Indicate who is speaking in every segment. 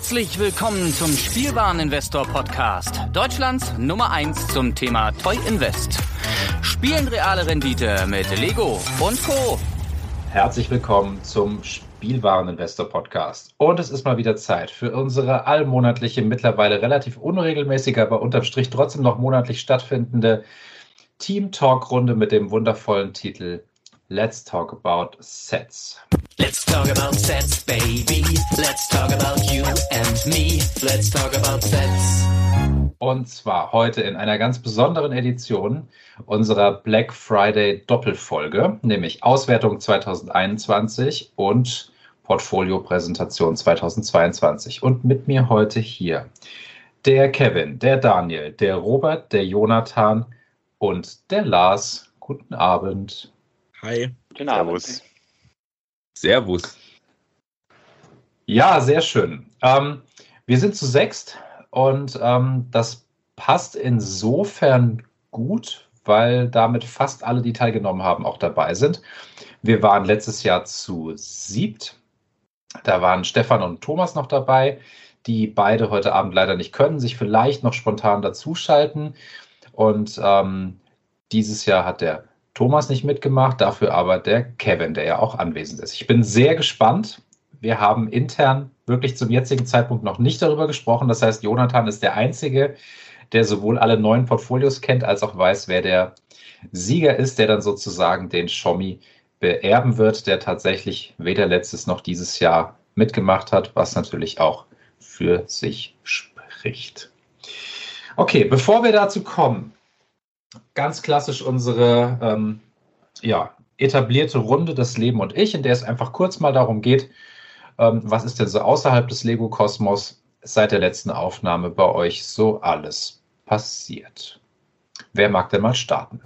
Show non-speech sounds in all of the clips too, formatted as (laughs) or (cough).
Speaker 1: Herzlich willkommen zum Spielwareninvestor Podcast, Deutschlands Nummer 1 zum Thema Toy Invest. Spielen reale Rendite mit Lego und Co.
Speaker 2: Herzlich willkommen zum Spielwareninvestor Podcast. Und es ist mal wieder Zeit für unsere allmonatliche, mittlerweile relativ unregelmäßige, aber unterm Strich trotzdem noch monatlich stattfindende Team Talk Runde mit dem wundervollen Titel Let's Talk About Sets.
Speaker 3: Let's talk about sets, baby. Let's talk about you and me. Let's talk about sets.
Speaker 2: Und zwar heute in einer ganz besonderen Edition unserer Black Friday Doppelfolge, nämlich Auswertung 2021 und Portfolio-Präsentation 2022. Und mit mir heute hier der Kevin, der Daniel, der Robert, der Jonathan und der Lars. Guten Abend.
Speaker 4: Hi.
Speaker 5: Genau.
Speaker 4: Servus.
Speaker 2: Servus. Ja, sehr schön. Ähm, wir sind zu sechst und ähm, das passt insofern gut, weil damit fast alle, die teilgenommen haben, auch dabei sind. Wir waren letztes Jahr zu siebt. Da waren Stefan und Thomas noch dabei, die beide heute Abend leider nicht können, sich vielleicht noch spontan dazuschalten. Und ähm, dieses Jahr hat der Thomas nicht mitgemacht, dafür aber der Kevin, der ja auch anwesend ist. Ich bin sehr gespannt. Wir haben intern wirklich zum jetzigen Zeitpunkt noch nicht darüber gesprochen. Das heißt, Jonathan ist der Einzige, der sowohl alle neuen Portfolios kennt, als auch weiß, wer der Sieger ist, der dann sozusagen den Schommi beerben wird, der tatsächlich weder letztes noch dieses Jahr mitgemacht hat, was natürlich auch für sich spricht. Okay, bevor wir dazu kommen, ganz klassisch unsere ähm, ja, etablierte Runde, das Leben und ich, in der es einfach kurz mal darum geht, ähm, was ist denn so außerhalb des Lego-Kosmos seit der letzten Aufnahme bei euch so alles passiert. Wer mag denn mal starten?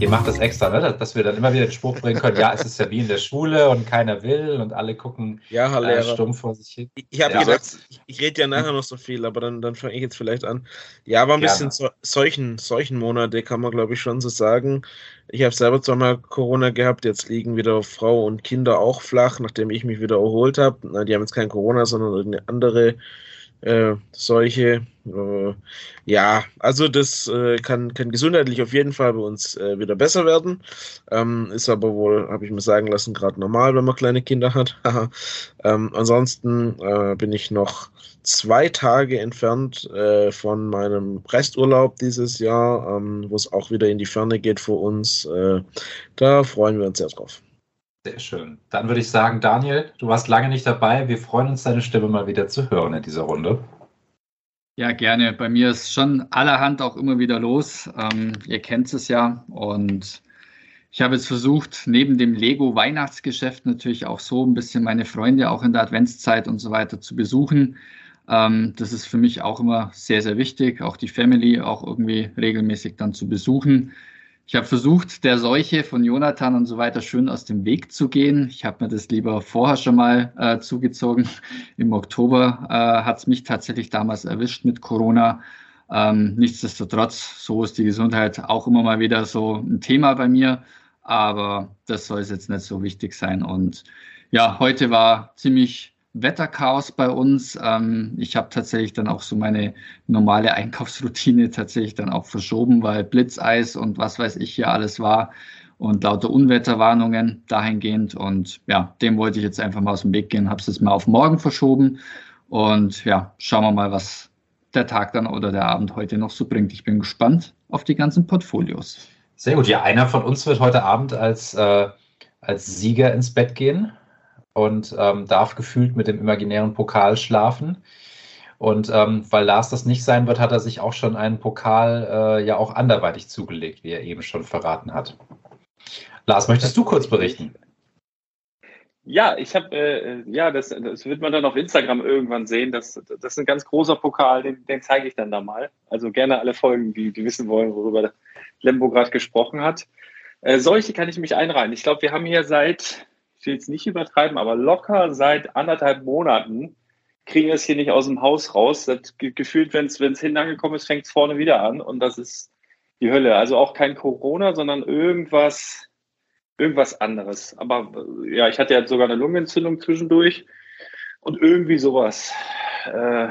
Speaker 2: Ihr macht das extra, ne? dass wir dann immer wieder den Spruch bringen können, ja, es ist ja wie in der Schule und keiner will und alle gucken
Speaker 4: Ja, Herr
Speaker 2: äh, stumm vor sich hin.
Speaker 4: Ich, habe
Speaker 2: Ja.
Speaker 4: gedacht, ich, ich rede ja nachher noch so viel, aber dann, dann fange ich jetzt vielleicht an. Ja, aber ein
Speaker 2: Gerne.
Speaker 4: bisschen so, solchen, solchen Monate kann man, glaube ich, schon so sagen. Ich habe selber zweimal Corona gehabt, jetzt liegen wieder Frau und Kinder auch flach, nachdem ich mich wieder erholt habe. Die haben jetzt kein Corona, sondern irgendeine andere äh, Seuche. Äh, ja, also das äh, kann, kann gesundheitlich auf jeden Fall bei uns äh, wieder besser werden. Ähm, ist aber wohl, habe ich mir sagen lassen, gerade normal, wenn man kleine Kinder hat. (laughs) Ähm, ansonsten äh, bin ich noch zwei Tage entfernt äh, von meinem Resturlaub dieses Jahr, ähm, wo es auch wieder in die Ferne geht für uns. Da freuen wir uns sehr drauf.
Speaker 2: Sehr schön. Dann würde ich sagen, Daniel, du warst lange nicht dabei. Wir freuen uns, deine Stimme mal wieder zu hören in dieser Runde.
Speaker 6: Ja, gerne. Bei mir ist schon allerhand auch immer wieder los. Ähm, ihr kennt es ja. Und ich habe jetzt versucht, neben dem Lego-Weihnachtsgeschäft natürlich auch so ein bisschen meine Freunde auch in der Adventszeit und so weiter zu besuchen. Ähm, das ist für mich auch immer sehr, sehr wichtig, auch die Family auch irgendwie regelmäßig dann zu besuchen. Ich habe versucht, der Seuche von Jonathan und so weiter schön aus dem Weg zu gehen. Ich habe mir das lieber vorher schon mal äh, zugezogen. (laughs) Im Oktober äh, hat es mich tatsächlich damals erwischt mit Corona. Ähm, nichtsdestotrotz, so ist die Gesundheit auch immer mal wieder so ein Thema bei mir. Aber das soll es jetzt nicht so wichtig sein. Und ja, heute war ziemlich Wetterchaos bei uns. Ähm, ich habe tatsächlich dann auch so meine normale Einkaufsroutine tatsächlich dann auch verschoben, weil Blitzeis und was weiß ich hier alles war und lauter Unwetterwarnungen dahingehend. Und ja, dem wollte ich jetzt einfach mal aus dem Weg gehen, habe es jetzt mal auf morgen verschoben. Und ja, schauen wir mal, was der Tag dann oder der Abend heute noch so bringt. Ich bin gespannt auf die ganzen Portfolios.
Speaker 2: Sehr gut. Ja, einer von uns wird heute Abend als, äh, als Sieger ins Bett gehen und ähm, darf gefühlt mit dem imaginären Pokal schlafen. Und ähm, weil Lars das nicht sein wird, hat er sich auch schon einen Pokal äh, ja auch anderweitig zugelegt, wie er eben schon verraten hat. Lars, möchtest du kurz berichten?
Speaker 5: Ja, ich habe, äh, ja, das, das wird man dann auf Instagram irgendwann sehen. Das, das ist ein ganz großer Pokal, den, den zeige ich dann da mal. Also gerne alle Folgen, die, die wissen wollen, worüber Lembo gerade gesprochen hat. Äh, solche kann ich mich einreihen. Ich glaube, wir haben hier seit, will jetzt nicht übertreiben, aber locker seit anderthalb Monaten kriegen wir es hier nicht aus dem Haus raus. Das ge gefühlt, wenn es hinten ist, fängt es vorne wieder an und das ist die Hölle. Also auch kein Corona, sondern irgendwas irgendwas anderes. Aber äh, ja, ich hatte ja sogar eine Lungenentzündung zwischendurch und irgendwie sowas. Äh,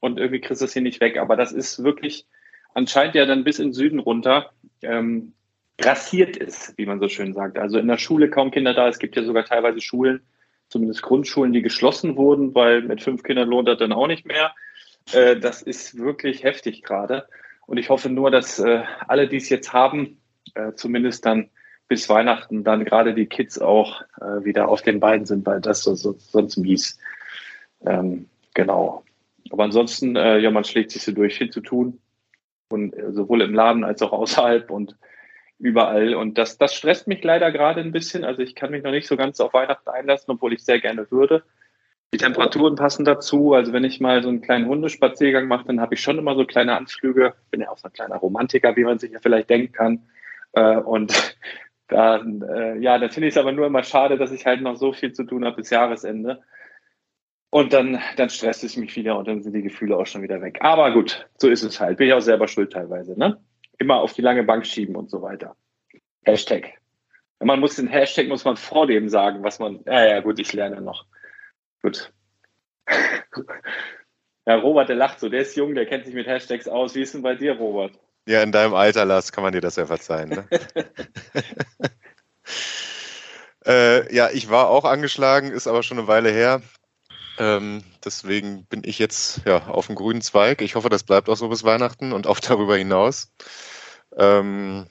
Speaker 5: und irgendwie kriegst du das hier nicht weg. Aber das ist wirklich anscheinend ja dann bis in den Süden runter ähm, grassiert ist, wie man so schön sagt. Also in der Schule kaum Kinder da. Es gibt ja sogar teilweise Schulen, zumindest Grundschulen, die geschlossen wurden, weil mit fünf Kindern lohnt das dann auch nicht mehr. Äh, das ist wirklich heftig gerade. Und ich hoffe nur, dass äh, alle, die es jetzt haben, äh, zumindest dann bis Weihnachten dann gerade die Kids auch wieder auf den Beinen sind, weil das so, so, sonst mies. Ähm, genau. Aber ansonsten, ja, man schlägt sich so durch, viel zu tun. Und sowohl im Laden als auch außerhalb und überall. Und das, das stresst mich leider gerade ein bisschen. Also ich kann mich noch nicht so ganz auf Weihnachten einlassen, obwohl ich sehr gerne würde. Die Temperaturen passen dazu. Also wenn ich mal so einen kleinen Hundespaziergang mache, dann habe ich schon immer so kleine Anflüge. Bin ja auch so ein kleiner Romantiker, wie man sich ja vielleicht denken kann. Äh, und (laughs) dann, äh, ja, dann finde ich es aber nur immer schade, dass ich halt noch so viel zu tun habe bis Jahresende. Und dann, dann stresst es mich wieder und dann sind die Gefühle auch schon wieder weg. Aber gut, so ist es halt. Bin ich auch selber schuld teilweise, ne? Immer auf die lange Bank schieben und so weiter. Hashtag. Man muss den Hashtag, muss man vor dem sagen, was man, ja, ja, gut, ich lerne noch. Gut. (laughs) Ja, Robert, der lacht so, der ist jung, der kennt sich mit Hashtags aus. Wie ist denn bei dir, Robert?
Speaker 7: Ja, in deinem Alter, Lars, kann man dir das ja verzeihen. Ne? (laughs) äh, ja, ich war auch angeschlagen, ist aber schon eine Weile her. Ähm, deswegen bin ich jetzt ja, auf dem grünen Zweig. Ich hoffe, das bleibt auch so bis Weihnachten und auch (laughs) darüber hinaus. Ähm,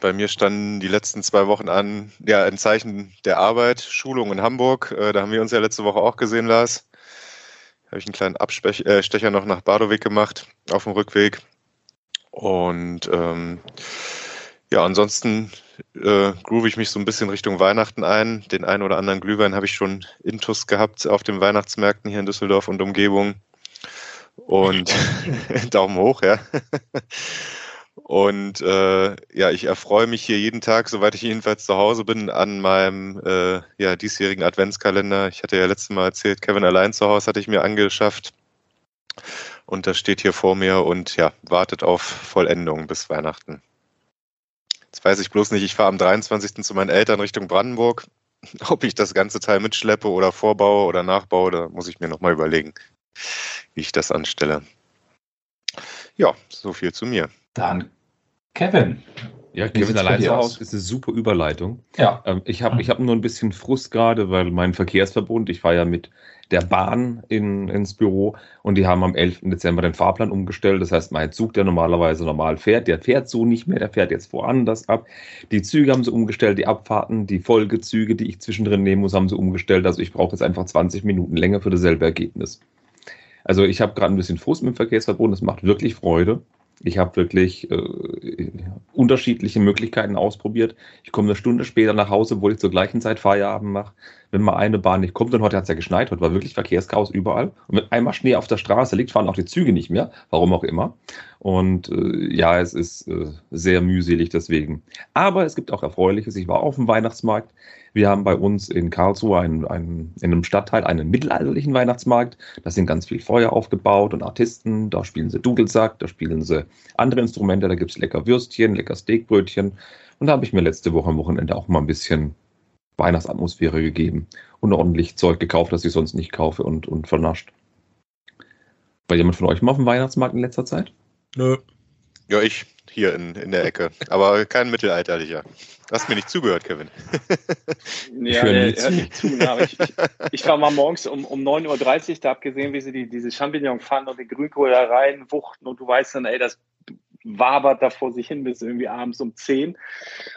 Speaker 7: bei mir standen die letzten zwei Wochen an, ja, ein Zeichen der Arbeit, Schulung in Hamburg. Äh, da haben wir uns ja letzte Woche auch gesehen, Lars. Habe ich einen kleinen Abstecher äh, noch nach Badowig gemacht auf dem Rückweg. Und ähm, ja, ansonsten äh, groove ich mich so ein bisschen Richtung Weihnachten ein. Den einen oder anderen Glühwein habe ich schon intus gehabt auf den Weihnachtsmärkten hier in Düsseldorf und Umgebung. Und (laughs) Daumen hoch, ja. Und äh, ja, ich erfreue mich hier jeden Tag, soweit ich jedenfalls zu Hause bin, an meinem äh, ja, diesjährigen Adventskalender. Ich hatte ja letztes Mal erzählt, Kevin allein zu Hause hatte ich mir angeschafft. Und das steht hier vor mir und ja, wartet auf Vollendung bis Weihnachten. Weiß ich bloß nicht, ich fahre am 23. zu meinen Eltern Richtung Brandenburg. (laughs) Ob ich das ganze Teil mitschleppe oder vorbaue oder nachbaue, da muss ich mir nochmal überlegen, wie ich das anstelle. Ja, so viel zu mir.
Speaker 2: Dann Kevin.
Speaker 8: Ja, Kevin allein zu
Speaker 2: aus?
Speaker 8: Hause ist eine super Überleitung.
Speaker 2: Ja.
Speaker 8: Ähm, ich habe ich hab nur ein bisschen Frust gerade, weil mein Verkehrsverbund, ich fahre ja mit der Bahn in, ins Büro und die haben am 11. Dezember den Fahrplan umgestellt. Das heißt, mein Zug, der normalerweise normal fährt, der fährt so nicht mehr, der fährt jetzt woanders ab. Die Züge haben sie umgestellt, die Abfahrten, die Folgezüge, die ich zwischendrin nehmen muss, haben sie umgestellt. Also ich brauche jetzt einfach 20 Minuten länger für dasselbe Ergebnis. Also ich habe gerade ein bisschen Frust mit dem Verkehrsverbund, es macht wirklich Freude. Ich habe wirklich äh, unterschiedliche Möglichkeiten ausprobiert. Ich komme eine Stunde später nach Hause, obwohl ich zur gleichen Zeit Feierabend mache. Wenn mal eine Bahn nicht kommt, und heute hat es ja geschneit, heute war wirklich Verkehrschaos überall. Und wenn einmal Schnee auf der Straße liegt, fahren auch die Züge nicht mehr, warum auch immer. Und äh, ja, es ist äh, sehr mühselig deswegen. Aber es gibt auch Erfreuliches. Ich war auf dem Weihnachtsmarkt. Wir haben bei uns in Karlsruhe einen, einen, in einem Stadtteil einen mittelalterlichen Weihnachtsmarkt. Da sind ganz viel Feuer aufgebaut und Artisten. Da spielen sie Dudelsack, da spielen sie andere Instrumente. Da gibt es lecker Würstchen, lecker Steakbrötchen. Und da habe ich mir letzte Woche am Wochenende auch mal ein bisschen Weihnachtsatmosphäre gegeben und ordentlich Zeug gekauft, das ich sonst nicht kaufe und, und vernascht. War jemand von euch mal auf dem Weihnachtsmarkt in letzter Zeit?
Speaker 7: Nö. Ja, ich hier in, in der Ecke. Aber kein mittelalterlicher. Du hast mir nicht zugehört, Kevin. (laughs)
Speaker 5: Ja, der hört nicht zu. Ich, ich, ich war mal morgens um, um 9.30 Uhr, da hab gesehen, wie sie die, diese Champignon fahren und den Grünkohl da reinwuchten und du weißt dann, ey, das wabert da vor sich hin bis irgendwie abends um 10.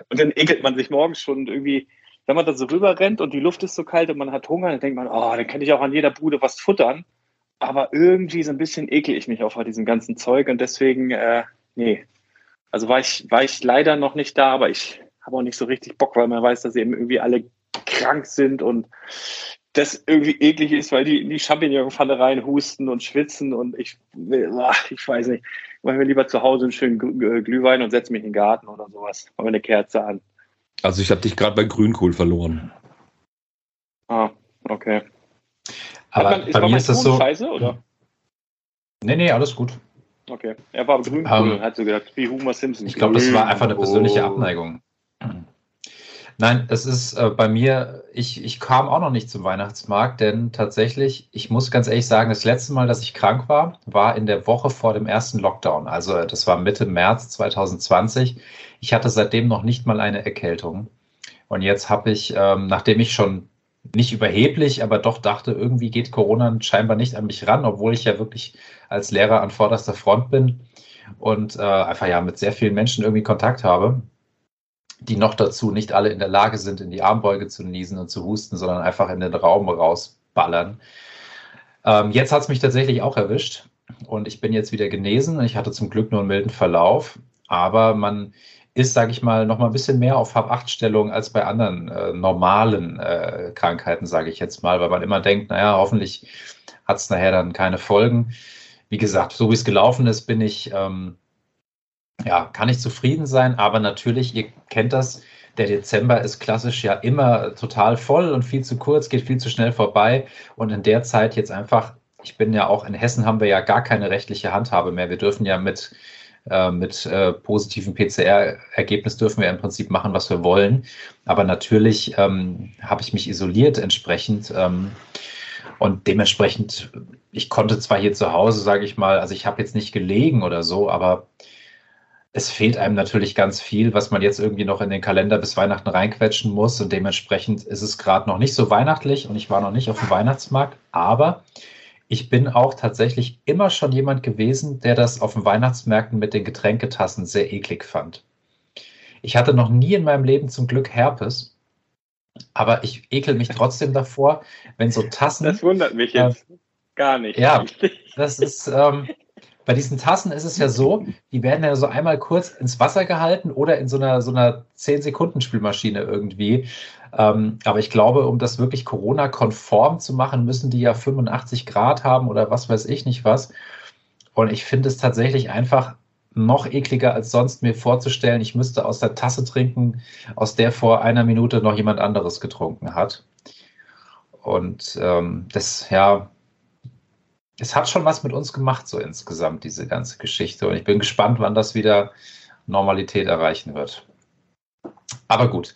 Speaker 5: Und dann ekelt man sich morgens schon irgendwie, wenn man da so rüber rennt und die Luft ist so kalt und man hat Hunger, dann denkt man, oh, dann kann ich auch an jeder Bude was futtern. Aber irgendwie so ein bisschen ekel ich mich auch vor diesem ganzen Zeug und deswegen, äh, nee. Also war ich, war ich leider noch nicht da, aber ich habe auch nicht so richtig Bock, weil man weiß, dass eben irgendwie alle krank sind und das irgendwie eklig ist, weil die in die Champignonpfanne reinhusten und schwitzen und ich ich weiß nicht. Ich mache mir lieber zu Hause einen schönen Glüh- Glühwein und setze mich in den Garten oder sowas. Mache mir eine Kerze an.
Speaker 8: Also ich habe dich gerade bei Grünkohl verloren.
Speaker 5: Ah, okay.
Speaker 2: Aber
Speaker 5: man,
Speaker 2: bei
Speaker 5: war
Speaker 2: mir ist das so.
Speaker 5: scheiße, oder?
Speaker 2: Nee, nee, alles gut.
Speaker 5: Okay. Er war Grünkohl
Speaker 2: Ähm,
Speaker 5: und hat so gedacht, wie Homer Simpson.
Speaker 2: Ich glaube, das war einfach eine persönliche. Abneigung. Nein, es ist äh, bei mir, ich, ich kam auch noch nicht zum Weihnachtsmarkt, denn tatsächlich, ich muss ganz ehrlich sagen, das letzte Mal, dass ich krank war, war in der Woche vor dem ersten Lockdown. Also das war Mitte März 2020. Ich hatte seitdem noch nicht mal eine Erkältung. Und jetzt habe ich, ähm, nachdem ich schon nicht überheblich, aber doch dachte, irgendwie geht Corona scheinbar nicht an mich ran, obwohl ich ja wirklich als Lehrer an vorderster Front bin und äh, einfach ja mit sehr vielen Menschen irgendwie Kontakt habe die noch dazu nicht alle in der Lage sind, in die Armbeuge zu niesen und zu husten, sondern einfach in den Raum rausballern. Ähm, jetzt hat es mich tatsächlich auch erwischt und ich bin jetzt wieder genesen. Ich hatte zum Glück nur einen milden Verlauf, aber man ist, sage ich mal, noch mal ein bisschen mehr auf Hab-Acht-Stellung als bei anderen äh, normalen äh, Krankheiten, sage ich jetzt mal, weil man immer denkt, naja, hoffentlich hat es nachher dann keine Folgen. Wie gesagt, so wie es gelaufen ist, bin ich ähm, ja, kann ich zufrieden sein, aber natürlich, ihr kennt das, der Dezember ist klassisch ja immer total voll und viel zu kurz, geht viel zu schnell vorbei. Und in der Zeit jetzt einfach, ich bin ja auch in Hessen, haben wir ja gar keine rechtliche Handhabe mehr. Wir dürfen ja mit, äh, mit äh, positiven PCR-Ergebnis dürfen wir im Prinzip machen, was wir wollen. Aber natürlich ähm, habe ich mich isoliert entsprechend. Ähm, und dementsprechend, ich konnte zwar hier zu Hause, sage ich mal, also ich habe jetzt nicht gelegen oder so, aber es fehlt einem natürlich ganz viel, was man jetzt irgendwie noch in den Kalender bis Weihnachten reinquetschen muss. Und dementsprechend ist es gerade noch nicht so weihnachtlich und ich war noch nicht auf dem Weihnachtsmarkt. Aber ich bin auch tatsächlich immer schon jemand gewesen, der das auf den Weihnachtsmärkten mit den Getränketassen sehr eklig fand. Ich hatte noch nie in meinem Leben zum Glück Herpes, aber ich ekel mich trotzdem davor, wenn so Tassen.
Speaker 5: Das wundert mich jetzt äh, gar nicht.
Speaker 2: Ja, das ist. Ähm, bei diesen Tassen ist es ja so, die werden ja so einmal kurz ins Wasser gehalten oder in so einer, so einer 10-Sekunden-Spülmaschine irgendwie. Ähm, aber ich glaube, um das wirklich Corona-konform zu machen, müssen die ja 85 Grad haben oder was weiß ich nicht was. Und ich finde es tatsächlich einfach noch ekliger als sonst mir vorzustellen, ich müsste aus der Tasse trinken, aus der vor einer Minute noch jemand anderes getrunken hat. Und ähm, das, ja, es hat schon was mit uns gemacht, so insgesamt, diese ganze Geschichte. Und ich bin gespannt, wann das wieder Normalität erreichen wird. Aber gut,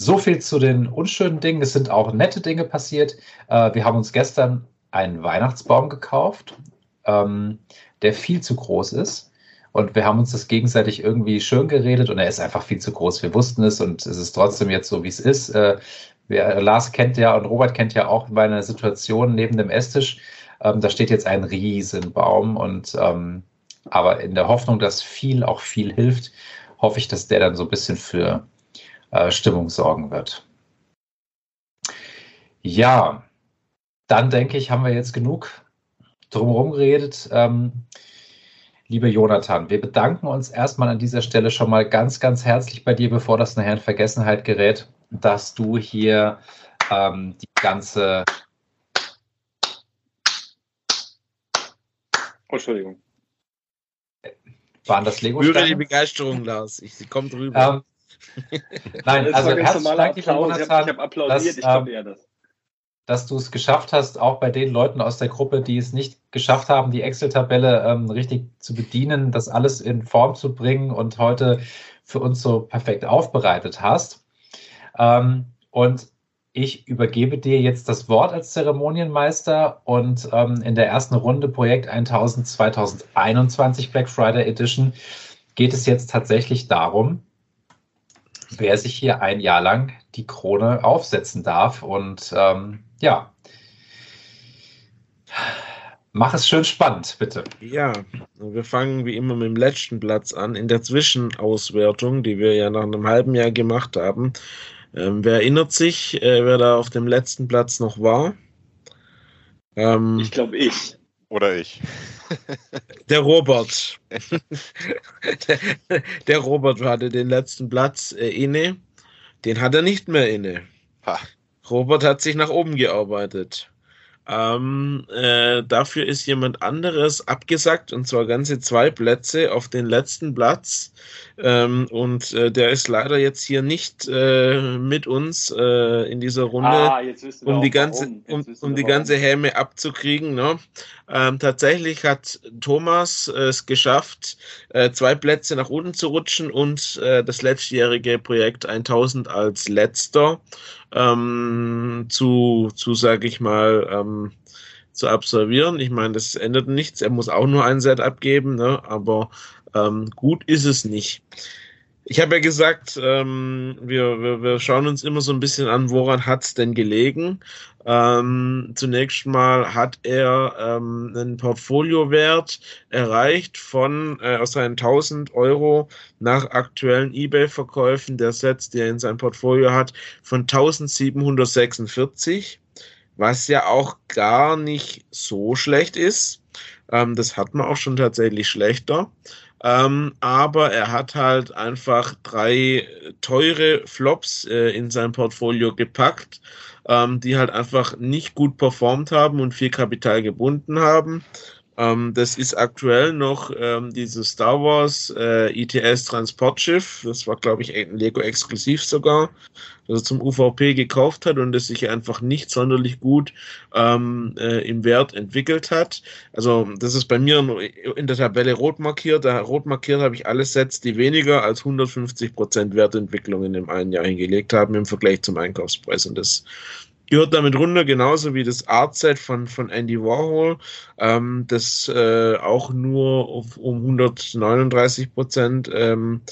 Speaker 2: so viel zu den unschönen Dingen. Es sind auch nette Dinge passiert. Äh, wir haben uns gestern einen Weihnachtsbaum gekauft, ähm, der viel zu groß ist. Und wir haben uns das gegenseitig irgendwie schön geredet und er ist einfach viel zu groß. Wir wussten es und es ist trotzdem jetzt so, wie es ist. Äh, Lars kennt ja und Robert kennt ja auch meine Situation neben dem Esstisch ähm, da steht jetzt ein Riesenbaum und ähm, aber in der Hoffnung, dass viel auch viel hilft, hoffe ich, dass der dann so ein bisschen für äh, Stimmung sorgen wird. Ja, dann denke ich, haben wir jetzt genug drumherum geredet. Ähm, Lieber Jonathan, wir bedanken uns erstmal an dieser Stelle schon mal ganz, ganz herzlich bei dir, bevor das nachher in Vergessenheit gerät, dass du hier ähm, die ganze
Speaker 5: Oh, Entschuldigung.
Speaker 2: Waren das lego
Speaker 4: Spüre die Begeisterung, Lars. Ich, sie kommt rüber.
Speaker 2: Ähm, (laughs) nein, also herzlichen Dank, lieber Jonathan.
Speaker 5: Ich habe applaudiert, dass, ich konnte ja das.
Speaker 2: Dass du es geschafft hast, auch bei den Leuten aus der Gruppe, die es nicht geschafft haben, die Excel-Tabelle ähm, richtig zu bedienen, das alles in Form zu bringen und heute für uns so perfekt aufbereitet hast. Ähm, und ich übergebe dir jetzt das Wort als Zeremonienmeister und ähm, in der ersten Runde Projekt 1000 2021 Black Friday Edition geht es jetzt tatsächlich darum, wer sich hier ein Jahr lang die Krone aufsetzen darf. Und ähm, ja, mach es schön spannend, bitte.
Speaker 4: Ja, wir fangen wie immer mit dem letzten Platz an. In der Zwischenauswertung, die wir ja nach einem halben Jahr gemacht haben, ähm, wer erinnert sich, äh, wer da auf dem letzten Platz noch war?
Speaker 5: Ähm, ich glaube ich.
Speaker 7: Oder ich.
Speaker 4: Der Robert. der, (laughs) der, Robert hatte den letzten Platz äh, inne. Den hat er nicht mehr inne. Ha. Robert hat sich nach oben gearbeitet. Ähm, äh, dafür ist jemand anderes abgesackt und zwar ganze zwei Plätze auf den letzten Platz. Ähm, und äh, der ist leider jetzt hier nicht äh, mit uns äh, in dieser Runde,
Speaker 5: Ah,
Speaker 4: um die ganze, um, um die
Speaker 5: warum.
Speaker 4: ganze Häme abzukriegen. Ne? Ähm, tatsächlich hat Thomas äh, es geschafft, äh, zwei Plätze nach unten zu rutschen und äh, das letztjährige Projekt 1000 als letzter ähm, zu, zu sage ich mal, ähm, zu absolvieren. Ich meine, das ändert nichts. Er muss auch nur ein Set abgeben, ne? aber ähm, gut ist es nicht. Ich habe ja gesagt, ähm, wir, wir, wir schauen uns immer so ein bisschen an, woran hat es denn gelegen. Ähm, zunächst mal hat er ähm, einen Portfoliowert erreicht von äh, aus seinen 1000 Euro nach aktuellen eBay-Verkäufen der Sets, die er in seinem Portfolio hat, von 1746, was ja auch gar nicht so schlecht ist. Ähm, das hat man auch schon tatsächlich schlechter. Ähm, aber er hat halt einfach drei teure Flops äh, in sein Portfolio gepackt, ähm, die halt einfach nicht gut performt haben und viel Kapital gebunden haben. Ähm, das ist aktuell noch ähm, dieses Star Wars äh, ITS Transportschiff. Das war, glaube ich, ein Lego exklusiv sogar, das er zum UVP gekauft hat und das sich einfach nicht sonderlich gut ähm, äh, im Wert entwickelt hat. Also das ist bei mir in der Tabelle rot markiert. Da rot markiert habe ich alle Sets, die weniger als 150% Wertentwicklung in dem einen Jahr hingelegt haben im Vergleich zum Einkaufspreis. Und das gehört damit runter, genauso wie das Art-Set von, von Andy Warhol, ähm, das äh, auch nur auf, um 139 Prozent ähm,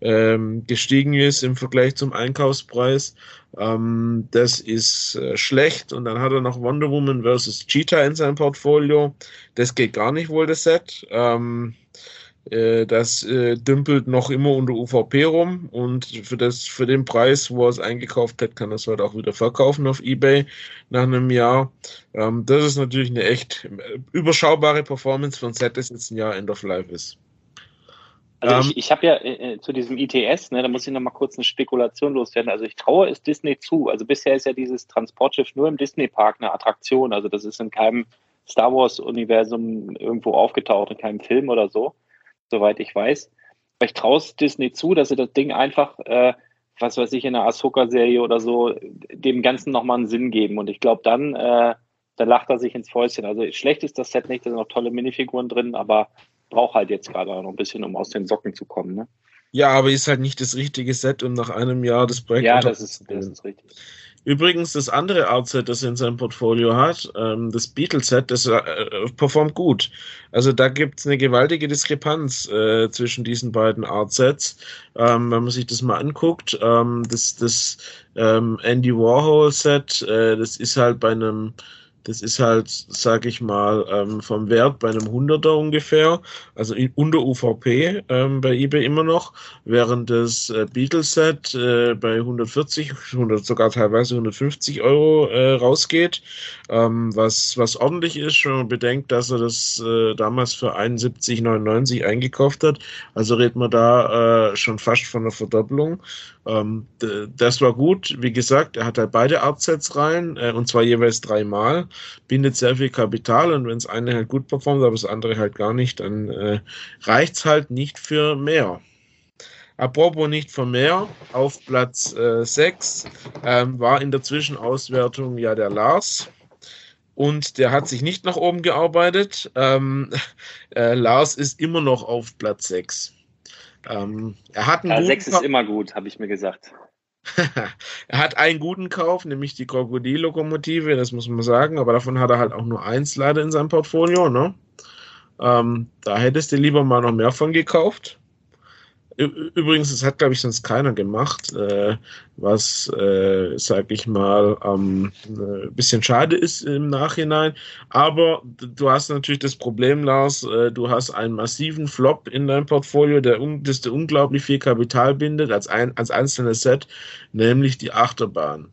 Speaker 4: ähm, gestiegen ist im Vergleich zum Einkaufspreis. Ähm, das ist äh, schlecht. Und dann hat er noch Wonder Woman vs. Cheetah in seinem Portfolio. Das geht gar nicht wohl, das Set. Ähm, äh, das äh, dümpelt noch immer unter UVP rum und für, das, für den Preis, wo er es eingekauft hat, kann er es heute auch wieder verkaufen auf Ebay nach einem Jahr. Ähm, das ist natürlich eine echt äh, überschaubare Performance ein Set, das jetzt ein Jahr End of Life ist.
Speaker 5: Also
Speaker 4: Ähm,
Speaker 5: ich, ich habe ja äh, äh, zu diesem ITS, ne, da muss ich noch mal kurz eine Spekulation loswerden. Also ich traue es Disney zu. Also bisher ist ja dieses Transportschiff nur im Disney-Park eine Attraktion. Also das ist in keinem Star Wars-Universum irgendwo aufgetaucht, in keinem Film oder so, soweit ich weiß. Aber ich traue es Disney zu, dass sie das Ding einfach, äh, was weiß ich, in einer Ahsoka-Serie oder so, dem Ganzen nochmal einen Sinn geben. Und ich glaube, dann, äh, dann lacht er sich ins Fäustchen. Also schlecht ist das Set nicht, da sind noch tolle Minifiguren drin, aber braucht halt jetzt gerade auch noch ein bisschen, um aus den Socken zu kommen. Ne?
Speaker 4: Ja, aber ist halt nicht das richtige Set, um nach einem Jahr das Projekt
Speaker 5: Ja, das ist, das ist richtig.
Speaker 4: Übrigens, das andere Art-Set, das er in seinem Portfolio hat, ähm, das Beatles-Set, das äh, performt gut. Also da gibt es eine gewaltige Diskrepanz äh, zwischen diesen beiden Art-Sets. Ähm, wenn man sich das mal anguckt, ähm, das, das ähm, Andy Warhol-Set, äh, das ist halt bei einem das ist halt, sag ich mal, ähm, vom Wert bei einem Hunderter ungefähr, also in, unter UVP ähm, bei eBay immer noch, während das äh, Beatles-Set äh, bei 140, 100, sogar teilweise 150 Euro äh, rausgeht, ähm, was, was ordentlich ist, wenn man bedenkt, dass er das äh, damals für 71,99 eingekauft hat. Also redet man da äh, schon fast von einer Verdopplung. Ähm, das war gut. Wie gesagt, er hat halt beide Artsets rein, äh, und zwar jeweils dreimal, bindet sehr viel Kapital und wenn das eine halt gut performt, aber das andere halt gar nicht, dann äh, reicht's halt nicht für mehr. Apropos nicht für mehr, auf Platz äh, 6 ähm, war in der Zwischenauswertung ja der Lars. Und der hat sich nicht nach oben gearbeitet. Ähm, (laughs) äh, Lars ist immer noch auf Platz 6. Ähm, er hat einen
Speaker 5: Ja,
Speaker 4: guten
Speaker 5: sechs ist
Speaker 4: Ka-
Speaker 5: immer gut, habe ich mir gesagt. (laughs)
Speaker 4: er hat einen guten Kauf, nämlich die Krokodil-Lokomotive, das muss man sagen, aber davon hat er halt auch nur eins leider in seinem Portfolio. Ne? Ähm, da hättest du lieber mal noch mehr von gekauft. Übrigens, das hat, glaube ich, sonst keiner gemacht, äh, was, äh, sag ich mal, ähm, ein bisschen schade ist im Nachhinein. Aber du hast natürlich das Problem, Lars, äh, du hast einen massiven Flop in deinem Portfolio, der, das dir unglaublich viel Kapital bindet als, ein als einzelnes Set, nämlich die Achterbahn.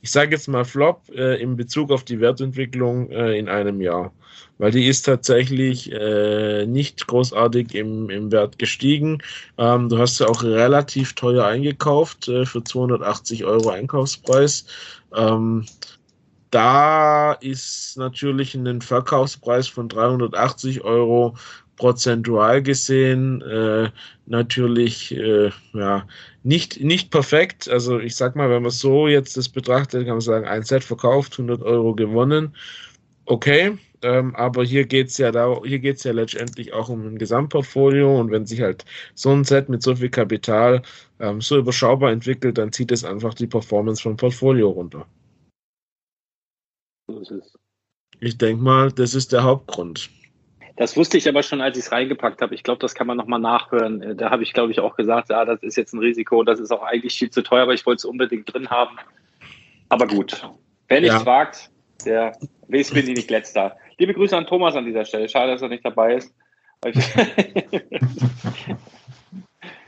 Speaker 4: Ich sage jetzt mal Flop äh, in Bezug auf die Wertentwicklung äh, in einem Jahr, weil die ist tatsächlich äh, nicht großartig im, im Wert gestiegen. Ähm, du hast sie auch relativ teuer eingekauft äh, für 280 Euro Einkaufspreis. Ähm, da ist natürlich ein Verkaufspreis von 380 Euro prozentual gesehen äh, natürlich äh, ja, nicht, nicht perfekt. Also ich sag mal, wenn man so jetzt das betrachtet, kann man sagen, ein Set verkauft, 100 Euro gewonnen. Okay, ähm, aber hier geht es ja da, hier geht's ja letztendlich auch um ein Gesamtportfolio und wenn sich halt so ein Set mit so viel Kapital ähm, so überschaubar entwickelt, dann zieht es einfach die Performance vom Portfolio runter. Ich denke mal, das ist der Hauptgrund.
Speaker 5: Das wusste ich aber schon, als ich es reingepackt habe. Ich glaube, das kann man nochmal nachhören. Äh, Da habe ich, glaube ich, auch gesagt, ja, das ist jetzt ein Risiko, das ist auch eigentlich viel zu teuer, aber ich wollte es unbedingt drin haben. Aber gut, wer nichts
Speaker 4: Ja.
Speaker 5: wagt, der weiß, bin ich nicht letzter. Liebe Grüße an Thomas an dieser Stelle. Schade, dass er nicht dabei ist. (laughs)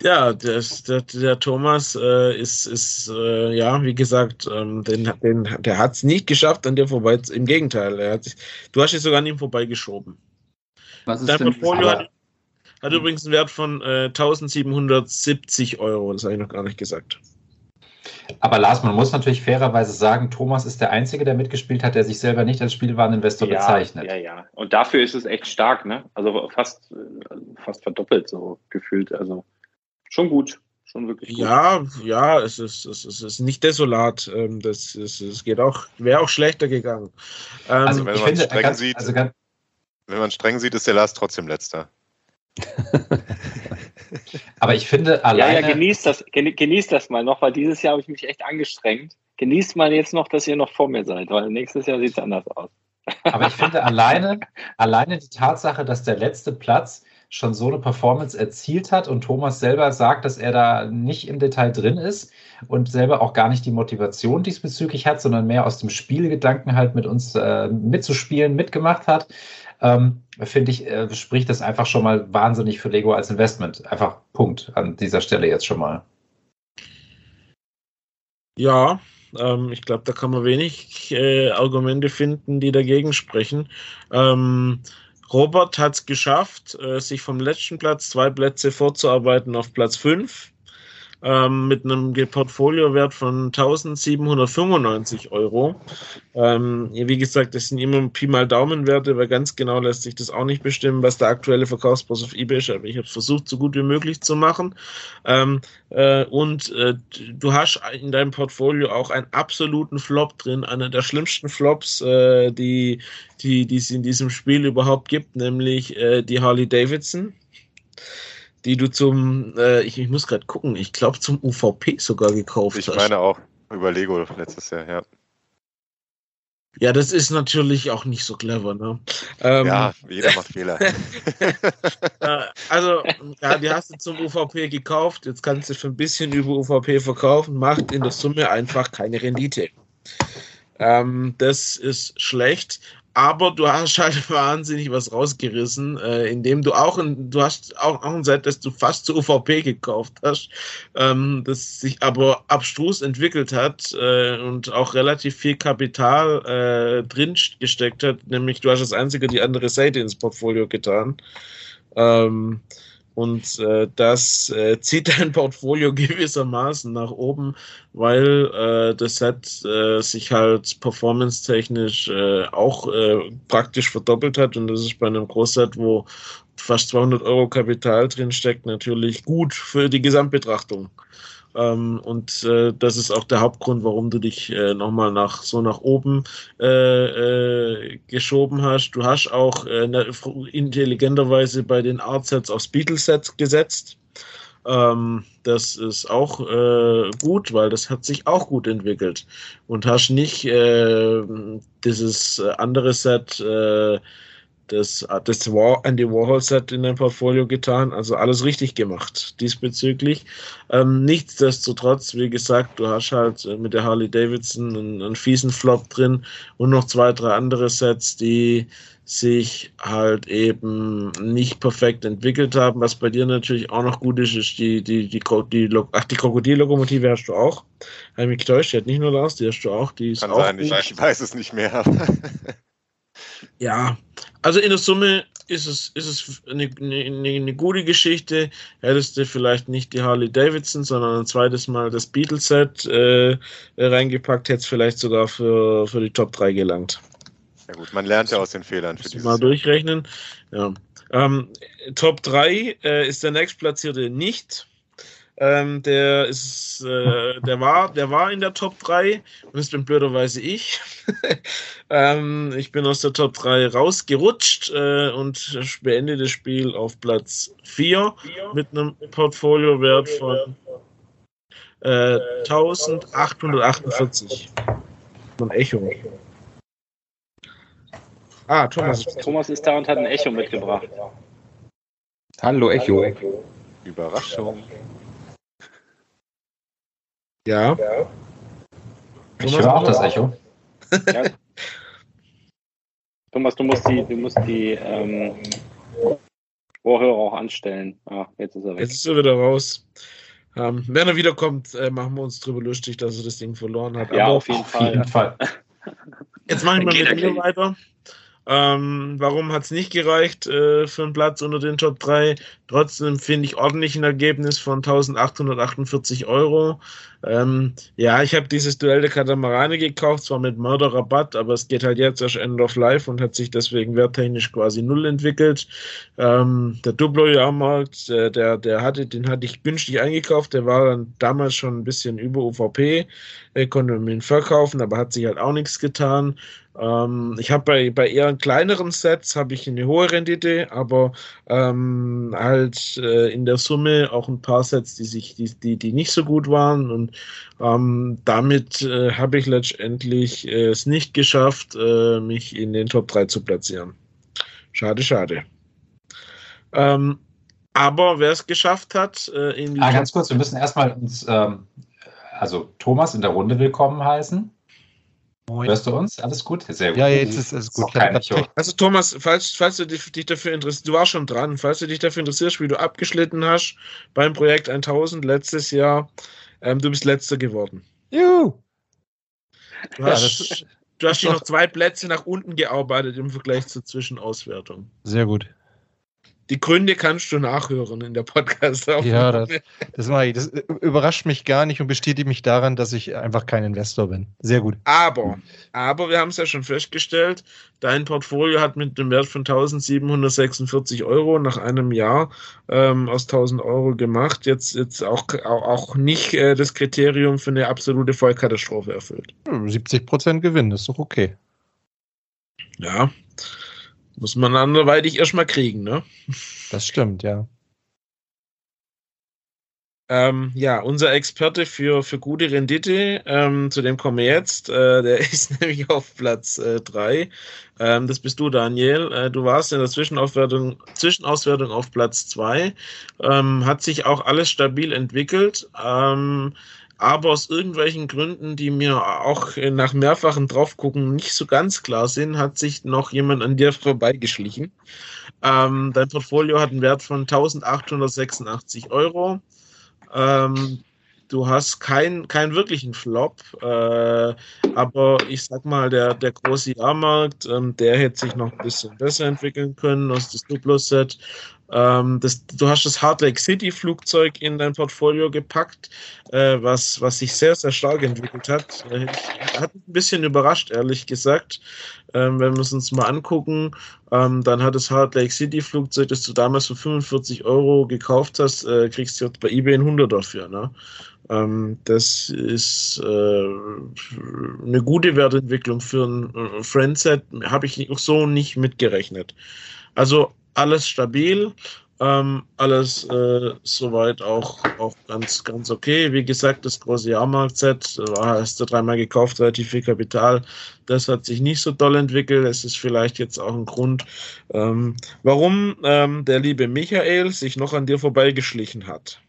Speaker 4: Ja, das, der, der Thomas äh, ist, ist äh, ja, wie gesagt, ähm, den, den, der hat es nicht geschafft, an dir vorbei. Im Gegenteil, er hat sich, du hast dich sogar an ihm vorbeigeschoben.
Speaker 6: Was ist
Speaker 4: Dein
Speaker 6: denn
Speaker 4: Portfolio hat, hat übrigens einen Wert von äh, 1770 Euro, das habe ich noch gar nicht gesagt.
Speaker 2: Aber Lars, man muss natürlich fairerweise sagen, Thomas ist der Einzige, der mitgespielt hat, der sich selber nicht als Spielwareninvestor
Speaker 5: ja,
Speaker 2: bezeichnet.
Speaker 5: ja, ja. Und dafür ist es echt stark, ne? Also fast, äh, fast verdoppelt so gefühlt. Also schon gut. Schon wirklich gut.
Speaker 4: Ja, ja, es ist, es ist, es ist nicht desolat. Ähm, das ist, es geht auch, wäre auch schlechter gegangen. Ähm,
Speaker 2: Also
Speaker 7: wenn
Speaker 2: ich
Speaker 7: man
Speaker 2: finde,
Speaker 7: streng
Speaker 2: ganz,
Speaker 7: sieht-
Speaker 2: also ganz,
Speaker 7: Wenn man streng sieht, ist der Lars trotzdem letzter. (laughs)
Speaker 2: aber ich finde
Speaker 5: Ja,
Speaker 2: alleine,
Speaker 5: ja, genießt das, geni- genießt das mal noch, weil dieses Jahr habe ich mich echt angestrengt. Genießt mal jetzt noch, dass ihr noch vor mir seid, weil nächstes Jahr sieht es anders aus. (laughs)
Speaker 2: aber ich finde alleine, alleine die Tatsache, dass der letzte Platz schon so eine Performance erzielt hat und Thomas selber sagt, dass er da nicht im Detail drin ist und selber auch gar nicht die Motivation diesbezüglich hat, sondern mehr aus dem Spielgedanken halt mit uns äh, mitzuspielen, mitgemacht hat, ähm, finde ich, äh, spricht das einfach schon mal wahnsinnig für Lego als Investment. Einfach Punkt an dieser Stelle jetzt schon mal.
Speaker 4: Ja, ähm, ich glaube, da kann man wenig äh, Argumente finden, die dagegen sprechen. Ähm, Robert hat es geschafft, äh, sich vom letzten Platz zwei Plätze vorzuarbeiten auf Platz 5 ähm, mit einem Portfoliowert von 1795 Euro. Ähm, wie gesagt, das sind immer Pi mal Daumenwerte, weil ganz genau lässt sich das auch nicht bestimmen, was der aktuelle Verkaufspreis auf eBay ist. Aber ich habe es versucht, so gut wie möglich zu machen. Ähm, äh, und äh, du hast in deinem Portfolio auch einen absoluten Flop drin, einer der schlimmsten Flops, äh, die, die, die es in diesem Spiel überhaupt gibt, nämlich äh, die Harley Davidson, die du zum, äh, ich, ich muss gerade gucken, ich glaube zum UVP sogar gekauft
Speaker 7: Ich
Speaker 4: hast.
Speaker 7: meine auch über Lego letztes Jahr, ja.
Speaker 4: ja, das ist natürlich auch nicht so clever, ne? Ähm,
Speaker 7: ja, jeder macht Fehler. (laughs) (laughs)
Speaker 4: Also, ja, die hast du zum UVP gekauft, jetzt kannst du für ein bisschen über UVP verkaufen, macht in der Summe einfach keine Rendite. Ähm, das ist schlecht, aber du hast halt (laughs) wahnsinnig was rausgerissen, äh, indem du auch ein, du hast auch, auch ein Set, das du fast zu UVP gekauft hast, ähm, das sich aber abstrus entwickelt hat äh, und auch relativ viel Kapital äh, drin gesteckt hat, nämlich du hast das einzige die andere Seite ins Portfolio getan. Ähm, und äh, das äh, (laughs) zieht dein Portfolio gewissermaßen nach oben, weil äh, das Set äh, sich halt performance-technisch äh, auch äh, praktisch verdoppelt hat. Und das ist bei einem Großset, wo fast 200 Euro Kapital drin steckt, natürlich gut für die Gesamtbetrachtung. Ähm, und äh, das ist auch der Hauptgrund, warum du dich äh, nochmal nach so nach oben äh, äh, geschoben hast. Du hast auch äh, ne- intelligenterweise bei den Artsets aufs Beatles-Set gesetzt. Ähm, das ist auch äh, gut, weil das hat sich auch gut entwickelt. Und hast nicht äh, dieses äh, andere Set, äh, das, das War, Andy Warhol Set in dein Portfolio getan. Also alles richtig gemacht diesbezüglich. Ähm, nichtsdestotrotz, wie gesagt, du hast halt äh, mit der Harley Davidson einen, einen fiesen Flop drin und noch zwei, drei andere Sets, die sich halt eben nicht perfekt entwickelt haben. Was bei dir natürlich auch noch gut ist, ist die, die, die, die, ach, die Krokodillokomotive hast du auch. Habe ich mich getäuscht, die hat nicht nur Lars, die hast du auch. Die ist
Speaker 7: Kann
Speaker 4: auch
Speaker 7: sein,
Speaker 4: gut.
Speaker 7: ich weiß es nicht mehr. (laughs)
Speaker 4: Ja, also in der Summe ist es, ist es eine, eine, eine gute Geschichte. Hättest du vielleicht nicht die Harley Davidson, sondern ein zweites Mal das Beatles-Set äh, reingepackt, hätte es vielleicht sogar für, für die Top 3 gelangt.
Speaker 7: Ja gut, man lernt ja aus den Fehlern für dieses
Speaker 4: mal durchrechnen. Ja. Ähm, Top 3 äh, ist der nächstplatzierte nicht. Ähm, der ist, äh, der war, der war in der Top 3 und das bin blöderweise ich. (laughs) ähm, ich bin aus der Top 3 rausgerutscht äh, und beende das Spiel auf Platz 4 mit einem Portfoliowert von äh, 1848. Ein Echo. Ah, Thomas.
Speaker 5: Thomas ist da und hat ein Echo mitgebracht.
Speaker 8: Hallo Echo.
Speaker 7: Überraschung.
Speaker 4: Ja.
Speaker 2: Ich höre auch das Echo. (laughs)
Speaker 5: Ja. Thomas, du musst die, du musst die ähm, Ohrhörer auch anstellen. Ah, jetzt ist er weg.
Speaker 4: Jetzt ist er wieder raus. Ähm, wenn er wiederkommt, äh, machen wir uns drüber lustig, dass er das Ding verloren hat.
Speaker 5: ja,
Speaker 4: Aber
Speaker 5: auf jeden
Speaker 2: Auf jeden
Speaker 5: Fall.
Speaker 2: Fall. (laughs)
Speaker 4: jetzt mache ich mal
Speaker 5: Geht
Speaker 4: mit
Speaker 5: gleich.
Speaker 4: weiter. Ähm, warum hat es nicht gereicht äh, für einen Platz unter den Top 3? Trotzdem finde ich ordentlich ein Ergebnis von 1848 Euro. Ähm, ja, ich habe dieses Duell der Katamarane gekauft, zwar mit Mörderrabatt, aber es geht halt jetzt erst End of Life und hat sich deswegen werttechnisch quasi null entwickelt. Ähm, der Duplo-Jahrmarkt, äh, der, der hatte, den hatte ich günstig eingekauft, der war dann damals schon ein bisschen über UVP, äh, konnte man ihn verkaufen, aber hat sich halt auch nichts getan. Ähm, ich habe bei, bei eher kleineren Sets habe ich eine hohe Rendite, aber ähm, halt äh, in der Summe auch ein paar Sets, die sich, die, die, die nicht so gut waren und ähm, damit äh, habe ich letztendlich äh, es nicht geschafft, äh, mich in den Top 3 zu platzieren. Schade, schade. Ähm, aber wer es geschafft hat, äh, in die
Speaker 2: Ah, ganz kurz, wir müssen erstmal uns, ähm, also Thomas in der Runde willkommen heißen.
Speaker 9: Moin.
Speaker 2: Hörst du uns? Alles gut? Sehr gut.
Speaker 9: Ja, jetzt ist es
Speaker 2: Ist
Speaker 9: gut.
Speaker 4: Also Thomas, falls, falls du dich, dich dafür interessierst, du warst schon dran, falls du dich dafür interessierst, wie du abgeschnitten hast beim Projekt 1000 letztes Jahr, ähm, du bist letzter geworden.
Speaker 9: Juhu.
Speaker 4: Du
Speaker 9: Ja,
Speaker 4: hast,
Speaker 9: das-
Speaker 4: du hast dich noch zwei Plätze nach unten gearbeitet im Vergleich zur Zwischenauswertung.
Speaker 9: Sehr gut.
Speaker 4: Die Gründe kannst du nachhören in der podcast
Speaker 9: Ja, das, das, mache ich. das überrascht mich gar nicht und bestätigt mich daran, dass ich einfach kein Investor bin. Sehr gut.
Speaker 4: Aber, aber wir haben es ja schon festgestellt, dein Portfolio hat mit einem Wert von 1746 Euro nach einem Jahr ähm, aus 1000 Euro gemacht, jetzt, jetzt auch, auch, auch nicht äh, das Kriterium für eine absolute Vollkatastrophe erfüllt.
Speaker 9: 70 Prozent Gewinn, ist doch okay.
Speaker 4: Ja, muss man anderweitig erstmal kriegen, ne?
Speaker 9: Das stimmt, ja.
Speaker 4: Ähm, ja, unser Experte für, für gute Rendite, ähm, zu dem kommen wir jetzt, äh, der (laughs) ist nämlich auf Platz 3. ähm, das bist du, Daniel. Äh, du warst in der Zwischenauswertung, Zwischenauswertung auf Platz 2. Ähm, hat sich auch alles stabil entwickelt. Aber aus irgendwelchen Gründen, die mir auch äh, nach mehrfachen Draufgucken nicht so ganz klar sind, hat sich noch jemand an dir vorbeigeschlichen. Ähm, dein Portfolio hat einen Wert von 1886 Euro. Ähm, du hast keinen keinen wirklichen Flop, äh, aber ich sag mal, der, der große Jahrmarkt, ähm, der hätte sich noch ein bisschen besser entwickeln können aus das Duplo-Set. Ähm, das, du hast das Hard Lake City Flugzeug in dein Portfolio gepackt, äh, was, was sich sehr, sehr stark entwickelt hat. Äh, hat mich ein bisschen überrascht, ehrlich gesagt. Ähm, wenn wir es uns mal angucken, ähm, dann hat das Hard Lake City Flugzeug, das du damals für 45 Euro gekauft hast, äh, kriegst du jetzt bei eBay ein 100 dafür. Ne? Ähm, das ist äh, eine gute Wertentwicklung für ein äh, Friendset, habe ich auch so nicht mitgerechnet. Also alles stabil, ähm, alles äh, soweit auch, auch ganz, ganz okay. Wie gesagt, das große Jahrmarkt-Set äh, hast du dreimal gekauft, relativ viel Kapital. Das hat sich nicht so doll entwickelt. Es ist vielleicht jetzt auch ein Grund, ähm, warum ähm, der liebe Michael sich noch an dir vorbeigeschlichen hat.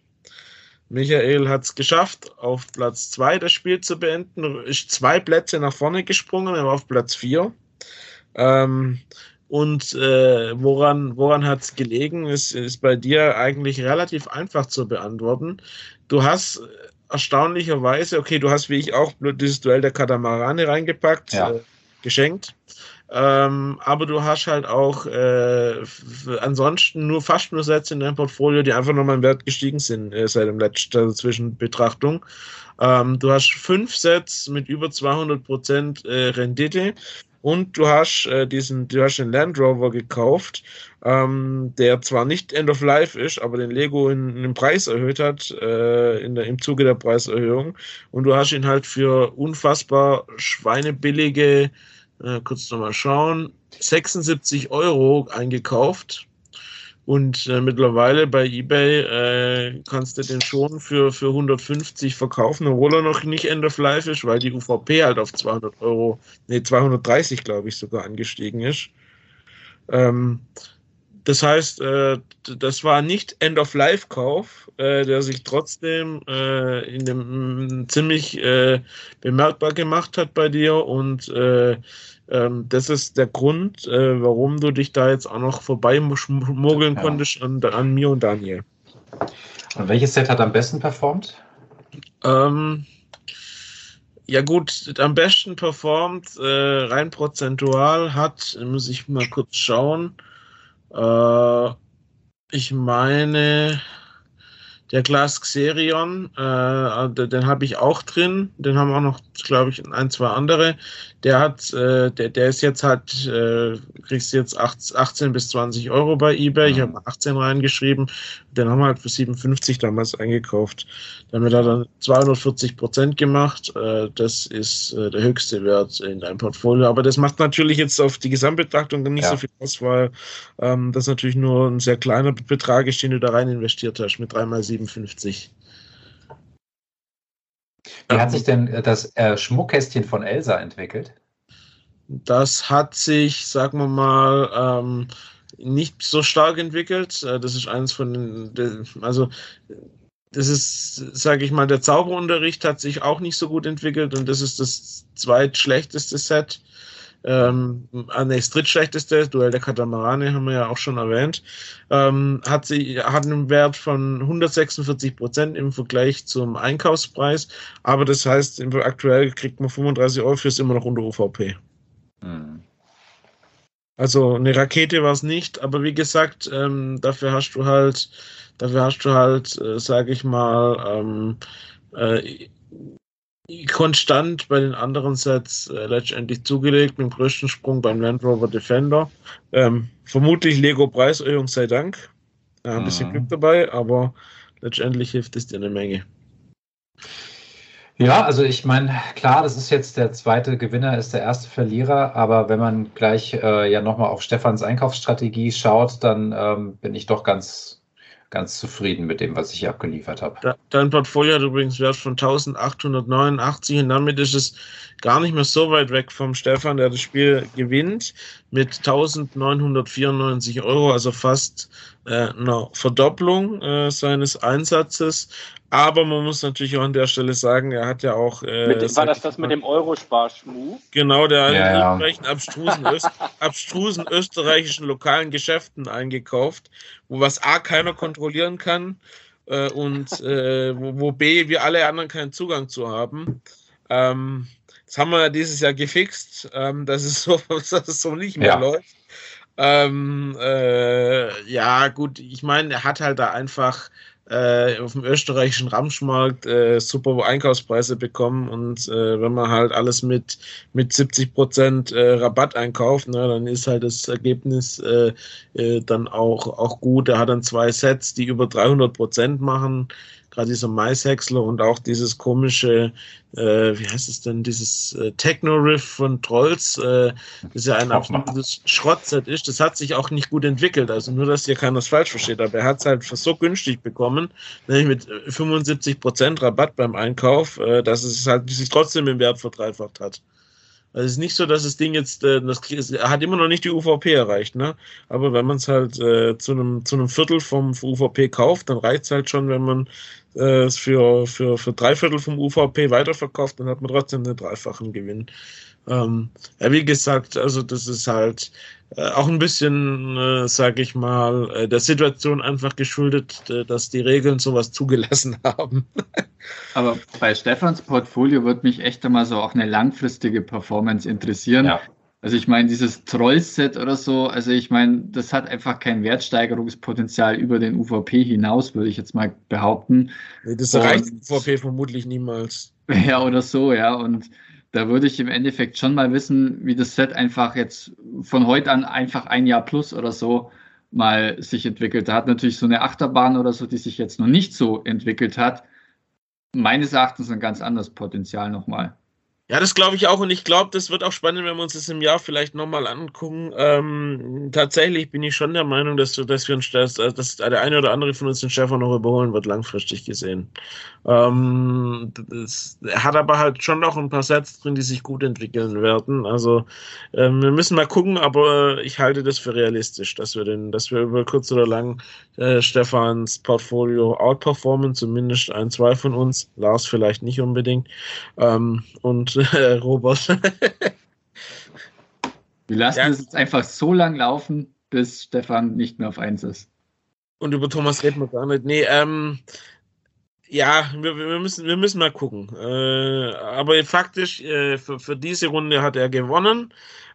Speaker 4: Michael hat es geschafft, auf Platz 2 das Spiel zu beenden, ist zwei Plätze nach vorne gesprungen, er war auf Platz 4. Ähm, und äh, woran, woran hat es gelegen? Es ist bei dir eigentlich relativ einfach zu beantworten. Du hast erstaunlicherweise, okay, du hast wie ich auch dieses Duell der Katamarane reingepackt,
Speaker 2: Ja.
Speaker 4: äh, geschenkt. Ähm, aber du hast halt auch äh, ansonsten nur fast nur Sätze in deinem Portfolio, die einfach nochmal im Wert gestiegen sind äh, seit dem letzten also Zwischenbetrachtung. Ähm, du hast fünf Sets mit über 200 Prozent äh, Rendite und du hast äh, diesen, du hast den Land Rover gekauft, ähm, der zwar nicht End of Life ist, aber den Lego in, in den Preis erhöht hat äh, in der, im Zuge der Preiserhöhung und du hast ihn halt für unfassbar schweinebillige äh, kurz nochmal schauen, 76 Euro eingekauft. Und äh, mittlerweile bei eBay äh, kannst du den schon für, für 150 verkaufen, obwohl er noch nicht End of Life ist, weil die UVP halt auf 200 Euro, nee, 230 glaube ich sogar angestiegen ist. Ähm, das heißt, äh, das war nicht End of Life Kauf, äh, der sich trotzdem äh, in dem ziemlich äh, bemerkbar gemacht hat bei dir und äh, ähm, das ist der Grund, äh, warum du dich da jetzt auch noch vorbei mogeln ja. konntest an, an, mir und Daniel.
Speaker 2: Und welches Set hat am besten performt?
Speaker 4: Ähm, ja gut, am besten performt, äh, rein prozentual hat, muss ich mal kurz schauen. Äh, ich meine, der Glas Xerion, äh, den habe ich auch drin. Den haben auch noch, glaube ich, ein, zwei andere. Der hat, äh, der, der ist jetzt halt, äh, kriegst jetzt 18 bis 20 Euro bei eBay. Ich habe 18 reingeschrieben. Den haben wir halt für 57 damals eingekauft. Damit hat er 240 Prozent gemacht. Äh, das ist äh, der höchste Wert in deinem Portfolio. Aber das macht natürlich jetzt auf die Gesamtbetrachtung nicht ja. so viel aus, weil ähm, das natürlich nur ein sehr kleiner Betrag ist, den du da rein investiert hast mit 3 mal 57.
Speaker 2: Wie hat sich denn das äh, Schmuckkästchen von Elsa entwickelt?
Speaker 4: Das hat sich, sagen wir mal, ähm, nicht so stark entwickelt. Äh, das ist eins von den, also das ist, sage ich mal, der Zauberunterricht hat sich auch nicht so gut entwickelt und das ist das zweitschlechteste Set. Ähm, nee, das drittschlechteste, Duell der Katamarane, haben wir ja auch schon erwähnt, ähm, hat, sie, hat einen Wert von 146 Prozent im Vergleich zum Einkaufspreis, aber das heißt, aktuell kriegt man 35 Euro für es immer noch unter UVP. Hm. Also eine Rakete war es nicht, aber wie gesagt, ähm, dafür hast du halt, dafür hast du halt, äh, sage ich mal, ähm, äh, konstant bei den anderen Sets äh, letztendlich zugelegt, mit dem größten Sprung beim Land Rover Defender. Ähm, vermutlich Lego Preiserhöhung sei Dank. Ja, ein bisschen mhm. Glück dabei, aber letztendlich hilft es dir eine Menge.
Speaker 2: Ja, also ich meine, klar, das ist jetzt der zweite Gewinner, ist der erste Verlierer, aber wenn man gleich äh, ja nochmal auf Stefans Einkaufsstrategie schaut, dann ähm, bin ich doch ganz, ganz zufrieden mit dem, was ich hier abgeliefert habe.
Speaker 4: Dein Portfolio hat übrigens Wert von 1889 und damit ist es gar nicht mehr so weit weg vom Stefan, der das Spiel gewinnt mit 1994 Euro, also fast äh, einer Verdopplung äh, seines Einsatzes. Aber man muss natürlich auch an der Stelle sagen, er hat ja auch.
Speaker 5: Äh, mit, war das das mit dem Eurosparschmu?
Speaker 4: Genau, der hat ja, ja. irgendwelchen abstrusen, Öst, (laughs) abstrusen österreichischen lokalen Geschäften eingekauft, wo was A keiner kontrollieren kann äh, und (laughs) äh, wo, wo, B wir alle anderen keinen Zugang zu haben. Ähm, das haben wir ja dieses Jahr gefixt, ähm, dass, es (laughs) so, dass es so nicht mehr ja. läuft. Ähm, äh, ja, gut, ich meine, er hat halt da einfach äh, auf dem österreichischen Ramschmarkt äh, super Einkaufspreise bekommen und äh, wenn man halt alles mit, mit 70 Prozent äh, Rabatt einkauft, ne, dann ist halt das Ergebnis äh, äh, dann auch, auch gut. Er hat dann zwei Sets, die über 300 Prozent machen gerade dieser Maishäcksler und auch dieses komische, äh, wie heißt es denn, dieses äh, Techno-Riff von Trolls, äh, das ja ein absolutes Schrottset ist, das hat sich auch nicht gut entwickelt. Also nur, dass hier keiner falsch versteht, aber er hat es halt so günstig bekommen, nämlich mit 75% äh, Rabatt beim Einkauf, äh, dass es halt sich trotzdem im Wert verdreifacht hat. Also es ist nicht so, dass das Ding jetzt, äh, das hat immer noch nicht die UVP erreicht, ne? Aber wenn man es halt äh, zu einem zu einem Viertel vom UVP kauft, dann reicht es halt schon, wenn man äh, für, für, für drei Viertel vom UVP weiterverkauft, dann hat man trotzdem einen dreifachen Gewinn. Ähm, ja, wie gesagt, also das ist halt auch ein bisschen, äh, sage ich mal, äh, der Situation einfach geschuldet, äh, dass die Regeln sowas zugelassen (laughs) haben.
Speaker 6: Aber bei Stefans Portfolio wird mich echt einmal so auch eine langfristige Performance interessieren. Ja. Also ich meine, dieses Troll-Set oder so, also ich meine, das hat einfach kein Wertsteigerungspotenzial über den UVP hinaus, würde ich jetzt mal behaupten.
Speaker 4: Nee, das erreicht UVP vermutlich niemals. (laughs)
Speaker 6: Ja, oder so, ja. Und da würde ich im Endeffekt schon mal wissen, wie das Set einfach jetzt von heute an einfach ein Jahr plus oder so mal sich entwickelt. Da hat natürlich so eine Achterbahn oder so, die sich jetzt noch nicht so entwickelt hat, meines Erachtens ein ganz anderes Potenzial nochmal.
Speaker 4: Ja, das glaube ich auch und ich glaube, das wird auch spannend, wenn wir uns das im Jahr vielleicht nochmal angucken. Ähm, tatsächlich bin ich schon der Meinung, dass, dass wir dass, dass der eine oder andere von uns den Stefan noch überholen wird, langfristig gesehen. Ähm, das, er hat aber halt schon noch ein paar Sets drin, die sich gut entwickeln werden. Also ähm, wir müssen mal gucken, aber ich halte das für realistisch, dass wir den, dass wir über kurz oder lang äh, Stefans Portfolio outperformen, zumindest ein, zwei von uns, Lars vielleicht nicht unbedingt. Ähm, und (laughs) äh, Robert.
Speaker 6: Wir lassen
Speaker 4: Ja.
Speaker 6: es jetzt einfach so lang laufen, bis Stefan nicht mehr auf 1 ist.
Speaker 4: Und über Thomas reden wir gar nicht. Nee, ähm, ja, wir, wir, müssen, wir müssen mal gucken. Äh, aber faktisch, äh, für, für diese Runde hat er gewonnen.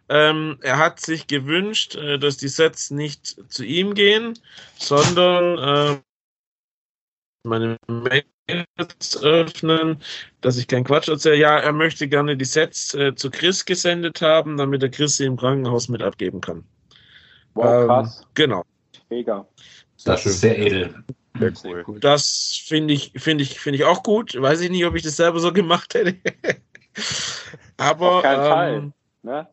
Speaker 4: Ähm, er hat sich gewünscht, äh, dass die Sets nicht zu ihm gehen, sondern äh, meine Mails öffnen, dass ich keinen Quatsch erzähle. Ja, er möchte gerne die Sets äh, zu Chris gesendet haben, damit der Chris sie im Krankenhaus mit abgeben kann.
Speaker 5: Wow,
Speaker 4: Ähm,
Speaker 5: krass.
Speaker 4: Genau.
Speaker 5: Mega.
Speaker 2: Das ist sehr edel.
Speaker 7: Sehr cool.
Speaker 4: Das finde ich, finde ich, finde ich auch gut. Weiß ich nicht, ob ich das selber so gemacht hätte. (laughs) Aber
Speaker 5: Auf keinen
Speaker 4: ähm,
Speaker 5: Fall. Ne?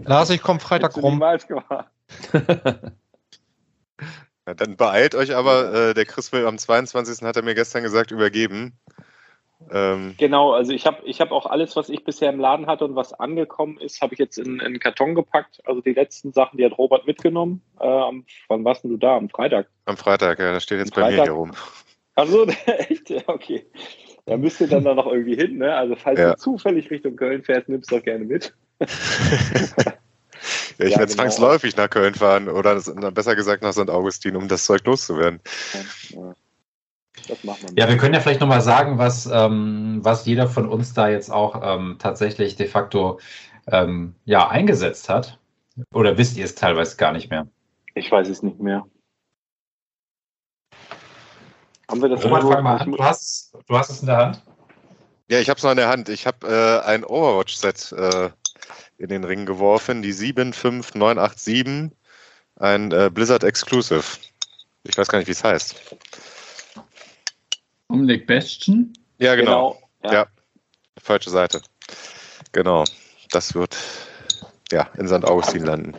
Speaker 9: Lars, ich komme Freitag rum. (laughs)
Speaker 7: Ja, dann beeilt euch aber, äh, der Chris will am 22. hat er mir gestern gesagt, übergeben. Ähm,
Speaker 5: Genau, also ich habe ich hab auch alles, was ich bisher im Laden hatte und was angekommen ist, habe ich jetzt in, in einen Karton gepackt. Also die letzten Sachen, die hat Robert mitgenommen. Äh, am, wann warst denn du da? Am Freitag.
Speaker 7: am Freitag, ja, das steht jetzt
Speaker 5: Am
Speaker 7: bei mir
Speaker 5: Freitag?
Speaker 7: hier rum.
Speaker 5: Also (laughs) echt? Ja, okay. Da müsst ihr dann da noch irgendwie hin, ne? Also falls
Speaker 7: Ja.
Speaker 5: du zufällig Richtung Köln fährst, nimmst du doch gerne mit. (laughs)
Speaker 7: Ja, ich
Speaker 5: Ja,
Speaker 7: werde
Speaker 5: genau.
Speaker 7: zwangsläufig nach Köln fahren oder besser gesagt nach St. Augustin, um das Zeug loszuwerden.
Speaker 5: Ja. Das macht man.
Speaker 2: Ja, wir können ja vielleicht nochmal sagen, was, ähm, was jeder von uns da jetzt auch ähm, tatsächlich de facto ähm, ja, eingesetzt hat. Oder wisst ihr es teilweise gar nicht mehr?
Speaker 5: Ich weiß es nicht mehr. Haben wir das irgendwo-
Speaker 2: fang mal an. Du hast, du hast es in der Hand.
Speaker 7: Ja, ich habe es noch in der Hand. Ich habe äh, ein Overwatch-Set äh, in den Ring geworfen, die 75987, ein äh, Blizzard Exclusive. Ich weiß gar nicht, wie es heißt.
Speaker 6: Omnic Bastion.
Speaker 7: Ja, genau.
Speaker 5: Ja.
Speaker 7: Ja. Falsche Seite. Genau. Das wird ja in St. Augustin landen.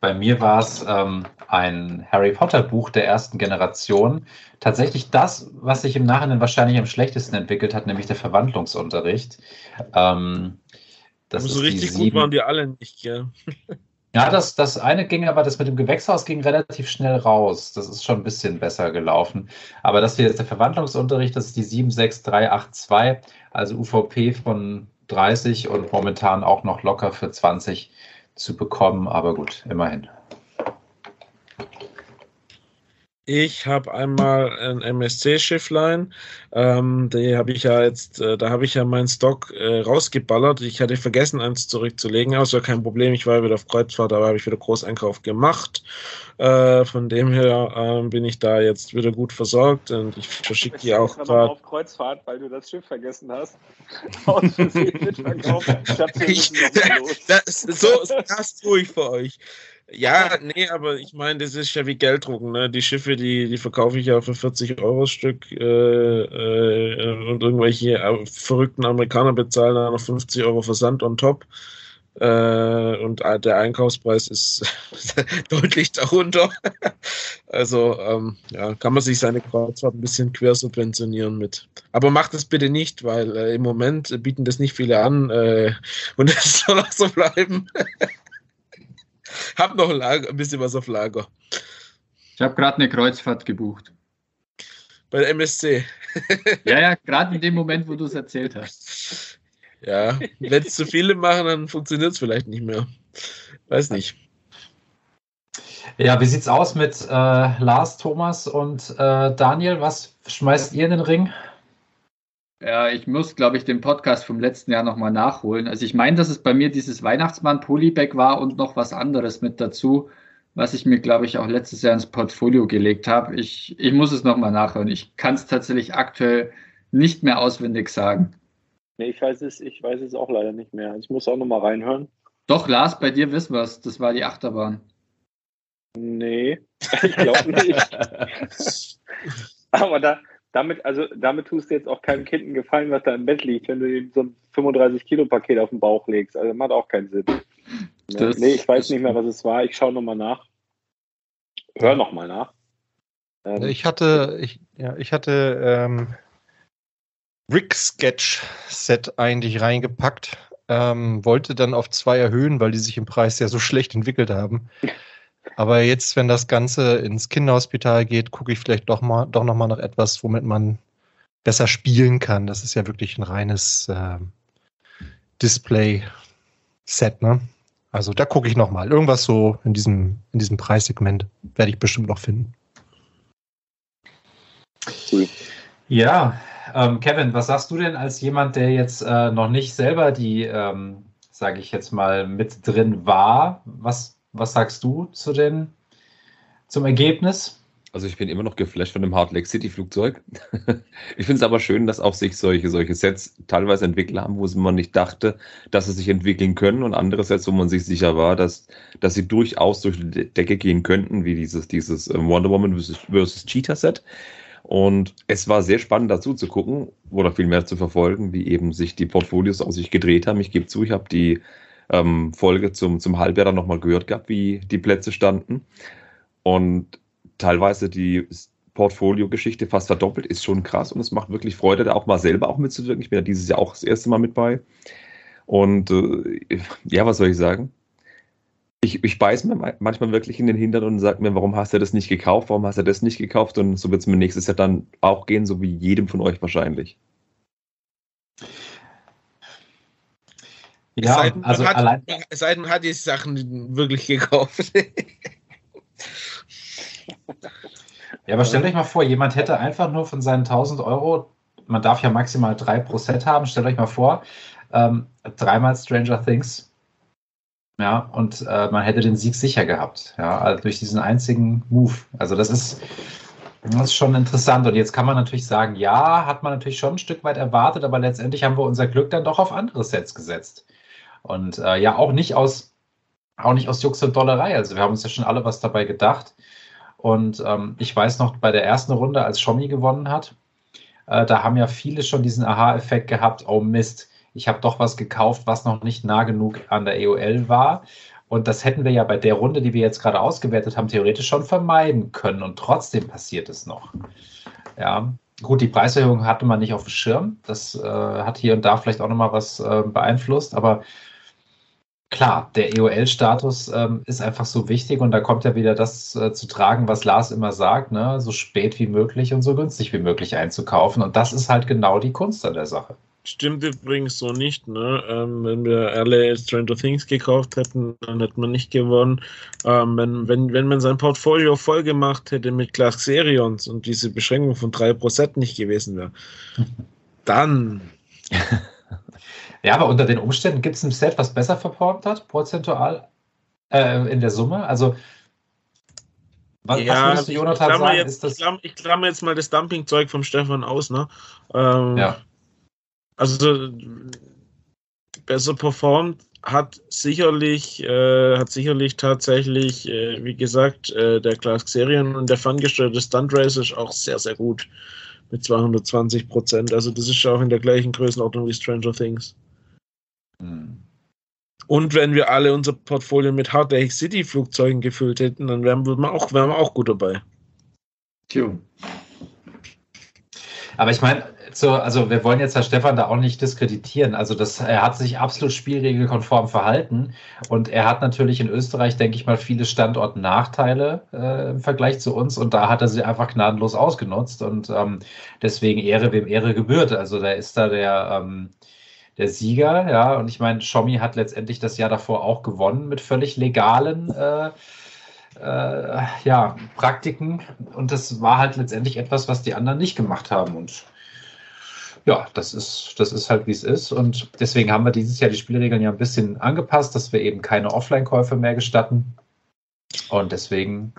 Speaker 2: Bei mir war es ähm, ein Harry Potter Buch der ersten Generation. Tatsächlich das, was sich im Nachhinein wahrscheinlich am schlechtesten entwickelt hat, nämlich der Verwandlungsunterricht. Ähm, das
Speaker 4: so richtig gut waren die alle nicht, gell? (laughs)
Speaker 2: Ja, das, das eine ging aber, das mit dem Gewächshaus ging relativ schnell raus. Das ist schon ein bisschen besser gelaufen. Aber das hier ist der Verwandlungsunterricht, das ist die 76382, also UVP von 30 und momentan auch noch locker für 20 zu bekommen. Aber gut, immerhin.
Speaker 4: Ich habe einmal ein MSC-Schifflein. Ähm, die habe ich ja jetzt, äh, da habe ich ja meinen Stock äh, rausgeballert. Ich hatte vergessen, eins zurückzulegen, aber es war kein Problem. Ich war ja wieder auf Kreuzfahrt, aber habe ich wieder Großeinkauf gemacht. Äh, von dem her ähm, bin ich da jetzt wieder gut versorgt und ich verschicke die auch gerade.
Speaker 5: auf Kreuzfahrt, weil du das Schiff vergessen hast. (laughs) Los. (laughs)
Speaker 4: Das, so das tue ich für euch. Ja, nee, aber ich meine, das ist ja wie Gelddrucken. Ne? Die Schiffe, die, die verkaufe ich ja für 40 Euro Stück äh, äh, und irgendwelche äh, verrückten Amerikaner bezahlen da noch 50 Euro Versand on top. Äh, und äh, der Einkaufspreis ist (laughs) deutlich darunter. (laughs) also ähm, ja, kann man sich seine Kreuzfahrt ein bisschen quer subventionieren mit. Aber macht das bitte nicht, weil äh, im Moment bieten das nicht viele an äh, (laughs) und es soll auch so bleiben. Hab noch ein, Lager, ein bisschen was auf Lager.
Speaker 6: Ich habe gerade eine Kreuzfahrt gebucht.
Speaker 4: Bei der MSC. (laughs)
Speaker 6: Ja, ja, gerade in dem Moment, wo du es erzählt hast.
Speaker 4: Ja, wenn es zu viele machen, dann funktioniert es vielleicht nicht mehr. Weiß nicht.
Speaker 2: Ja, wie sieht's aus mit äh, Lars, Thomas und äh, Daniel? Was schmeißt ihr in den Ring?
Speaker 6: Ja, ich muss, glaube ich, den Podcast vom letzten Jahr nochmal nachholen. Also ich meine, dass es bei mir dieses Weihnachtsmann Polybag war und noch was anderes mit dazu, was ich mir, glaube ich, auch letztes Jahr ins Portfolio gelegt habe. Ich, ich muss es nochmal nachhören. Ich kann es tatsächlich aktuell nicht mehr auswendig sagen.
Speaker 5: Nee, ich weiß es, ich weiß es auch leider nicht mehr. Ich muss auch nochmal reinhören.
Speaker 6: Doch, Lars, bei dir wissen wir es. Das war die Achterbahn.
Speaker 5: Nee, ich glaube nicht. (laughs) Aber da, damit, also damit tust du jetzt auch keinem Kind einen Gefallen, was da im Bett liegt, wenn du ihm so ein 35-Kilo-Paket auf den Bauch legst. Also macht auch keinen Sinn.
Speaker 6: Das-
Speaker 5: nee, ich weiß nicht mehr, was es war. Ich schaue nochmal nach. Hör nochmal nach. Ähm,
Speaker 9: Ich hatte, ich, ja, ich hatte ähm, Rick Sketch Set eigentlich reingepackt, ähm, wollte dann auf zwei erhöhen, weil die sich im Preis ja so schlecht entwickelt haben. (laughs) Aber jetzt, wenn das Ganze ins Kinderhospital geht, gucke ich vielleicht doch mal, doch noch mal nach etwas, womit man besser spielen kann. Das ist ja wirklich ein reines ähm, Display-Set, ne? Also da gucke ich noch mal. Irgendwas so in diesem, in diesem Preissegment werde ich bestimmt noch finden.
Speaker 2: Ja, ähm, Kevin, was sagst du denn als jemand, der jetzt äh, noch nicht selber die, ähm, sage ich jetzt mal, mit drin war? Was, was sagst du zu den, zum Ergebnis?
Speaker 8: Also ich bin immer noch geflasht von dem Hard Lake City Flugzeug. (laughs) ich finde es aber schön, dass auch sich solche, solche Sets teilweise entwickelt haben, wo man nicht dachte, dass sie sich entwickeln können und andere Sets, wo man sich sicher war, dass, dass sie durchaus durch die Decke gehen könnten, wie dieses, dieses ähm, Wonder Woman versus Cheetah Set. Und es war sehr spannend dazu zu gucken oder vielmehr zu verfolgen, wie eben sich die Portfolios aus sich gedreht haben. Ich gebe zu, ich habe die ähm, Folge zum, zum Halbjahr dann nochmal gehört gehabt, wie die Plätze standen. Und teilweise die Portfolio-Geschichte fast verdoppelt, ist schon krass und es macht wirklich Freude, da auch mal selber auch mitzuwirken. Ich bin ja dieses Jahr auch das erste Mal mit bei. Und äh, ja, was soll ich sagen? Ich, ich beiß mir manchmal wirklich in den Hintern und sage mir, warum hast du das nicht gekauft? Warum hast du das nicht gekauft? Und so wird es mir nächstes Jahr dann auch gehen, so wie jedem von euch wahrscheinlich.
Speaker 2: Ja,
Speaker 4: sei denn,
Speaker 2: also
Speaker 4: hat,
Speaker 2: allein,
Speaker 4: es sei denn, man hat die Sachen wirklich gekauft. (laughs)
Speaker 2: ja, aber stellt euch mal vor, jemand hätte einfach nur von seinen 1000 Euro, man darf ja maximal drei pro Set haben, stellt euch mal vor, ähm, dreimal Stranger Things ja, und äh, man hätte den Sieg sicher gehabt, ja, also durch diesen einzigen Move. Also das ist, das ist schon interessant. Und jetzt kann man natürlich sagen, ja, hat man natürlich schon ein Stück weit erwartet, aber letztendlich haben wir unser Glück dann doch auf andere Sets gesetzt. Und äh, ja, auch nicht aus, auch nicht aus Jux und Dollerei. Also wir haben uns ja schon alle was dabei gedacht. Und ähm, ich weiß noch, bei der ersten Runde, als Schommi gewonnen hat, äh, da haben ja viele schon diesen Aha-Effekt gehabt, oh Mist, ich habe doch was gekauft, was noch nicht nah genug an der EOL war. Und das hätten wir ja bei der Runde, die wir jetzt gerade ausgewertet haben, theoretisch schon vermeiden können. Und trotzdem passiert es noch. Ja, gut, die Preiserhöhung hatte man nicht auf dem Schirm. Das äh, hat hier und da vielleicht auch nochmal was äh, beeinflusst. Aber klar, der EOL-Status ähm, ist einfach so wichtig. Und da kommt ja wieder das äh, zu tragen, was Lars immer sagt, ne? so spät wie möglich und so günstig wie möglich einzukaufen. Und das ist halt genau die Kunst an der Sache.
Speaker 4: Stimmt übrigens so nicht. Ne? Ähm, wenn wir alle Stranger Things gekauft hätten, dann hätte man nicht gewonnen. Ähm, wenn, wenn, wenn man sein Portfolio voll gemacht hätte mit Clark Serions und diese Beschränkung von 3% nicht gewesen wäre, (laughs) dann. (laughs)
Speaker 2: Ja, aber unter den Umständen gibt es ein Set, was besser performt hat, prozentual äh, in der Summe. Also, was,
Speaker 4: ja,
Speaker 2: was würdest du,
Speaker 4: ich,
Speaker 2: Jonathan,
Speaker 4: klammer
Speaker 2: sagen?
Speaker 4: jetzt,
Speaker 2: das,
Speaker 4: ich, klammer, ich klammer jetzt mal das Dumpingzeug vom Stefan aus. Ne? Ähm,
Speaker 2: ja.
Speaker 4: Also besser performt hat sicherlich, äh, hat sicherlich tatsächlich, äh, wie gesagt, äh, der Class Serien und der ferngesteuerte Stunt Race ist auch sehr, sehr gut mit 220 Prozent. Also das ist auch in der gleichen Größenordnung wie Stranger Things. Und wenn wir alle unser Portfolio mit Hard Lake City Flugzeugen gefüllt hätten, dann wären wir auch, wären wir auch gut dabei.
Speaker 6: Tja.
Speaker 2: Aber ich meine, so, also wir wollen jetzt Herr Stefan da auch nicht diskreditieren. Also das, er hat sich absolut spielregelkonform verhalten und er hat natürlich in Österreich, denke ich mal, viele Standortnachteile äh, im Vergleich zu uns und da hat er sie einfach gnadenlos ausgenutzt und ähm, deswegen Ehre wem Ehre gebührt. Also da ist da der ähm, der Sieger, ja, und ich meine, Schommi hat letztendlich das Jahr davor auch gewonnen mit völlig legalen äh, äh, ja, Praktiken und das war halt letztendlich etwas, was die anderen nicht gemacht haben und ja, das ist, das ist halt wie es ist. Und deswegen haben wir dieses Jahr die Spielregeln ja ein bisschen angepasst, dass wir eben keine Offline-Käufe mehr gestatten. Und deswegen.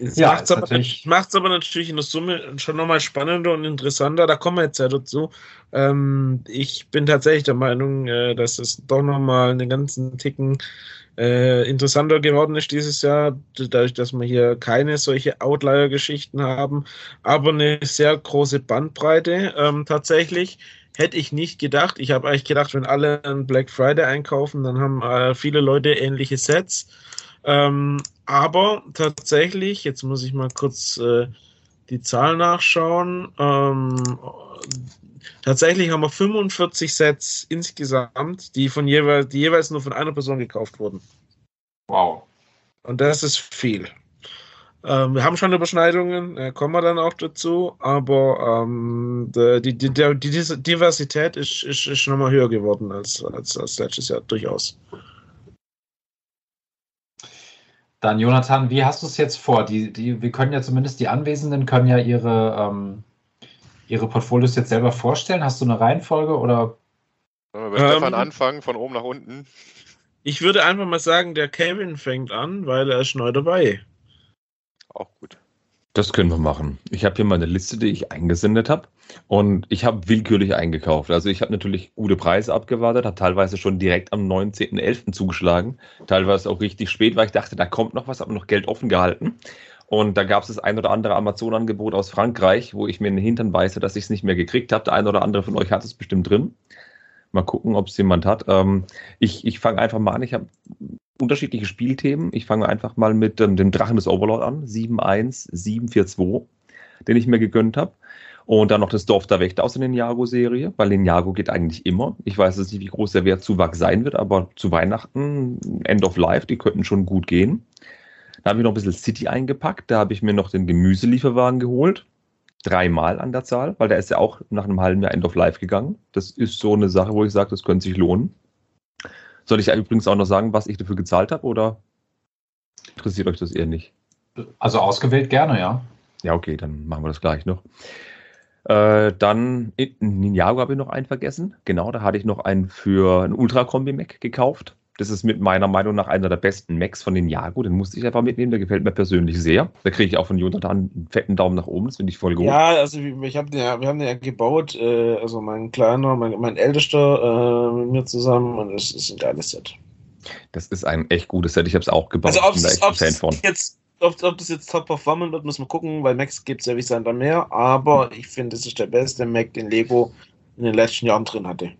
Speaker 4: Es
Speaker 2: Ja,
Speaker 4: macht es aber,
Speaker 2: natürlich-
Speaker 4: macht's aber natürlich in der Summe schon nochmal spannender und interessanter. Da kommen wir jetzt ja dazu. Ähm, ich bin tatsächlich der Meinung, äh, dass es doch nochmal einen ganzen Ticken äh, interessanter geworden ist dieses Jahr, dadurch, dass wir hier keine solche Outlier-Geschichten haben, aber eine sehr große Bandbreite ähm, tatsächlich. Hätte ich nicht gedacht. Ich habe eigentlich gedacht, wenn alle einen Black Friday einkaufen, dann haben äh, viele Leute ähnliche Sets. Ähm, aber tatsächlich, jetzt muss ich mal kurz äh, die Zahl nachschauen. Ähm, tatsächlich haben wir 45 Sets insgesamt, die von jeweils, die jeweils nur von einer Person gekauft wurden.
Speaker 2: Wow.
Speaker 4: Und das ist viel. Ähm, wir haben schon Überschneidungen, äh, kommen wir dann auch dazu, aber ähm, die, die, die, die Diversität ist, ist, ist nochmal höher geworden als, als, als letztes Jahr, durchaus.
Speaker 2: Dann, Jonathan, wie hast du es jetzt vor? Die, die, wir können ja zumindest die Anwesenden können ja ihre, ähm, ihre Portfolios jetzt selber vorstellen. Hast du eine Reihenfolge oder?
Speaker 7: Sollen wir bei Stefan
Speaker 4: Ähm,
Speaker 7: anfangen, von oben nach unten?
Speaker 4: Ich würde einfach mal sagen, der Kevin fängt an, weil er ist neu dabei.
Speaker 7: Auch gut.
Speaker 8: Das können wir machen. Ich habe hier meine Liste, die ich eingesendet habe. Und ich habe willkürlich eingekauft. Also ich habe natürlich gute Preise abgewartet, habe teilweise schon direkt am 19.11. zugeschlagen. Teilweise auch richtig spät, weil ich dachte, da kommt noch was, habe noch Geld offen gehalten. Und da gab es das ein oder andere Amazon-Angebot aus Frankreich, wo ich mir in den Hintern beiße, dass ich es nicht mehr gekriegt habe. Der ein oder andere von euch hat es bestimmt drin. Mal gucken, ob es jemand hat. Ähm, ich ich fange einfach mal an. Ich habe unterschiedliche Spielthemen. Ich fange einfach mal mit ähm, dem Drachen des Overlord an, 71742, den ich mir gegönnt habe. Und dann noch das Dorf der Wächter aus der Ninjago-Serie, weil Ninjago geht eigentlich immer. Ich weiß jetzt nicht, wie groß der Wertzuwachs sein wird, aber zu Weihnachten, End of Life, die könnten schon gut gehen. Da habe ich noch ein bisschen City eingepackt. Da habe ich mir noch den Gemüselieferwagen geholt. Dreimal an der Zahl, weil der ist ja auch nach einem halben Jahr End of Life gegangen. Das ist so eine Sache, wo ich sage, das könnte sich lohnen. Soll ich übrigens auch noch sagen, was ich dafür gezahlt habe oder interessiert euch das eher nicht?
Speaker 2: Also ausgewählt gerne, ja.
Speaker 8: Ja, okay, dann machen wir das gleich noch. Äh, dann in Ninjago habe ich noch einen vergessen. Genau, da hatte ich noch einen für einen Ultra-Kombi-Mac gekauft. Das ist mit meiner Meinung nach einer der besten Macs von Ninjago. Den musste ich einfach mitnehmen. Der gefällt mir persönlich sehr. Da kriege ich auch von Jonathan einen fetten Daumen nach oben. Das finde ich voll gut.
Speaker 4: Ja, also ich hab den, wir haben den ja gebaut, äh, also mein kleiner, mein, mein ältester äh, mit mir zusammen und es ist ein geiles Set.
Speaker 8: Das ist ein echt gutes Set. Ich habe es auch gebaut.
Speaker 4: Also ob
Speaker 8: von.
Speaker 4: jetzt, ob, ob das jetzt top performen wird, muss man gucken, weil Macs gibt es ja wie am Meer, aber ich finde, es ist der beste Mac, den Lego in den letzten Jahren drin hatte.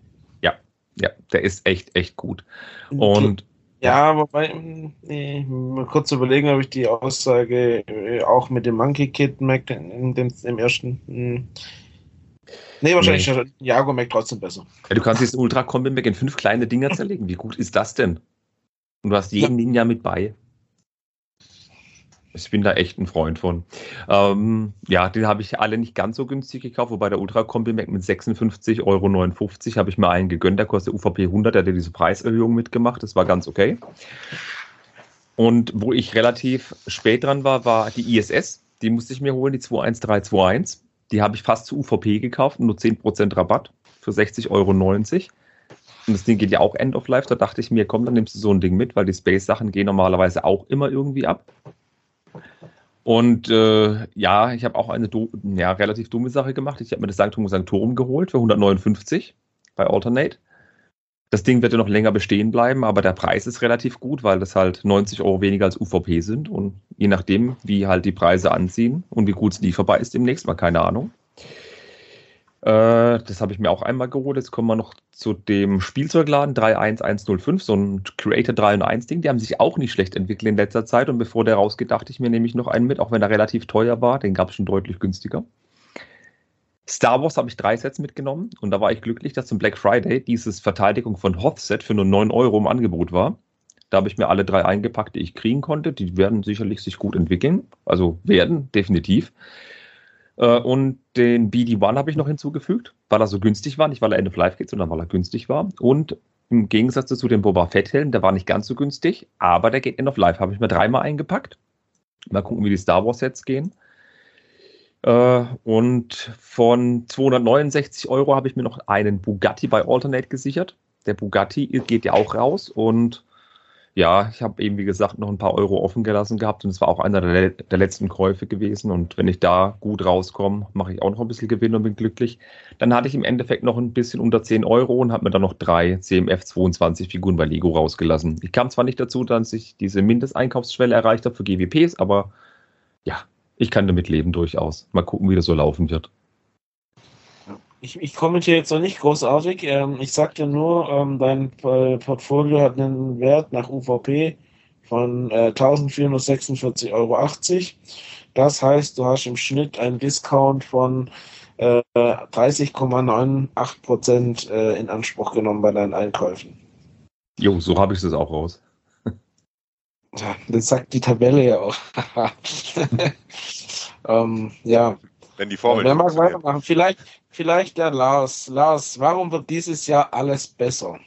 Speaker 8: Ja, der ist echt, echt gut. Und
Speaker 4: Ja, wobei, nee, mal kurz überlegen, ob ich die Aussage äh, auch mit dem Monkey Kid Mac in, dem, im ersten. mh. Nee, wahrscheinlich ist der Jago Mac trotzdem besser.
Speaker 8: Ja, du kannst diesen Ultra Combi Mac in fünf kleine Dinger zerlegen. Wie gut ist das denn? Und du hast jeden Ninja mit bei. Ich bin da echt ein Freund von. Ähm, ja, den habe ich alle nicht ganz so günstig gekauft, wobei der Ultra Combi Mac mit 56,59 Euro habe ich mir einen gegönnt. Der kostet UVP 100, der hat ja diese Preiserhöhung mitgemacht. Das war ganz okay. Und wo ich relativ spät dran war, war die ISS. Die musste ich mir holen, die 21321. Die habe ich fast zu UVP gekauft, nur 10% Rabatt für 60,90 Euro. Und das Ding geht ja auch End of Life. Da dachte ich mir, komm, dann nimmst du so ein Ding mit, weil die Space-Sachen gehen normalerweise auch immer irgendwie ab. Und äh, ja, ich habe auch eine do- ja, relativ dumme Sache gemacht. Ich habe mir das Sanctum Sanctorum geholt für 159 bei Alternate. Das Ding wird ja noch länger bestehen bleiben, aber der Preis ist relativ gut, weil das halt 90 Euro weniger als UVP sind. Und je nachdem, wie halt die Preise anziehen und wie gut es lieferbar ist demnächst, mal keine Ahnung. Äh, das habe ich mir auch einmal geholt. Jetzt kommen wir noch zu dem Spielzeugladen 31105, so ein Creator 3 und 1 Ding. Die haben sich auch nicht schlecht entwickelt in letzter Zeit. Und bevor der rausgeht, dachte ich mir nämlich noch einen mit, auch wenn er relativ teuer war. Den gab es schon deutlich günstiger. Star Wars habe ich drei Sets mitgenommen und da war ich glücklich, dass zum Black Friday dieses Verteidigung von Hoth Set für nur 9 Euro im Angebot war. Da habe ich mir alle drei eingepackt, die ich kriegen konnte. Die werden sicherlich sich gut entwickeln. Also werden, definitiv. Äh, Und den BD-1 habe ich noch hinzugefügt, weil er so günstig war. Nicht, weil er End of Life geht, sondern weil er günstig war. Und im Gegensatz zu dem Boba Fett-Helm, der war nicht ganz so günstig, aber der geht End of Life. Habe ich mir dreimal eingepackt. Mal gucken, wie die Star Wars-Sets gehen. Äh, und von 269 Euro habe ich mir noch einen Bugatti bei Alternate gesichert. Der Bugatti geht ja auch raus und ja, ich habe eben, wie gesagt, noch ein paar Euro offen gelassen gehabt und es war auch einer der, der, letzten Käufe gewesen. Und wenn ich da gut rauskomme, mache ich auch noch ein bisschen Gewinn und bin glücklich. Dann hatte ich im Endeffekt noch ein bisschen unter 10 Euro und habe mir dann noch drei CMF 22 Figuren bei Lego rausgelassen. Ich kam zwar nicht dazu, dass ich diese Mindesteinkaufsschwelle erreicht habe für GWPs, aber ja, ich kann damit leben durchaus. Mal gucken, wie das so laufen wird.
Speaker 4: Ich, ich kommentiere jetzt noch nicht großartig. Ähm, ich sagte nur, ähm, dein äh, Portfolio hat einen Wert nach UVP von äh, 1446,80 Euro. Das heißt, du hast im Schnitt einen Discount von äh, 30,98 Prozent äh, in Anspruch genommen bei deinen Einkäufen.
Speaker 8: Jo, so habe ich es auch raus.
Speaker 4: Das sagt die Tabelle ja auch. (laughs) ähm, ja.
Speaker 7: Wenn die Formel.
Speaker 4: Wer mag weitermachen? Vielleicht, vielleicht der Lars. Lars, warum wird dieses Jahr alles besser?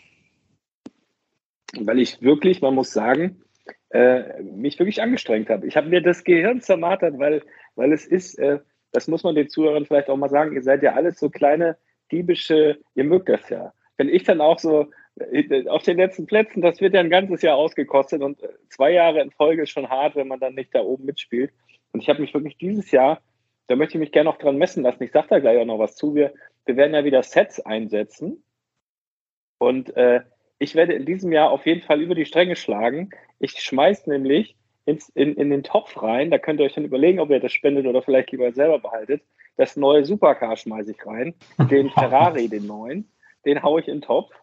Speaker 5: Weil ich wirklich, man muss sagen, äh, mich wirklich angestrengt habe. Ich habe mir das Gehirn zermartert, weil, weil es ist, äh, das muss man den Zuhörern vielleicht auch mal sagen, ihr seid ja alles so kleine diebische, ihr mögt das ja. Wenn ich dann auch so äh, auf den letzten Plätzen, das wird ja ein ganzes Jahr ausgekostet und äh, zwei Jahre in Folge ist schon hart, wenn man dann nicht da oben mitspielt. Und ich habe mich wirklich dieses Jahr da möchte ich mich gerne noch dran messen lassen. Ich sage da gleich auch noch was zu. Wir, wir werden ja wieder Sets einsetzen. Und äh, ich werde in diesem Jahr auf jeden Fall über die Stränge schlagen. Ich schmeiße nämlich ins, in, in den Topf rein. Da könnt ihr euch dann überlegen, ob ihr das spendet oder vielleicht lieber selber behaltet. Das neue Supercar schmeiße ich rein. Den (laughs) Ferrari, den neuen. Den haue ich in den Topf.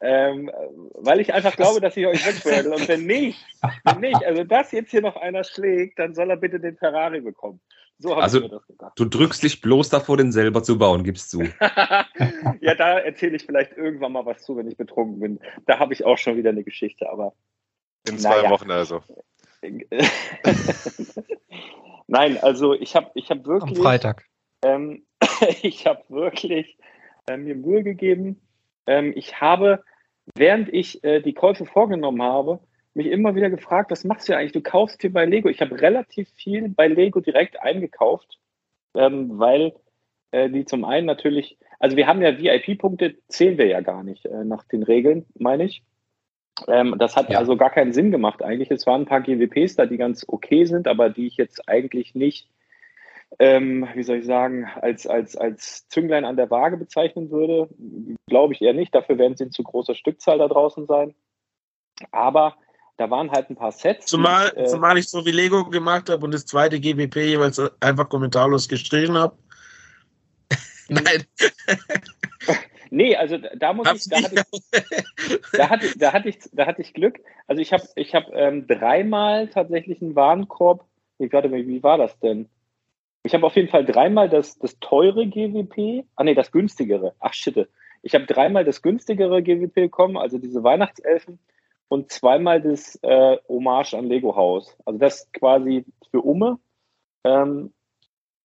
Speaker 5: Ähm, weil ich einfach glaube, dass ich euch wegwerde. Und wenn nicht, wenn nicht, also das jetzt hier noch einer schlägt, dann soll er bitte den Ferrari bekommen.
Speaker 8: So habe also, ich mir das gedacht. Du drückst dich bloß davor, den selber zu bauen, gibst du. (laughs)
Speaker 5: ja, da erzähle ich vielleicht irgendwann mal was zu, wenn ich betrunken bin. Da habe ich auch schon wieder eine Geschichte, aber.
Speaker 7: In zwei naja. Wochen also. (laughs)
Speaker 5: Nein, also ich habe ich hab wirklich.
Speaker 9: Am Freitag.
Speaker 5: Ähm, (laughs) ich habe wirklich äh, mir Mühe gegeben. Ähm, ich habe, während ich äh, die Käufe vorgenommen habe, mich immer wieder gefragt, was machst du eigentlich? Du kaufst hier bei Lego. Ich habe relativ viel bei Lego direkt eingekauft, ähm, weil äh, die zum einen natürlich, also wir haben ja VIP-Punkte, zählen wir ja gar nicht äh, nach den Regeln, meine ich. Ähm, das hat ja. also gar keinen Sinn gemacht eigentlich. Es waren ein paar GWPs da, die ganz okay sind, aber die ich jetzt eigentlich nicht, ähm, wie soll ich sagen, als, als, als Zünglein an der Waage bezeichnen würde. Glaube ich eher nicht. Dafür werden sie in zu großer Stückzahl da draußen sein. Aber da waren halt ein paar Sets.
Speaker 4: Zumal, die, äh, zumal ich so wie Lego gemacht habe und das zweite GWP jeweils einfach kommentarlos gestrichen habe. (laughs) Nein. (laughs)
Speaker 5: nee, also da muss Hab's ich, da (laughs) hatte ich, da hatte, da hatte ich, da hatte ich Glück. Also ich habe, ich habe ähm, dreimal tatsächlich einen Warenkorb. Ich warte mal, wie war das denn? Ich habe auf jeden Fall dreimal das, das teure GWP, ah nee, das günstigere. Ach shit. Ich habe dreimal das günstigere GWP bekommen, also diese Weihnachtselfen und zweimal das äh, Hommage an Lego Haus. Also das quasi für Umme. Ähm,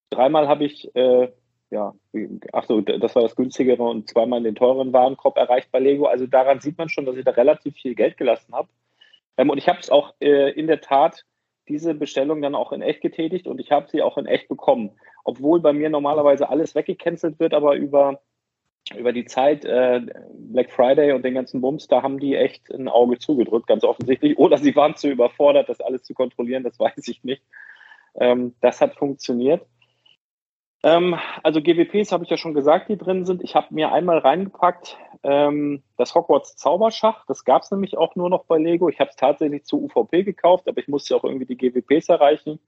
Speaker 5: dreimal habe ich, äh, ja, ach so, das war das günstigere und zweimal den teuren Warenkorb erreicht bei Lego. Also daran sieht man schon, dass ich da relativ viel Geld gelassen habe. Ähm, und ich habe es auch äh, in der Tat diese Bestellung dann auch in echt getätigt und ich habe sie auch in echt bekommen. Obwohl bei mir normalerweise alles weggecancelt wird, aber über über die Zeit äh, Black Friday und den ganzen Bums, da haben die echt ein Auge zugedrückt, ganz offensichtlich. (laughs) Oder sie waren zu überfordert, das alles zu kontrollieren, das (laughs) weiß ich nicht. Ähm, das hat funktioniert. Ähm, also GWPs habe ich ja schon gesagt, die drin sind. Ich habe mir einmal reingepackt ähm, das Hogwarts Zauberschach. Das gab es nämlich auch nur noch bei Lego. Ich habe es tatsächlich zu UVP gekauft, aber ich musste auch irgendwie die GWPs erreichen.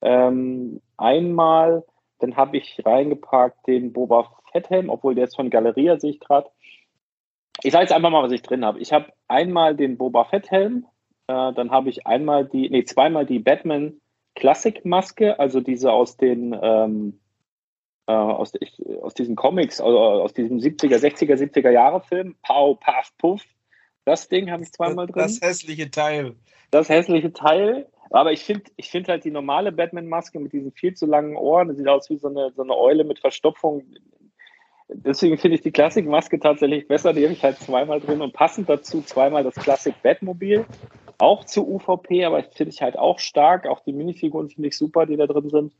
Speaker 5: Ähm, einmal, dann habe ich reingepackt den Boba Fetthelm, obwohl der ist von Galeria, sehe ich gerade. Ich sage jetzt einfach mal, was ich drin habe. Ich habe einmal den Boba Fetthelm, äh, dann habe ich einmal die, nee, zweimal die Batman Classic Maske, also diese aus den, ähm, äh, aus, ich, aus diesen Comics, also aus diesem 70er, 60er, 70er Jahre Film. Pau, Paf, Puff. Das Ding habe ich zweimal drin.
Speaker 4: Das hässliche Teil.
Speaker 5: Das hässliche Teil. Aber ich finde ich find halt die normale Batman-Maske mit diesen viel zu langen Ohren, das sieht aus wie so eine, so eine Eule mit Verstopfung, deswegen finde ich die Classic-Maske tatsächlich besser. Die habe ich halt zweimal drin und passend dazu zweimal das Classic Batmobil. Auch zu UVP, aber finde ich halt auch stark. Auch die Minifiguren finde ich super, die da drin sind.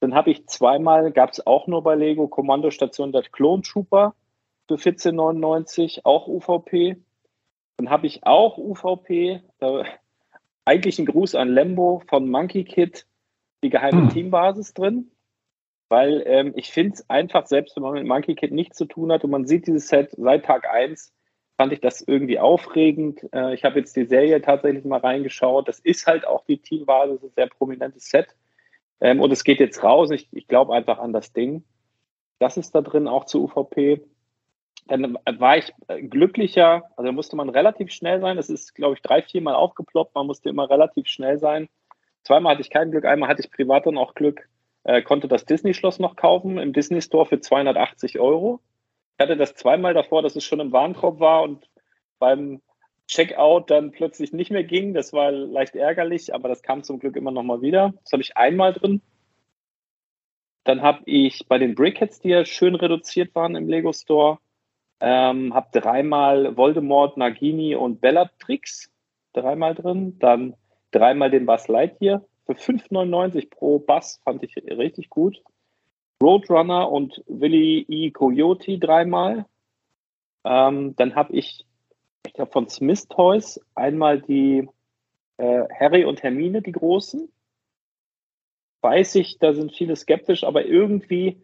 Speaker 5: Dann habe ich zweimal, gab es auch nur bei Lego, Kommandostation der Clone Trooper für 14,99, auch UVP. Dann habe ich auch UVP, da, eigentlich ein Gruß an Lembo von Monkey Kid, die geheime
Speaker 2: Hm.
Speaker 5: Teambasis drin. Weil ähm, ich finde es einfach, selbst wenn man mit Monkey Kid nichts zu tun hat und man sieht dieses Set seit Tag 1, fand ich das irgendwie aufregend. Äh, ich habe jetzt die Serie tatsächlich mal reingeschaut. Das ist halt auch die Teambasis, ein sehr prominentes Set. Ähm, und es geht jetzt raus. Ich, ich glaube einfach an das Ding. Das ist da drin auch zu UVP. Dann war ich äh, glücklicher, also da musste man relativ schnell sein. Das ist, glaube ich, drei, viermal aufgeploppt. Man musste immer relativ schnell sein. Zweimal hatte ich kein Glück, einmal hatte ich privat dann auch Glück, äh, konnte das Disney-Schloss noch kaufen im Disney Store für 280 Euro. Ich hatte das zweimal davor, dass es schon im Warenkorb war und beim Checkout dann plötzlich nicht mehr ging. Das war leicht ärgerlich, aber das kam zum Glück immer noch mal wieder. Das habe ich einmal drin. Dann habe ich bei den Brickheads, die ja schön reduziert waren im Lego Store, ähm, habe dreimal Voldemort, Nagini und Bellatrix dreimal drin. Dann dreimal den Buzz Lightyear für 5,99 pro Bass fand ich richtig gut. Roadrunner und Willy E. Coyote dreimal. Ähm, dann habe ich, ich glaube, von Smith Toys einmal die äh, Harry und Hermine, die großen. Weiß ich, da sind viele skeptisch, aber irgendwie,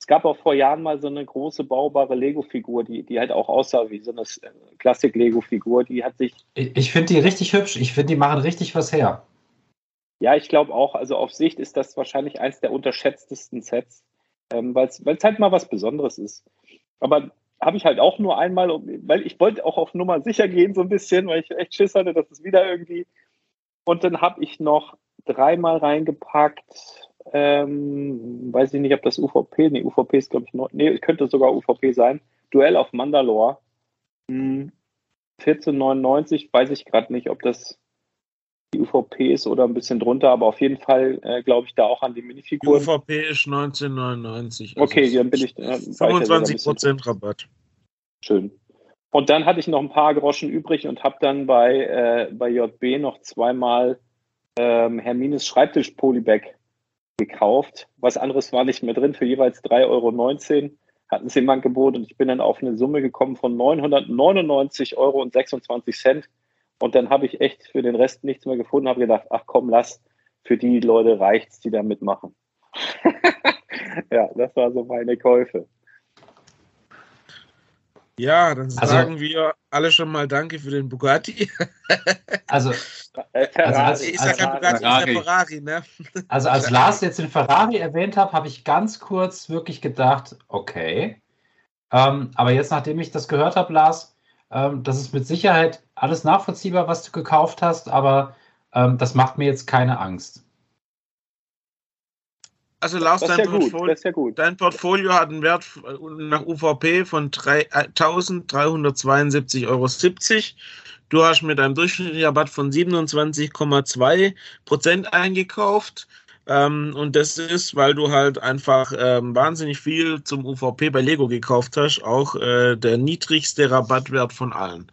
Speaker 5: es gab auch vor Jahren mal so eine große baubare Lego-Figur, die, die halt auch aussah wie so eine äh, Klassik-Lego-Figur. Die hat sich
Speaker 2: Ich, ich finde die richtig hübsch. Ich finde, die machen richtig was her.
Speaker 5: Ja, ich glaube auch, also auf Sicht ist das wahrscheinlich eins der unterschätztesten Sets, ähm, weil es halt mal was Besonderes ist. Aber habe ich halt auch nur einmal, weil ich wollte auch auf Nummer sicher gehen so ein bisschen, weil ich echt Schiss hatte, dass es wieder irgendwie. Und dann habe ich noch dreimal reingepackt, ähm, weiß ich nicht, ob das UVP, nee, UVP ist glaube ich noch, nee, könnte sogar UVP sein. Duell auf Mandalore. Hm, 14,99, weiß ich gerade nicht, ob das die UVP ist oder ein bisschen drunter, aber auf jeden Fall äh, glaube ich da auch an die
Speaker 4: Die
Speaker 5: Minifiguren.
Speaker 4: UVP ist 1999. also
Speaker 5: Okay, dann bin ich. Äh, war ich ja sogar ein
Speaker 4: 25
Speaker 5: bisschen-
Speaker 4: Prozent Rabatt.
Speaker 5: Schön. Und dann hatte ich noch ein paar Groschen übrig und habe dann bei, äh, bei JB noch zweimal ähm, Hermines Schreibtisch-Polybag gekauft. Was anderes war nicht mehr drin, für jeweils 3,19 Euro hatten sie im Angebot und ich bin dann auf eine Summe gekommen von 999,26 Euro. Und dann habe ich echt für den Rest nichts mehr gefunden, habe gedacht, ach komm, lass, für die Leute reicht's, die da mitmachen. (laughs) ja, das war so meine Käufe.
Speaker 4: Ja, dann
Speaker 2: Also-
Speaker 4: sagen wir alle schon mal Danke für den Bugatti. (laughs)
Speaker 2: Also,
Speaker 5: Äh, Ferrari,
Speaker 2: als-
Speaker 4: ist ja kein
Speaker 2: als-
Speaker 4: Bugatti, ist ja
Speaker 6: Ferrari.
Speaker 4: Ferrari, ne?
Speaker 2: also als (laughs) Lars jetzt den Ferrari erwähnt hat, habe ich ganz kurz wirklich gedacht, okay. Ähm, aber jetzt, nachdem ich das gehört habe, Lars, ähm, das ist mit Sicherheit alles nachvollziehbar, was du gekauft hast, aber ähm, das macht mir jetzt keine Angst.
Speaker 4: Also Lars, dein,
Speaker 5: ja
Speaker 4: Portfolio,
Speaker 5: ja
Speaker 4: dein Portfolio hat einen Wert äh, nach UVP von 1.372,70 Euro. Du hast mit einem durchschnittlichen Rabatt von 27,2 Prozent eingekauft. Ähm, und das ist, weil du halt einfach ähm, wahnsinnig viel zum UVP bei Lego gekauft hast, auch äh, der niedrigste Rabattwert von allen.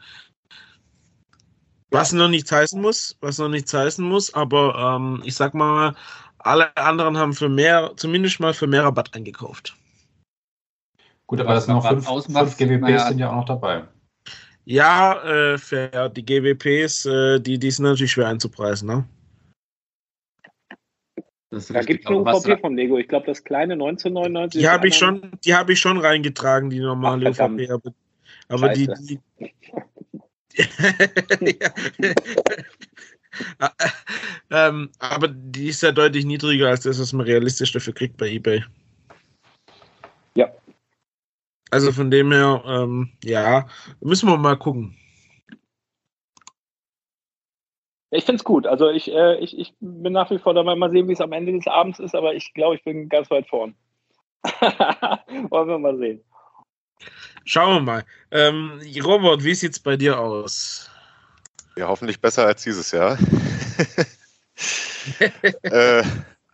Speaker 4: Was noch nichts heißen muss, was noch nichts heißen muss, aber ähm, ich sag mal, alle anderen haben für mehr, zumindest mal für mehr Rabatt eingekauft.
Speaker 2: Gut, aber das sind noch
Speaker 6: Rabatt
Speaker 2: fünf,
Speaker 6: ausmacht,
Speaker 2: fünf GWPs
Speaker 6: naja.
Speaker 2: sind ja auch noch dabei.
Speaker 4: Ja, äh, fair. Die GWPs, äh, die, die sind natürlich schwer einzupreisen, ne?
Speaker 5: Da gibt es eine
Speaker 6: Aber was-
Speaker 5: UVP von Lego. Ich glaube, das kleine 1999.
Speaker 4: Die habe ich schon, die habe ich schon reingetragen, die normale
Speaker 5: Ach.
Speaker 4: UVP. Aber, aber die, die (laughs) Ja. (laughs) (laughs) ähm, aber die ist ja deutlich niedriger als das, was man realistisch dafür kriegt bei eBay.
Speaker 5: Ja.
Speaker 4: Also von dem her, ähm, ja, müssen wir mal gucken.
Speaker 5: Ich finde es gut. Also ich, äh, ich, ich bin nach wie vor dabei. Mal sehen, wie es am Ende des Abends ist, aber ich glaube, ich bin ganz weit vorn. (laughs) Wollen wir mal sehen.
Speaker 4: Schauen wir mal. Ähm, Robert, wie sieht's bei dir aus?
Speaker 7: Ja, hoffentlich besser als dieses Jahr. (laughs) äh,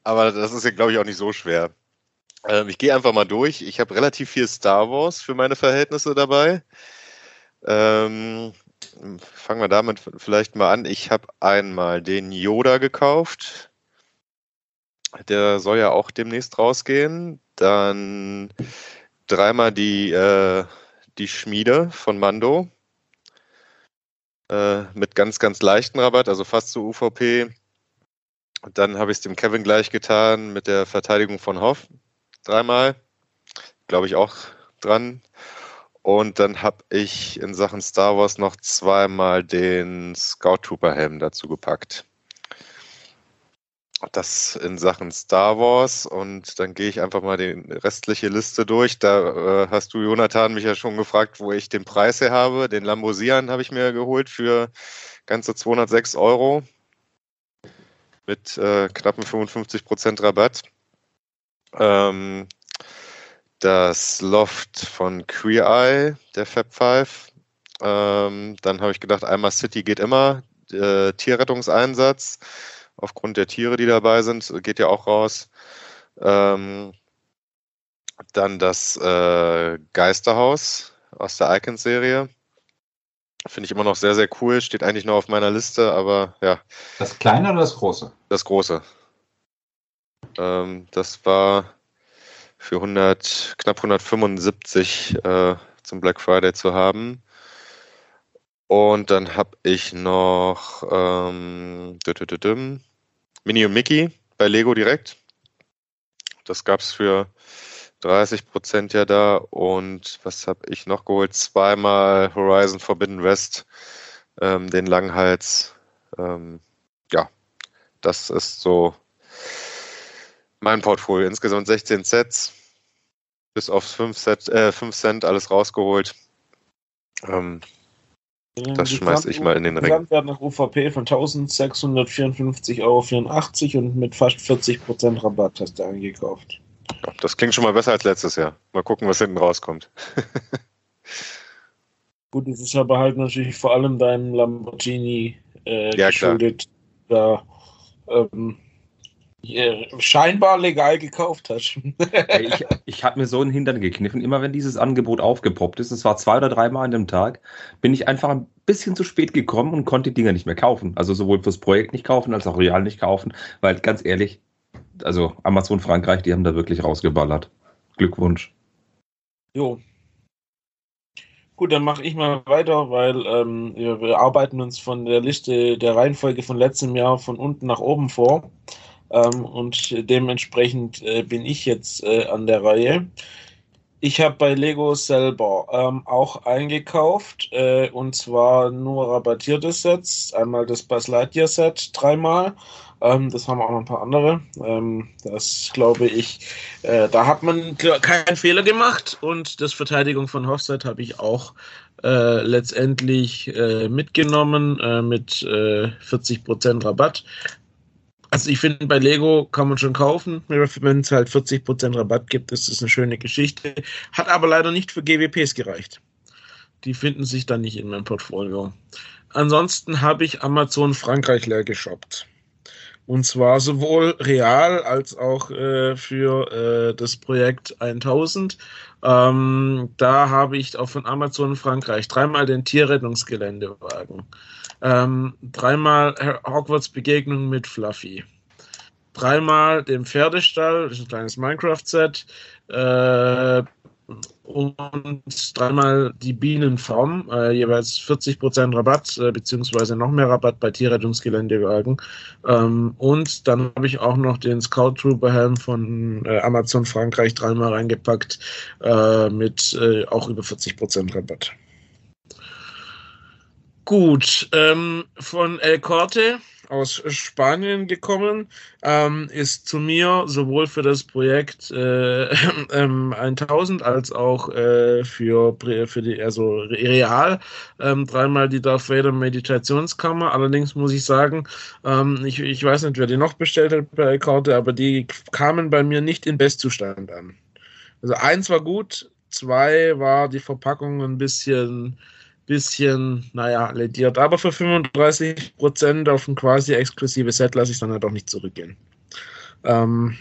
Speaker 7: aber das ist ja, glaube ich, auch nicht so schwer. Ähm, ich gehe einfach mal durch. Ich habe relativ viel Star Wars für meine Verhältnisse dabei. Ähm, fangen wir damit vielleicht mal an. Ich habe einmal den Yoda gekauft. Der soll ja auch demnächst rausgehen. Dann dreimal die, äh, die Schmiede von Mando. Äh, mit ganz, ganz leichten Rabatt, also fast zu UVP. Dann habe ich es dem Kevin gleich getan mit der Verteidigung von Hoff. Dreimal. Glaube ich auch dran. Und dann habe ich in Sachen Star Wars noch zweimal den Scout Trooper Helm dazu gepackt. Das in Sachen Star Wars und dann gehe ich einfach mal die restliche Liste durch. Da äh, hast du, Jonathan, mich ja schon gefragt, wo ich den Preis her habe. Den Lambosian habe ich mir geholt für ganze 206 Euro mit äh, knappen 55% Rabatt. Ähm, das Loft von Queer Eye, der Fab 5. Ähm, dann habe ich gedacht, einmal City geht immer. Äh, Tierrettungseinsatz, aufgrund der Tiere, die dabei sind, geht ja auch raus. Ähm, dann das äh, Geisterhaus aus der Icons-Serie. Finde ich immer noch sehr, sehr cool. Steht eigentlich nur auf meiner Liste, aber ja.
Speaker 2: Das kleine oder das große?
Speaker 7: Das große. Ähm, das war für 100, knapp 175 äh, zum Black Friday zu haben. Und dann habe ich noch ähm, Mini und Mickey bei Lego direkt. Das gab es für 30 Prozent ja da. Und was habe ich noch geholt? Zweimal Horizon Forbidden West, ähm, den Langhals. Ähm, ja, das ist so mein Portfolio. Insgesamt 16 Sets, bis auf 5, Set, äh, 5 Cent alles rausgeholt. Ähm, das schmeiß ich mal in den Ring.
Speaker 4: Gesamtwert nach UVP von 1654,84 Euro und mit fast 40% Rabatt hast du eingekauft.
Speaker 7: Das klingt schon mal besser als letztes Jahr. Mal gucken, was hinten rauskommt. (laughs)
Speaker 4: Gut, es ist aber halt natürlich vor allem deinem Lamborghini äh, ja, geschuldet. Da ähm, scheinbar legal gekauft hast. (laughs)
Speaker 8: ich ich habe mir so einen Hintern gekniffen. Immer wenn dieses Angebot aufgepoppt ist, es war zwei oder dreimal an dem Tag, bin ich einfach ein bisschen zu spät gekommen und konnte die Dinger nicht mehr kaufen. Also sowohl fürs Projekt nicht kaufen, als auch real nicht kaufen, weil ganz ehrlich, also Amazon Frankreich, die haben da wirklich rausgeballert. Glückwunsch.
Speaker 4: Jo. Gut, dann mache ich mal weiter, weil ähm, wir, wir arbeiten uns von der Liste der Reihenfolge von letztem Jahr von unten nach oben vor. Ähm, und dementsprechend äh, bin ich jetzt äh, an der Reihe. Ich habe bei Lego selber ähm, auch eingekauft äh, und zwar nur rabattierte Sets. Einmal das Buzz Lightyear Set dreimal. Ähm, das haben auch noch ein paar andere. Ähm, das glaube ich, äh, da hat man keinen Fehler gemacht und das Verteidigung von Hofstadt habe ich auch äh, letztendlich äh, mitgenommen äh, mit 40% Rabatt. Also ich finde, bei Lego kann man schon kaufen. Wenn es halt 40% Rabatt gibt, ist das eine schöne Geschichte. Hat aber leider nicht für GWPs gereicht. Die finden sich dann nicht in meinem Portfolio. Ansonsten habe ich Amazon Frankreich leer geshoppt. Und zwar sowohl real als auch äh, für äh, das Projekt 1000. Ähm, da habe ich auch von Amazon Frankreich dreimal den Tierrettungsgeländewagen ähm, dreimal Hogwarts Begegnung mit Fluffy. Dreimal den Pferdestall, das ist ein kleines Minecraft-Set. Äh, und dreimal die Bienenfarm, äh, jeweils 40% Rabatt, äh, beziehungsweise noch mehr Rabatt bei Tierrettungsgeländewagen. Ähm, und dann habe ich auch noch den Scout Trooper Helm von äh, Amazon Frankreich dreimal reingepackt, äh, mit äh, auch über 40% Rabatt. Gut, ähm, von El Corte aus Spanien gekommen, ähm, ist zu mir sowohl für das Projekt äh, (laughs) äh, 1000 als auch äh, für, für die, also real, ähm, dreimal die Darth Vader Meditationskammer. Allerdings muss ich sagen, ähm, ich, ich weiß nicht, wer die noch bestellt hat bei El Corte, aber die kamen bei mir nicht in Bestzustand an. Also eins war gut, zwei war die Verpackung ein bisschen bisschen, naja, lediert. Aber für 35 Prozent auf ein quasi exklusives Set lasse ich dann halt auch nicht zurückgehen. Ähm,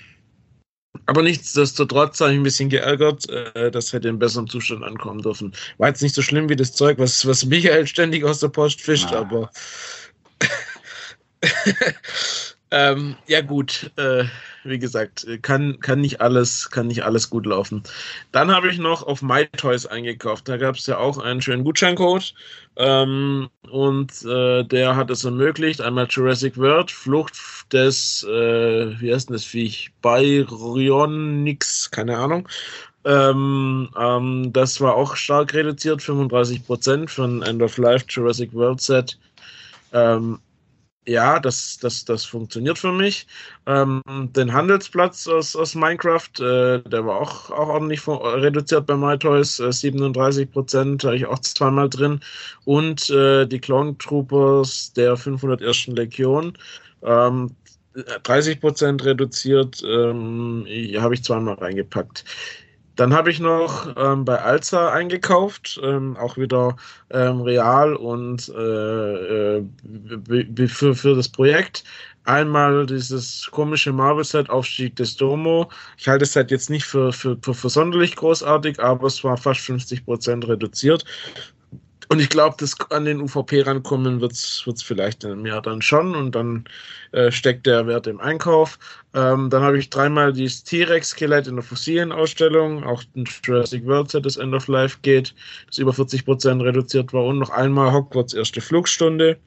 Speaker 4: aber nichtsdestotrotz habe ich ein bisschen geärgert, äh, das hätte in besserem Zustand ankommen dürfen. War jetzt nicht so schlimm wie das Zeug, was, was Michael ständig aus der Post fischt, ah. aber (laughs) Ähm, ja gut, äh, wie gesagt, kann, kann, nicht alles, kann nicht alles gut laufen. Dann habe ich noch auf MyToys eingekauft. Da gab es ja auch einen schönen Gutscheincode ähm, und äh, der hat es ermöglicht. Einmal Jurassic World, Flucht des, äh, wie heißt denn das Viech? Byronix, keine Ahnung. Ähm, ähm, das war auch stark reduziert, 35% von End of Life Jurassic World Set. Ähm, ja, das, das, das funktioniert für mich. Ähm, den Handelsplatz aus, aus Minecraft, äh, der war auch, auch ordentlich reduziert bei MyToys, äh, 37 Prozent, habe ich auch zweimal drin. Und äh, die Clone Troopers der 501. Legion, ähm, 30 Prozent reduziert, ähm, habe ich zweimal reingepackt. Dann habe ich noch ähm, bei Alza eingekauft, ähm, auch wieder ähm, real und äh, äh, für, für das Projekt. Einmal dieses komische Marvel-Set Aufstieg des Domo. Ich halte es halt jetzt nicht für, für, für, für sonderlich großartig, aber es war fast 50% reduziert. Und ich glaube, dass an den UVP rankommen wird es vielleicht im Jahr dann schon und dann äh, steckt der Wert im Einkauf. Ähm, dann habe ich dreimal dieses T-Rex-Skelett in der fossilen Ausstellung, auch ein Jurassic World Set, das End of Life geht, das über 40% reduziert war und noch einmal Hogwarts erste Flugstunde.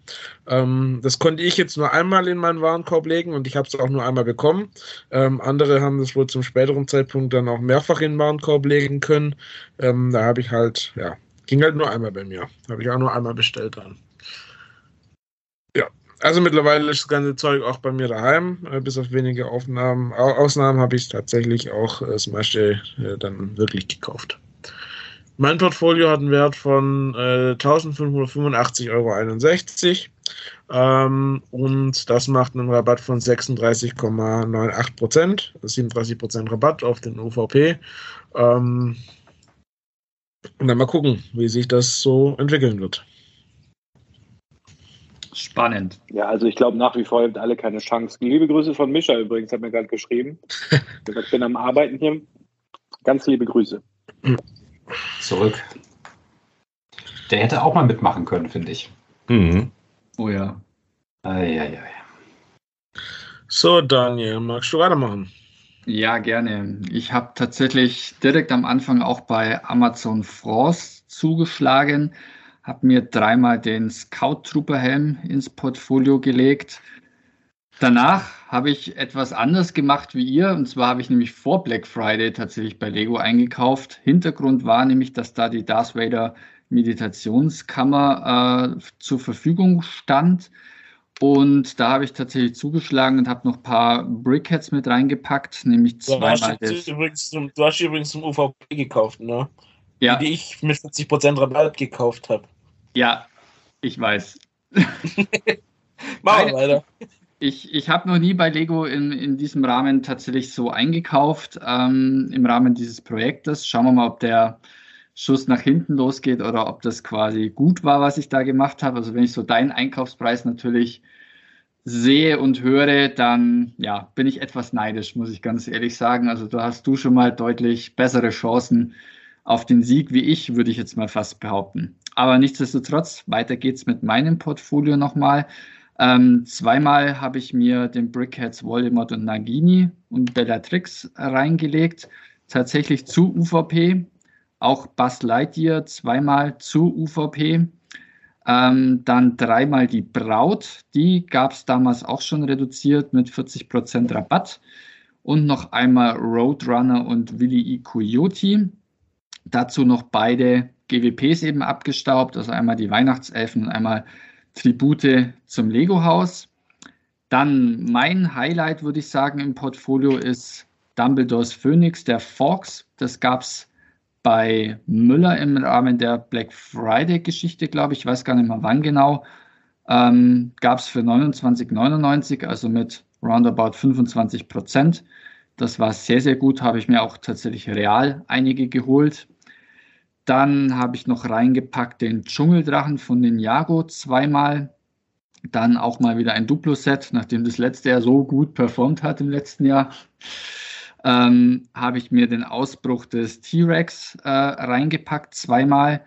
Speaker 4: Ähm, das konnte ich jetzt nur einmal in meinen Warenkorb legen und ich habe es auch nur einmal bekommen. Ähm, andere haben das wohl zum späteren Zeitpunkt dann auch mehrfach in den Warenkorb legen können. Ähm, da habe ich halt, ja, Ging halt nur einmal bei mir. Habe ich auch nur einmal bestellt dann. Ja, also mittlerweile ist das ganze Zeug auch bei mir daheim. Äh, bis auf wenige Aufnahmen, Ausnahmen habe ich tatsächlich auch äh, das meiste äh, dann wirklich gekauft. Mein Portfolio hat einen Wert von äh, 1585,61 Euro. Ähm, und das macht einen Rabatt von 36,98 Prozent. 37 Prozent Rabatt auf den UVP. Ähm, und dann mal gucken, wie sich das so entwickeln wird.
Speaker 6: Spannend.
Speaker 5: Ja, also ich glaube nach wie vor habt alle keine Chance. Liebe Grüße von Mischa übrigens, hat mir gerade geschrieben. (laughs) ich bin am Arbeiten hier. Ganz liebe Grüße.
Speaker 2: Zurück. Der hätte auch mal mitmachen können, finde ich.
Speaker 8: Mhm.
Speaker 6: Oh ja.
Speaker 2: Eieiei.
Speaker 4: So, Daniel, magst du weitermachen?
Speaker 6: Ja, gerne. Ich habe tatsächlich direkt am Anfang auch bei Amazon France zugeschlagen, habe mir dreimal den Scout Trooper Helm ins Portfolio gelegt. Danach habe ich etwas anders gemacht wie ihr. Und zwar habe ich nämlich vor Black Friday tatsächlich bei Lego eingekauft. Hintergrund war nämlich, dass da die Darth Vader Meditationskammer äh, zur Verfügung stand. Und da habe ich tatsächlich zugeschlagen und habe noch ein paar Brickheads mit reingepackt, nämlich zweimal.
Speaker 4: Du hast, übrigens zum, du hast übrigens zum UVP gekauft, ne?
Speaker 6: Ja.
Speaker 4: Die, die ich mit 40% Rabatt gekauft habe.
Speaker 6: Ja, ich weiß. (laughs)
Speaker 4: Machen wir weiter.
Speaker 6: Ich, ich habe noch nie bei Lego in, in diesem Rahmen tatsächlich so eingekauft, ähm, im Rahmen dieses Projektes. Schauen wir mal, ob der Schuss nach hinten losgeht oder ob das quasi gut war, was ich da gemacht habe. Also wenn ich so deinen Einkaufspreis natürlich sehe und höre, dann ja, bin ich etwas neidisch, muss ich ganz ehrlich sagen. Also da hast du schon mal deutlich bessere Chancen auf den Sieg wie ich, würde ich jetzt mal fast behaupten. Aber nichtsdestotrotz, weiter geht's mit meinem Portfolio nochmal. Ähm, zweimal habe ich mir den Brickheads Voldemort und Nagini und Bellatrix reingelegt. Tatsächlich zu UVP auch Buzz Lightyear zweimal zu UVP. Ähm, dann dreimal die Braut, die gab es damals auch schon reduziert mit 40% Rabatt. Und noch einmal Roadrunner und Willy E. Coyote. Dazu noch beide GWPs eben abgestaubt, also einmal die Weihnachtselfen und einmal Tribute zum Lego-Haus. Dann mein Highlight, würde ich sagen, im Portfolio ist Dumbledores Phoenix, der Fox. Das gab es bei Müller im Rahmen der Black Friday-Geschichte, glaube ich, weiß gar nicht mehr wann genau, ähm, gab es für 29,99, also mit roundabout 25 Prozent. Das war sehr, sehr gut, habe ich mir auch tatsächlich real einige geholt. Dann habe ich noch reingepackt den Dschungeldrachen von den Jago zweimal. Dann auch mal wieder ein Duplo-Set, nachdem das letzte Jahr so gut performt hat im letzten Jahr ähm, habe ich mir den Ausbruch des T-Rex äh, reingepackt, zweimal.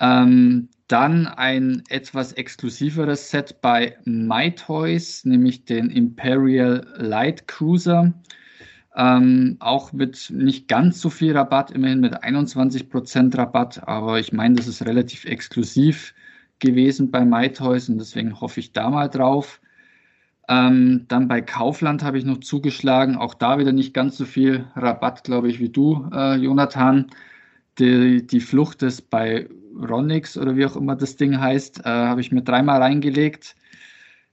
Speaker 6: Ähm, dann ein etwas exklusiveres Set bei MyToys, nämlich den Imperial Light Cruiser. Ähm, auch mit nicht ganz so viel Rabatt, immerhin mit 21% Rabatt, aber ich meine, das ist relativ exklusiv gewesen bei MyToys und deswegen hoffe ich da mal drauf. Ähm, dann bei Kaufland habe ich noch zugeschlagen, auch da wieder nicht ganz so viel Rabatt, glaube ich, wie du, äh, Jonathan. Die, die Flucht ist bei Ronix oder wie auch immer das Ding heißt, äh, habe ich mir dreimal reingelegt.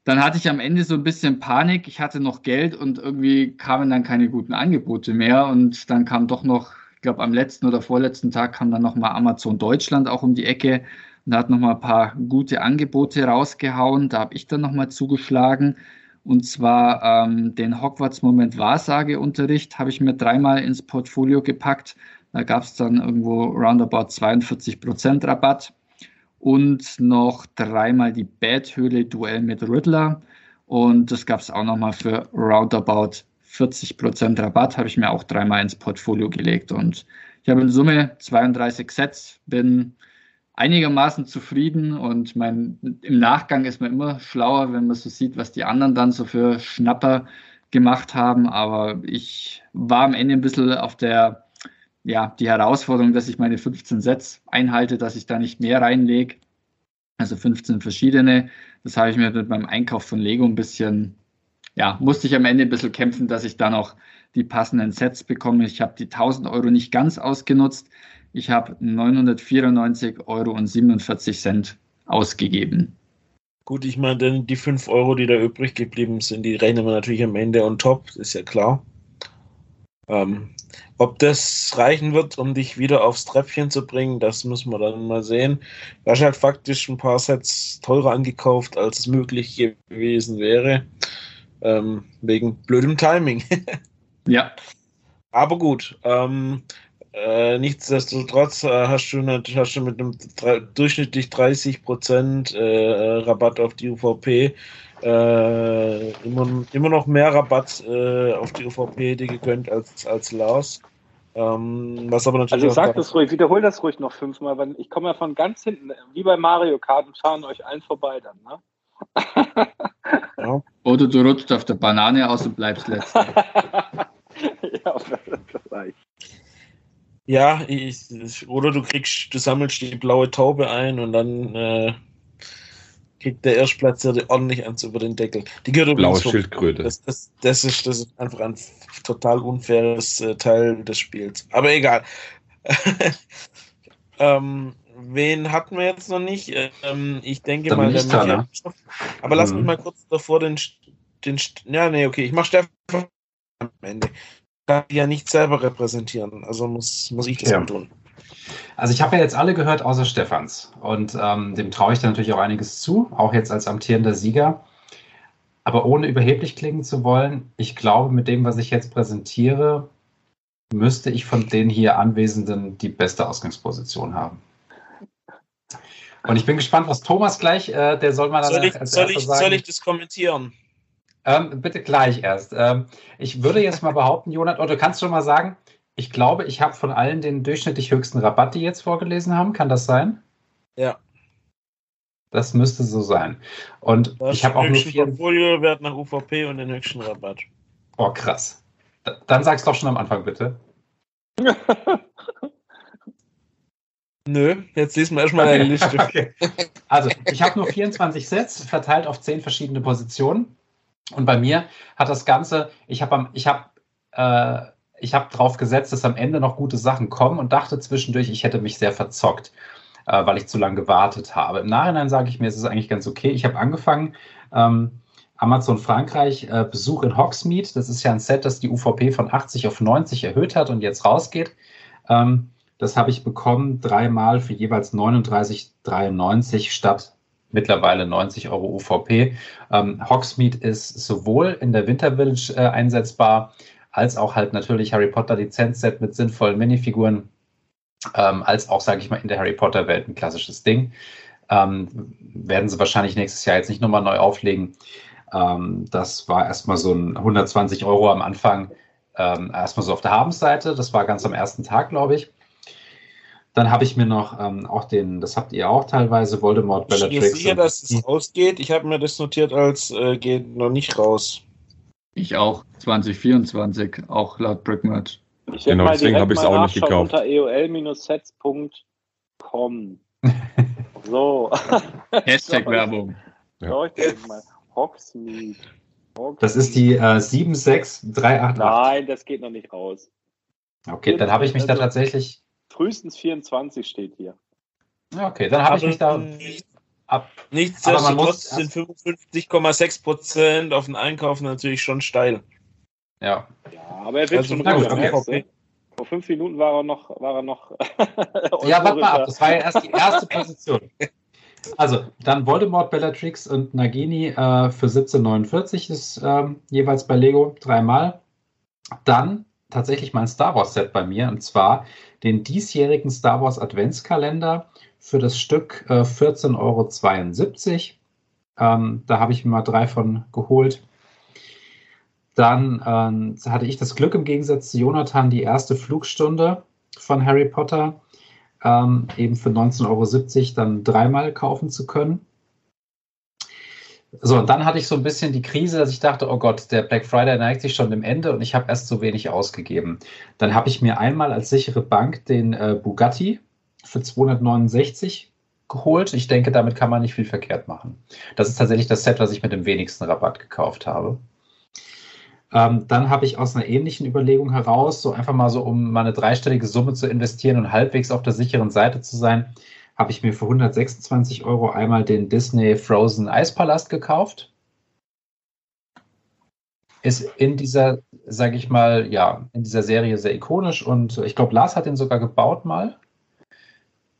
Speaker 6: Dann hatte ich am Ende so ein bisschen Panik. Ich hatte noch Geld und irgendwie kamen dann keine guten Angebote mehr. Und dann kam doch noch, ich glaube, am letzten oder vorletzten Tag kam dann nochmal Amazon Deutschland auch um die Ecke und hat nochmal ein paar gute Angebote rausgehauen. Da habe ich dann nochmal zugeschlagen. Und zwar ähm, den Hogwarts-Moment Wahrsageunterricht habe ich mir dreimal ins Portfolio gepackt. Da gab es dann irgendwo roundabout 42% Rabatt. Und noch dreimal die Bad-Höhle Duell mit Riddler. Und das gab es auch nochmal für roundabout 40% Rabatt. Habe ich mir auch dreimal ins Portfolio gelegt. Und ich habe in Summe 32 Sets, bin einigermaßen zufrieden und mein, im Nachgang ist man immer schlauer, wenn man so sieht, was die anderen dann so für Schnapper gemacht haben. Aber ich war am Ende ein bisschen auf der, ja, die Herausforderung, dass ich meine 15 Sets einhalte, dass ich da nicht mehr reinlege. Also 15 verschiedene. Das habe ich mir beim Einkauf von Lego ein bisschen, ja, musste ich am Ende ein bisschen kämpfen, dass ich da noch die passenden Sets bekomme. Ich habe die 1000 Euro nicht ganz ausgenutzt. Ich habe 994,47 Euro ausgegeben.
Speaker 4: Gut, ich meine, denn die 5 Euro, die da übrig geblieben sind, die rechnen wir natürlich am Ende on top, ist ja klar. Ähm, ob das reichen wird, um dich wieder aufs Treppchen zu bringen, das müssen wir dann mal sehen. Du hast halt faktisch ein paar Sets teurer angekauft, als es möglich gewesen wäre. Ähm, wegen blödem Timing. (laughs)
Speaker 6: ja.
Speaker 4: Aber gut, ähm, äh, nichtsdestotrotz äh, hast, du nicht, hast du mit einem durchschnittlich 30% äh, Rabatt auf die UVP äh, immer, immer noch mehr Rabatt äh, auf die UVP die gegönnt als, als Lars. Ähm, was aber natürlich
Speaker 5: also sag das ruhig, wiederhol das ruhig noch fünfmal, weil ich komme ja von ganz hinten, wie bei Mario Kart und fahren euch allen vorbei dann, ne? (laughs)
Speaker 6: ja. Oder du rutschst auf der Banane aus und bleibst letzter. (laughs)
Speaker 4: ja, das reicht. Ja, ich, oder du kriegst, du sammelst die blaue Taube ein und dann äh, kriegt der Erstplatzierte ordentlich eins über den Deckel. Die gehört
Speaker 8: Blaue Schildkröte.
Speaker 4: Das, das, das, ist, das ist einfach ein total unfaires äh, Teil des Spiels. Aber egal. (laughs) ähm, wen hatten wir jetzt noch nicht? Ähm, ich denke
Speaker 2: Dann
Speaker 4: mal,
Speaker 2: der Michael. Ne?
Speaker 4: Aber lass mich mal kurz davor den, den. Ja, nee, okay, ich mach Stefan am Ende kann die ja nicht selber repräsentieren. Also muss, muss ich das ja. tun.
Speaker 2: Also ich habe ja jetzt alle gehört, außer Stefans. Und ähm, dem traue ich dann natürlich auch einiges zu, auch jetzt als amtierender Sieger. Aber ohne überheblich klingen zu wollen, ich glaube, mit dem, was ich jetzt präsentiere, müsste ich von den hier Anwesenden die beste Ausgangsposition haben. Und ich bin gespannt, was Thomas gleich, äh, der soll mal dann
Speaker 4: soll ich, soll ich, sagen. Soll ich das kommentieren?
Speaker 2: Ähm, bitte gleich erst. Ähm, ich würde jetzt mal behaupten, (laughs) Jonathan, oder kannst du schon mal sagen, ich glaube, ich habe von allen den durchschnittlich höchsten Rabatt, die jetzt vorgelesen haben. Kann das sein?
Speaker 4: Ja.
Speaker 2: Das müsste so sein. Und das ich habe auch nur vier.
Speaker 4: Portfolio-Wert nach UVP und den höchsten Rabatt.
Speaker 2: Oh, krass. Dann sag's doch schon am Anfang, bitte. (laughs)
Speaker 4: Nö, jetzt lesen wir erstmal eine Liste. (laughs)
Speaker 2: okay. Also, ich habe nur 24 Sets verteilt auf 10 verschiedene Positionen. Und bei mir hat das Ganze, ich habe ich hab, äh, hab drauf gesetzt, dass am Ende noch gute Sachen kommen und dachte zwischendurch, ich hätte mich sehr verzockt, äh, weil ich zu lange gewartet habe. Im Nachhinein sage ich mir, es ist eigentlich ganz okay. Ich habe angefangen, ähm, Amazon Frankreich, äh, Besuch in Hogsmeade. Das ist ja ein Set, das die UVP von 80 auf 90 erhöht hat und jetzt rausgeht. Ähm, das habe ich bekommen dreimal für jeweils 39,93 statt mittlerweile 90 Euro UVP. Ähm, Hogsmeade ist sowohl in der Winter Village äh, einsetzbar, als auch halt natürlich Harry Potter Lizenzset mit sinnvollen Minifiguren, ähm, als auch, sage ich mal, in der Harry Potter Welt ein klassisches Ding. Ähm, werden sie wahrscheinlich nächstes Jahr jetzt nicht nochmal neu auflegen. Ähm, das war erstmal so ein 120 Euro am Anfang, ähm, erstmal so auf der Habensseite. Das war ganz am ersten Tag, glaube ich. Dann habe ich mir noch ähm, auch den, das habt ihr auch teilweise, Voldemort,
Speaker 4: Ich bin mir
Speaker 2: Bellatrix.
Speaker 4: sicher,
Speaker 2: und-
Speaker 4: dass es rausgeht. Ich habe mir das notiert als äh, geht noch nicht raus.
Speaker 6: Ich auch. 2024, auch laut Brickmerch.
Speaker 5: Ich
Speaker 8: Genau, deswegen
Speaker 5: direkt
Speaker 8: hab ich's
Speaker 5: mal
Speaker 8: auch nicht gekauft.
Speaker 5: unter eol-sets.com. (laughs) so.
Speaker 6: Hashtag (laughs) Werbung.
Speaker 8: Ja.
Speaker 5: Schau ich direkt mal. Hogsmeade.
Speaker 2: Das ist die äh, 76388.
Speaker 5: Nein, das geht noch nicht raus.
Speaker 2: Okay, dann habe ich mich da
Speaker 5: Also-
Speaker 2: tatsächlich.
Speaker 5: Frühestens 24 steht hier.
Speaker 2: Ja, Okay, dann habe ich mich da
Speaker 4: nicht-
Speaker 2: ab.
Speaker 4: Nichtsdestotrotz
Speaker 2: Aber man
Speaker 4: sind 55,6 Prozent auf den Einkauf natürlich schon steil.
Speaker 2: Ja,
Speaker 5: Ja, aber er wird
Speaker 4: Also,
Speaker 5: schon
Speaker 2: gut, okay.
Speaker 5: merkst du? Vor fünf Minuten war er noch, war er noch. (laughs)
Speaker 2: ja warte mal ab. Das war ja erst die erste Position. Also, dann Voldemort, Bellatrix und Nagini äh, für 1749 ist ähm, jeweils bei Lego dreimal. Dann tatsächlich mein Star Wars Set bei mir und zwar den diesjährigen Star Wars Adventskalender für das Stück äh, 14,72 Euro. Ähm, da habe ich mir mal drei von geholt. Dann ähm, hatte ich das Glück im Gegensatz zu Jonathan die erste Flugstunde von Harry Potter ähm, eben für 19,70 Euro dann dreimal kaufen zu können. So, und dann hatte ich so ein bisschen die Krise, dass ich dachte, oh Gott, der Black Friday neigt sich schon dem Ende und ich habe erst so wenig ausgegeben. Dann habe ich mir einmal als sichere Bank den äh, Bugatti für 269 geholt. Ich denke, damit kann man nicht viel verkehrt machen. Das ist tatsächlich das Set, was ich mit dem wenigsten Rabatt gekauft habe. Ähm, dann habe ich aus einer ähnlichen Überlegung heraus, so einfach mal so, um mal eine dreistellige Summe zu investieren und halbwegs auf der sicheren Seite zu sein, habe ich mir für 126 Euro einmal den Disney Frozen Eispalast gekauft. Ist in dieser, sage ich mal, ja, in dieser Serie sehr ikonisch und ich glaube, Lars hat den sogar gebaut mal.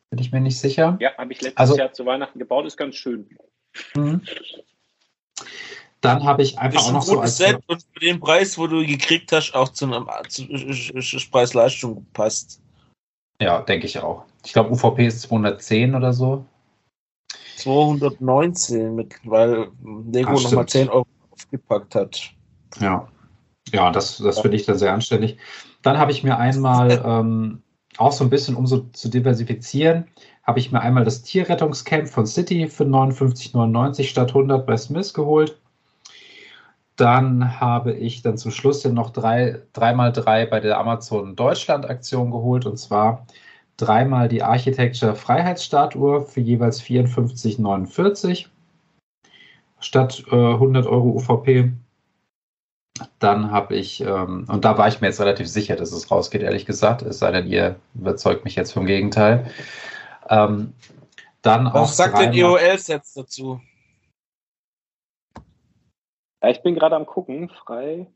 Speaker 2: Bin ich mir nicht sicher.
Speaker 5: Ja, habe ich letztes
Speaker 2: Also-
Speaker 5: Jahr zu Weihnachten gebaut, ist ganz schön.
Speaker 2: Mhm. Dann habe ich
Speaker 4: Das
Speaker 2: einfach
Speaker 4: ist
Speaker 2: auch
Speaker 4: ein
Speaker 2: noch so
Speaker 4: gutes
Speaker 2: als
Speaker 4: Set und für den Preis, wo du ihn gekriegt hast, auch zu einem zu, zu Preis-Leistung passt.
Speaker 2: Ja, denke ich auch. Ich glaube, UVP ist 210 oder so.
Speaker 4: 219, mit, weil Lego
Speaker 2: Ah,
Speaker 4: nochmal
Speaker 2: stimmt.
Speaker 4: 10 Euro aufgepackt hat.
Speaker 2: Ja. Ja, das, das finde ich dann sehr anständig. Dann habe ich mir einmal ähm, auch so ein bisschen, um so zu diversifizieren, habe ich mir einmal das Tierrettungscamp von City für 59,99 statt 100 bei Smith geholt. Dann habe ich dann zum Schluss hin noch drei, dreimal drei bei der Amazon Deutschland Aktion geholt und zwar dreimal die Architecture Freiheitsstatue für jeweils 54,49 statt äh, 100 Euro UVP. Dann habe ich, ähm, und da war ich mir jetzt relativ sicher, dass es rausgeht, ehrlich gesagt, es sei denn, ihr überzeugt mich jetzt vom Gegenteil. Ähm, dann auch
Speaker 4: Was sagt denn
Speaker 2: dreimal-
Speaker 4: EOL-Sets dazu?
Speaker 5: Ja, ich bin gerade am gucken, frei.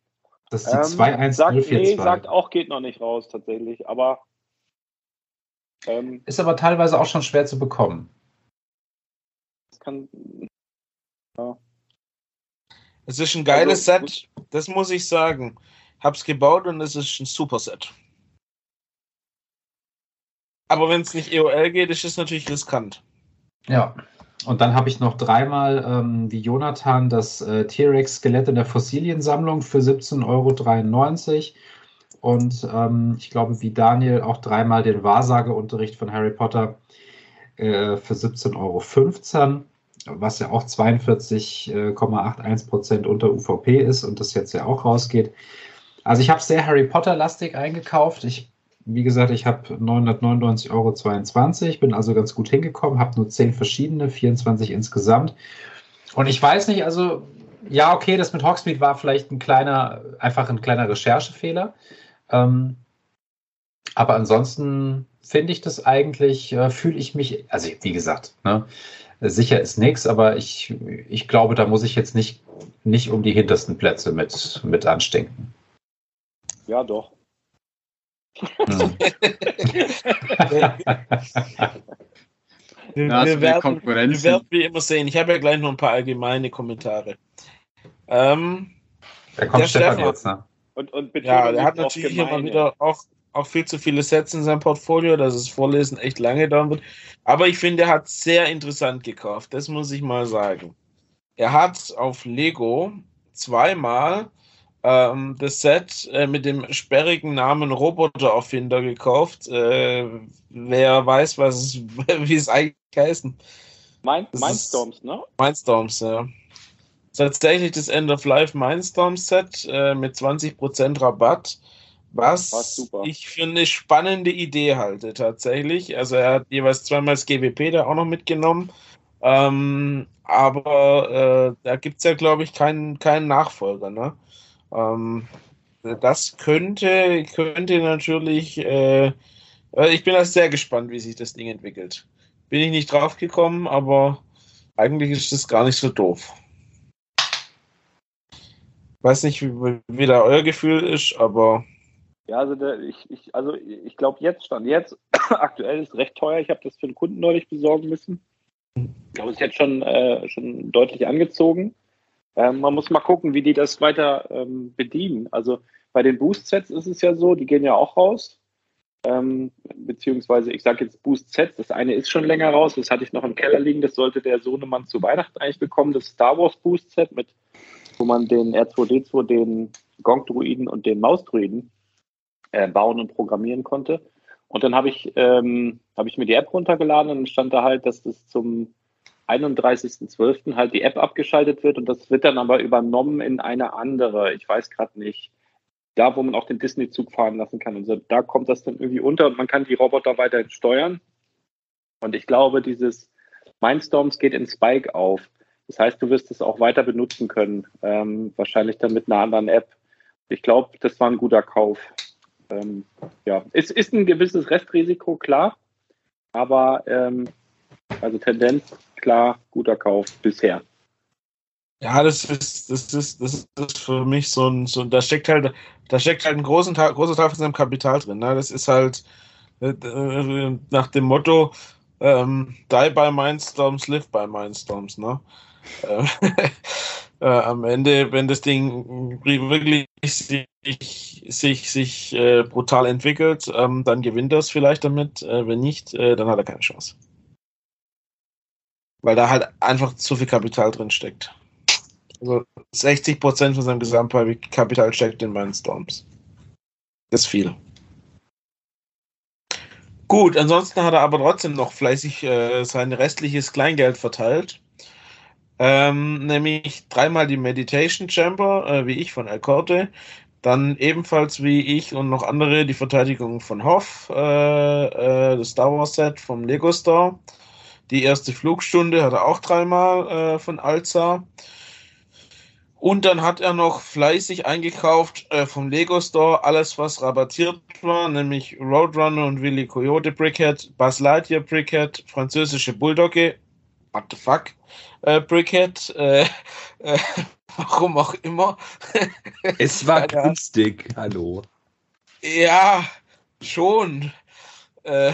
Speaker 2: Das ist die
Speaker 5: Ähm, sagt,
Speaker 2: 21042.
Speaker 5: nee, sagt auch, geht noch nicht raus tatsächlich, aber ähm,
Speaker 2: Ist aber teilweise auch schon schwer zu bekommen.
Speaker 5: das kann.
Speaker 4: Es ist ein geiles
Speaker 5: Also,
Speaker 4: Set, das muss ich sagen. Hab's gebaut und es ist ein super Set. Aber wenn es nicht EOL geht, ist es natürlich riskant.
Speaker 2: Ja. Und dann habe ich noch dreimal ähm, wie Jonathan das äh, T-Rex-Skelett in der Fossiliensammlung für 17,93 Euro. Und ähm, ich glaube, wie Daniel auch dreimal den Wahrsageunterricht von Harry Potter äh, für 17,15 Euro, was ja auch 42,81 Prozent unter UVP ist und das jetzt ja auch rausgeht. Also ich habe sehr Harry Potter-lastig eingekauft. Ich wie gesagt, ich habe 999,22 Euro, bin also ganz gut hingekommen, habe nur 10 verschiedene, 24 insgesamt. Und ich weiß nicht, also, ja, okay, das mit Hogsmeade war vielleicht ein kleiner, einfach ein kleiner Recherchefehler. Ähm, aber ansonsten finde ich das eigentlich, äh, fühle ich mich, also wie gesagt, ne, sicher ist nichts, aber ich, ich glaube, da muss ich jetzt nicht, nicht um die hintersten Plätze mit, mit anstinken.
Speaker 5: Ja, doch.
Speaker 2: Hm. (laughs)
Speaker 6: Hast
Speaker 4: wir,
Speaker 6: die
Speaker 4: werden,
Speaker 6: Konkurrenz.
Speaker 4: wir werden wie immer sehen. Ich habe ja gleich noch ein paar allgemeine Kommentare. Ähm,
Speaker 2: da kommt Stefan,
Speaker 4: Stefan.
Speaker 2: jetzt, ne?
Speaker 5: Und, und
Speaker 4: ja, der hat natürlich immer wieder auch, auch viel zu viele Sets in seinem Portfolio, dass das Vorlesen echt lange dauern wird. Aber ich finde, er hat sehr interessant gekauft. Das muss ich mal sagen. Er hat auf Lego zweimal ähm, das Set äh, mit dem sperrigen Namen Robotererfinder gekauft. Äh, wer weiß, was es, (laughs) wie es eigentlich heißen.
Speaker 5: Mind,
Speaker 4: Das
Speaker 5: Mindstorms, ne?
Speaker 4: Mindstorms, ja. Tatsächlich das End of Life Mindstorms Set äh, mit 20% Rabatt, was ich für eine spannende Idee halte, tatsächlich. Also er hat jeweils zweimal das GWP da auch noch mitgenommen. Ähm, aber äh, da gibt es ja, glaube ich, keinen, keinen Nachfolger. Ne? Ähm, das könnte, könnte natürlich. Äh, äh, ich bin da sehr gespannt, wie sich das Ding entwickelt. Bin ich nicht drauf gekommen, aber eigentlich ist das gar nicht so doof. Weiß nicht, wie, wie da euer Gefühl ist, aber
Speaker 5: Ja, also der, ich, ich, also ich glaube jetzt stand jetzt (coughs) aktuell ist recht teuer. Ich habe das für einen Kunden neulich besorgen müssen. Ich glaube, es ist jetzt schon, äh, schon deutlich angezogen. Ähm, man muss mal gucken, wie die das weiter ähm, bedienen. Also bei den Boost-Sets ist es ja so, die gehen ja auch raus. Ähm, beziehungsweise, ich sage jetzt Boost-Sets, das eine ist schon länger raus, das hatte ich noch im Keller liegen, das sollte der Sohnemann zu Weihnachten eigentlich bekommen, das Star Wars Boost-Set, mit, wo man den R2D2, den Gong-Druiden und den Maus-Druiden äh, bauen und programmieren konnte. Und dann habe ich, ähm, hab ich mir die App runtergeladen und stand da halt, dass das zum 31.12. halt die App abgeschaltet wird und das wird dann aber übernommen in eine andere. Ich weiß gerade nicht. Da, wo man auch den Disney-Zug fahren lassen kann. Und so, da kommt das dann irgendwie unter und man kann die Roboter weiterhin steuern. Und ich glaube, dieses Mindstorms geht in Spike auf. Das heißt, du wirst es auch weiter benutzen können. Ähm, wahrscheinlich dann mit einer anderen App. Ich glaube, das war ein guter Kauf. Ähm, ja, es ist ein gewisses Restrisiko, klar. Aber ähm, also Tendenz, klar, guter Kauf bisher.
Speaker 4: Ja, das ist, das ist, das ist für mich so ein, so, da steckt halt, da steckt halt ein großen Teil, großer Teil von seinem Kapital drin. Ne? Das ist halt äh, äh, nach dem Motto, ähm, die by Mindstorms, live by Mindstorms, ne? Äh, (laughs) äh, am Ende, wenn das Ding wirklich sich, sich, sich äh, brutal entwickelt, ähm, dann gewinnt er es vielleicht damit. Äh, wenn nicht, äh, dann hat er keine Chance. Weil da halt einfach zu viel Kapital drin steckt. Also 60% von seinem Gesamtkapital steckt in Mindstorms. Das ist viel. Gut, ansonsten hat er aber trotzdem noch fleißig äh, sein restliches Kleingeld verteilt. Ähm, nämlich dreimal die Meditation Chamber, äh, wie ich von El Corte. Dann ebenfalls wie ich und noch andere die Verteidigung von Hoff, äh, äh, das Star Wars Set vom Lego Store. Die erste Flugstunde hat er auch dreimal äh, von Alza. Und dann hat er noch fleißig eingekauft äh, vom Lego Store alles, was rabattiert war, nämlich Roadrunner und Willy Coyote Brickhead, Buzz Lightyear Brickhead, französische Bulldogge, what the fuck, äh, Brickhead, äh, äh, (laughs) warum auch immer. (laughs)
Speaker 8: Es war günstig. Hallo.
Speaker 4: Ja, schon. Äh,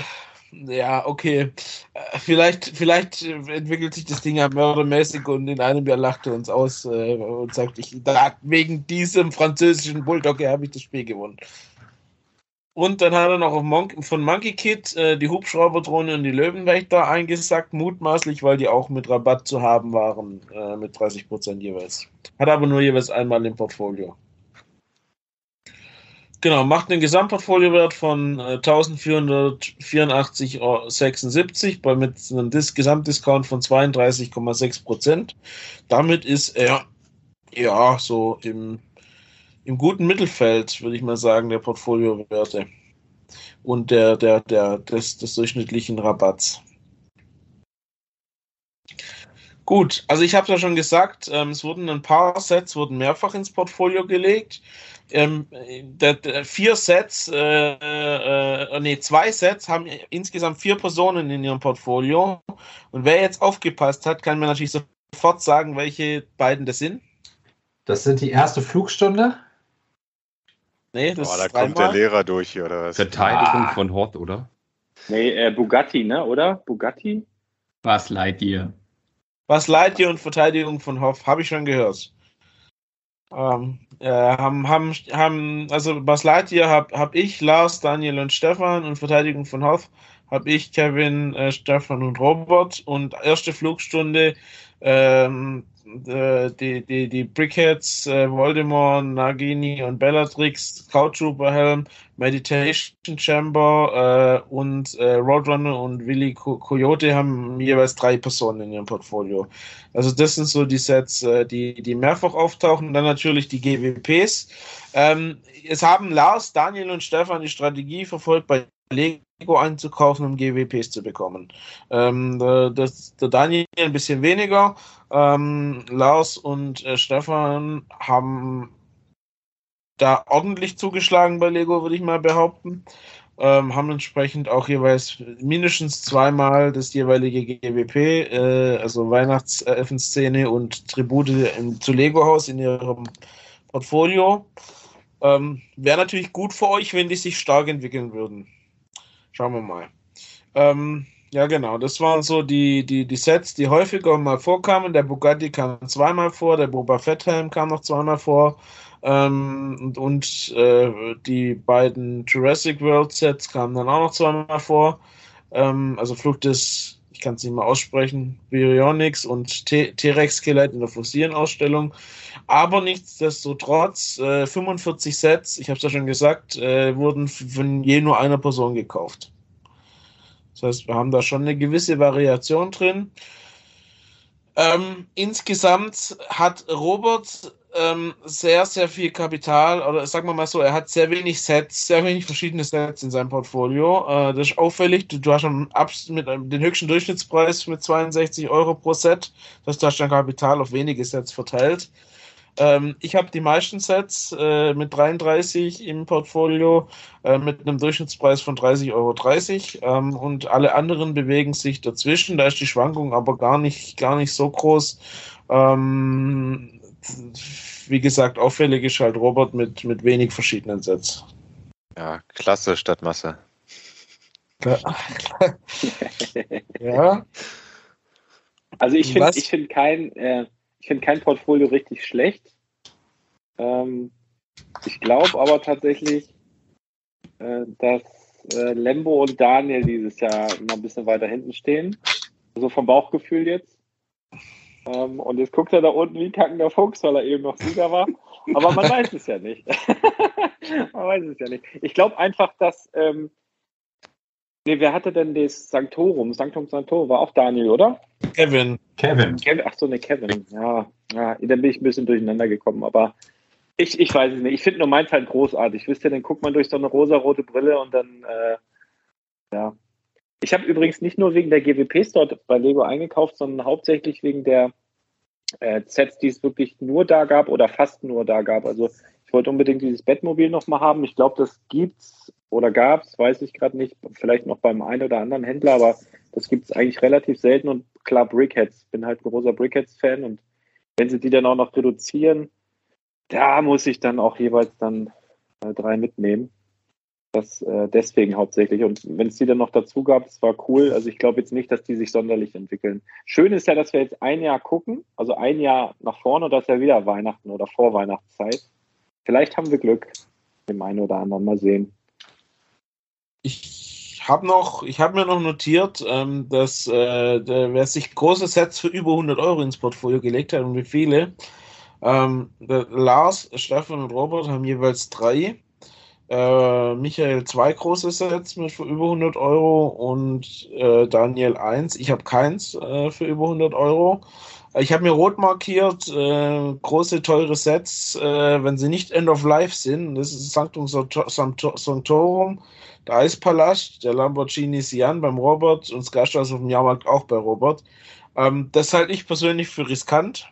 Speaker 4: ja, okay. Äh, vielleicht, vielleicht entwickelt sich das Ding ja mördermäßig und in einem Jahr lacht er uns aus äh, und sagt, ich, da, wegen diesem französischen Bulldogge habe ich das Spiel gewonnen. Und dann hat er noch Mon von Monkey Kid äh, die Hubschrauberdrohne und die Löwenwächter eingesackt, mutmaßlich, weil die auch mit Rabatt zu haben waren, äh, mit 30% jeweils. Hat aber nur jeweils einmal im Portfolio. Genau, macht einen Gesamtportfoliowert von äh, 1484,76 bei mit einem Dis Gesamtdiscount von 32,6 Prozent. Damit ist er ja so im, im guten Mittelfeld, würde ich mal sagen, der Portfoliowerte und der, der, der, des, des durchschnittlichen Rabatts. Gut, also ich habe ja schon gesagt, ähm, es wurden ein paar Sets wurden mehrfach ins Portfolio gelegt. Ähm, der, der, vier Sets, äh, äh, nee, zwei Sets haben insgesamt vier Personen in ihrem Portfolio. Und wer jetzt aufgepasst hat, kann mir natürlich sofort sagen, welche beiden das sind.
Speaker 2: Das sind die erste Flugstunde.
Speaker 4: Nee, das
Speaker 7: Boah, da
Speaker 4: ist
Speaker 7: kommt der. Lehrer durch hier, oder was?
Speaker 8: Verteidigung
Speaker 2: Ah.
Speaker 8: von Hoth, oder?
Speaker 5: Nee, äh, Bugatti, ne, oder? Bugatti?
Speaker 6: Was leid dir?
Speaker 4: Was Lightyear und Verteidigung von Hoff, habe ich schon gehört. Ähm, äh, haben, haben, haben, also Bas Lightyear habe hab ich, Lars, Daniel und Stefan und Verteidigung von Hoff habe ich, Kevin, äh, Stefan und Robert und erste Flugstunde ähm, äh, die, die, die Brickheads, äh, Voldemort, Nagini und Bellatrix, Scout Trooper Helm, Meditation Chamber äh, und äh, Roadrunner und Willy Co Coyote haben jeweils drei Personen in ihrem Portfolio. Also das sind so die Sets, äh, die, die mehrfach auftauchen. Dann natürlich die GWPs. Ähm, es haben Lars, Daniel und Stefan die Strategie verfolgt, bei Lego einzukaufen, um GWPs zu bekommen. Ähm, das, der Daniel ein bisschen weniger. Ähm, Lars und äh, Stefan haben da ordentlich zugeschlagen bei Lego, würde ich mal behaupten. Ähm, haben entsprechend auch jeweils mindestens zweimal das jeweilige GWP, äh, also Weihnachtselfenszene und Tribute im, zu Lego-Haus in ihrem Portfolio. Ähm, Wäre natürlich gut für euch, wenn die sich stark entwickeln würden. Schauen wir mal. Ähm, ja, genau. Das waren so die, die, die Sets, die häufiger mal vorkamen. Der Bugatti kam zweimal vor, der Boba Fett Helm kam noch zweimal vor. Ähm, und und äh, die beiden Jurassic World Sets kamen dann auch noch zweimal vor. Ähm, also Flucht des, kann es nicht mal aussprechen, Bionics und T-Rex-Skelett in der Fossilienausstellung. Aber nichtsdestotrotz, äh, 45 Sets, ich habe es ja schon gesagt, äh, wurden von je nur einer Person gekauft. Das heißt, wir haben da schon eine gewisse Variation drin. Ähm, insgesamt hat Robert ähm, sehr, sehr viel Kapital, oder sagen wir mal so, er hat sehr wenig Sets, sehr wenig verschiedene Sets in seinem Portfolio. Äh, das ist auffällig. Du, du hast schon mit einem, den höchsten Durchschnittspreis mit 62 Euro pro Set. Das heißt, du hast dein Kapital auf wenige Sets verteilt. Ähm, ich habe die meisten Sets äh, mit 33 im Portfolio äh, mit einem Durchschnittspreis von 30,30 Euro ähm, und alle anderen bewegen sich dazwischen. Da ist die Schwankung aber gar nicht, gar nicht so groß. Ähm, wie gesagt, auffällig ist halt Robert mit, mit wenig verschiedenen Sets.
Speaker 7: Ja,
Speaker 4: Klasse statt Masse.
Speaker 5: ja. (laughs) Also ich finde ich find kein, äh, ich finde kein Portfolio richtig schlecht. Ähm, ich glaube aber tatsächlich, äh, dass äh, Lembo und Daniel dieses Jahr noch ein bisschen weiter hinten stehen. So also vom Bauchgefühl jetzt. Ähm, und jetzt guckt er da unten wie kackender Fuchs, weil er eben noch Sieger war. Aber man weiß es ja nicht. (laughs) man weiß es ja nicht. Ich glaube einfach, dass. Ähm, nee, wer hatte denn das Sanktorum? Sanctum Sanctorum war auch Daniel, oder?
Speaker 10: Kevin.
Speaker 5: Kevin. Kevin. Ach so, ne, Kevin. Ja, ja, dann bin ich ein bisschen durcheinander gekommen, aber ich, ich weiß es nicht. Ich finde nur meins halt großartig. Wisst ihr, dann guckt man durch so eine rosa-rote Brille und dann, äh, ja. Ich habe übrigens nicht nur wegen der GWPs dort bei Lego eingekauft, sondern hauptsächlich wegen der äh, Sets, die es wirklich nur da gab oder fast nur da gab. Also ich wollte unbedingt dieses Bettmobil nochmal haben. Ich glaube, das gibt's oder gab's, weiß ich gerade nicht. Vielleicht noch beim einen oder anderen Händler, aber das gibt es eigentlich relativ selten und klar Brickheads. Bin halt ein großer Brickheads-Fan und wenn sie die dann auch noch reduzieren, da muss ich dann auch jeweils dann äh, drei mitnehmen. Das äh, deswegen hauptsächlich. Und wenn es die dann noch dazu gab, es war cool. Also ich glaube jetzt nicht, dass die sich sonderlich entwickeln. Schön ist ja, dass wir jetzt ein Jahr gucken, also ein Jahr nach vorne, das ist ja wieder Weihnachten oder Vorweihnachtszeit. Vielleicht haben wir Glück, dem einen oder anderen mal sehen.
Speaker 11: Ich habe noch, ich habe mir noch notiert, ähm, dass äh, der, wer sich große Sets für über 100 Euro ins Portfolio gelegt hat und wie viele. Ähm, Lars, Stefan und Robert haben jeweils drei. Äh, Michael zwei große Sets mit für über 100 Euro und äh, Daniel eins. Ich habe keins äh, für über 100 Euro. Ich habe mir rot markiert, äh, große, teure Sets, äh, wenn sie nicht End of Life sind. Das ist Sanctum Sanctorum, der Eispalast, der Lamborghini Sian beim Robert und Skystars auf dem Jahrmarkt auch bei Robert. Ähm, das halte ich persönlich für riskant,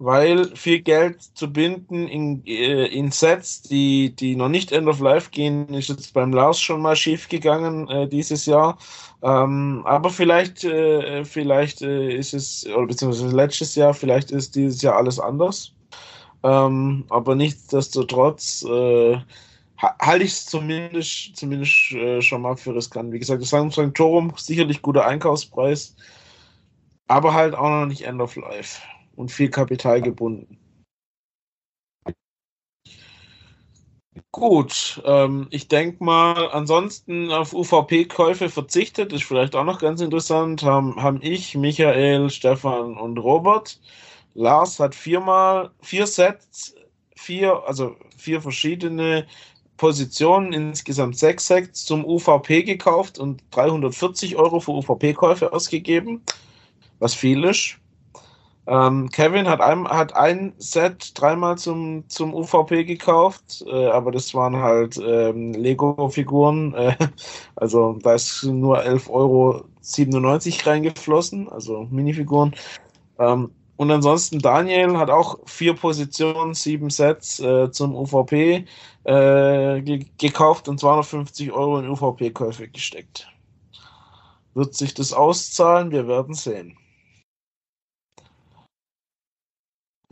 Speaker 11: weil viel Geld zu binden in, äh, in Sets, die, die noch nicht End of Life gehen, ist jetzt beim Lars schon mal schief gegangen äh, dieses Jahr. Ähm, aber vielleicht, äh, vielleicht äh, ist es, oder beziehungsweise letztes Jahr, vielleicht ist dieses Jahr alles anders. Ähm, aber nichtsdestotrotz äh, halte ich es zumindest, zumindest äh, schon mal für riskant. Wie gesagt, das Samsung Torum sicherlich guter Einkaufspreis, aber halt auch noch nicht End of Life und viel Kapital gebunden.
Speaker 4: Gut, ähm, ich denke mal, ansonsten auf UVP-Käufe verzichtet, ist vielleicht auch noch ganz interessant, haben, haben ich, Michael, Stefan und Robert. Lars hat viermal, vier Sets, vier, also vier verschiedene Positionen, insgesamt sechs Sets zum UVP gekauft und 340 Euro für UVP-Käufe ausgegeben, was viel ist. Ähm, Kevin hat ein, hat ein Set dreimal zum, zum UVP gekauft, äh, aber das waren halt ähm, Lego-Figuren. Äh, also da ist nur 11,97 Euro reingeflossen, also Minifiguren. Ähm, und ansonsten Daniel hat auch vier Positionen, sieben Sets äh, zum UVP äh, ge gekauft und 250 Euro in UVP-Käufe gesteckt. Wird sich das auszahlen? Wir werden sehen.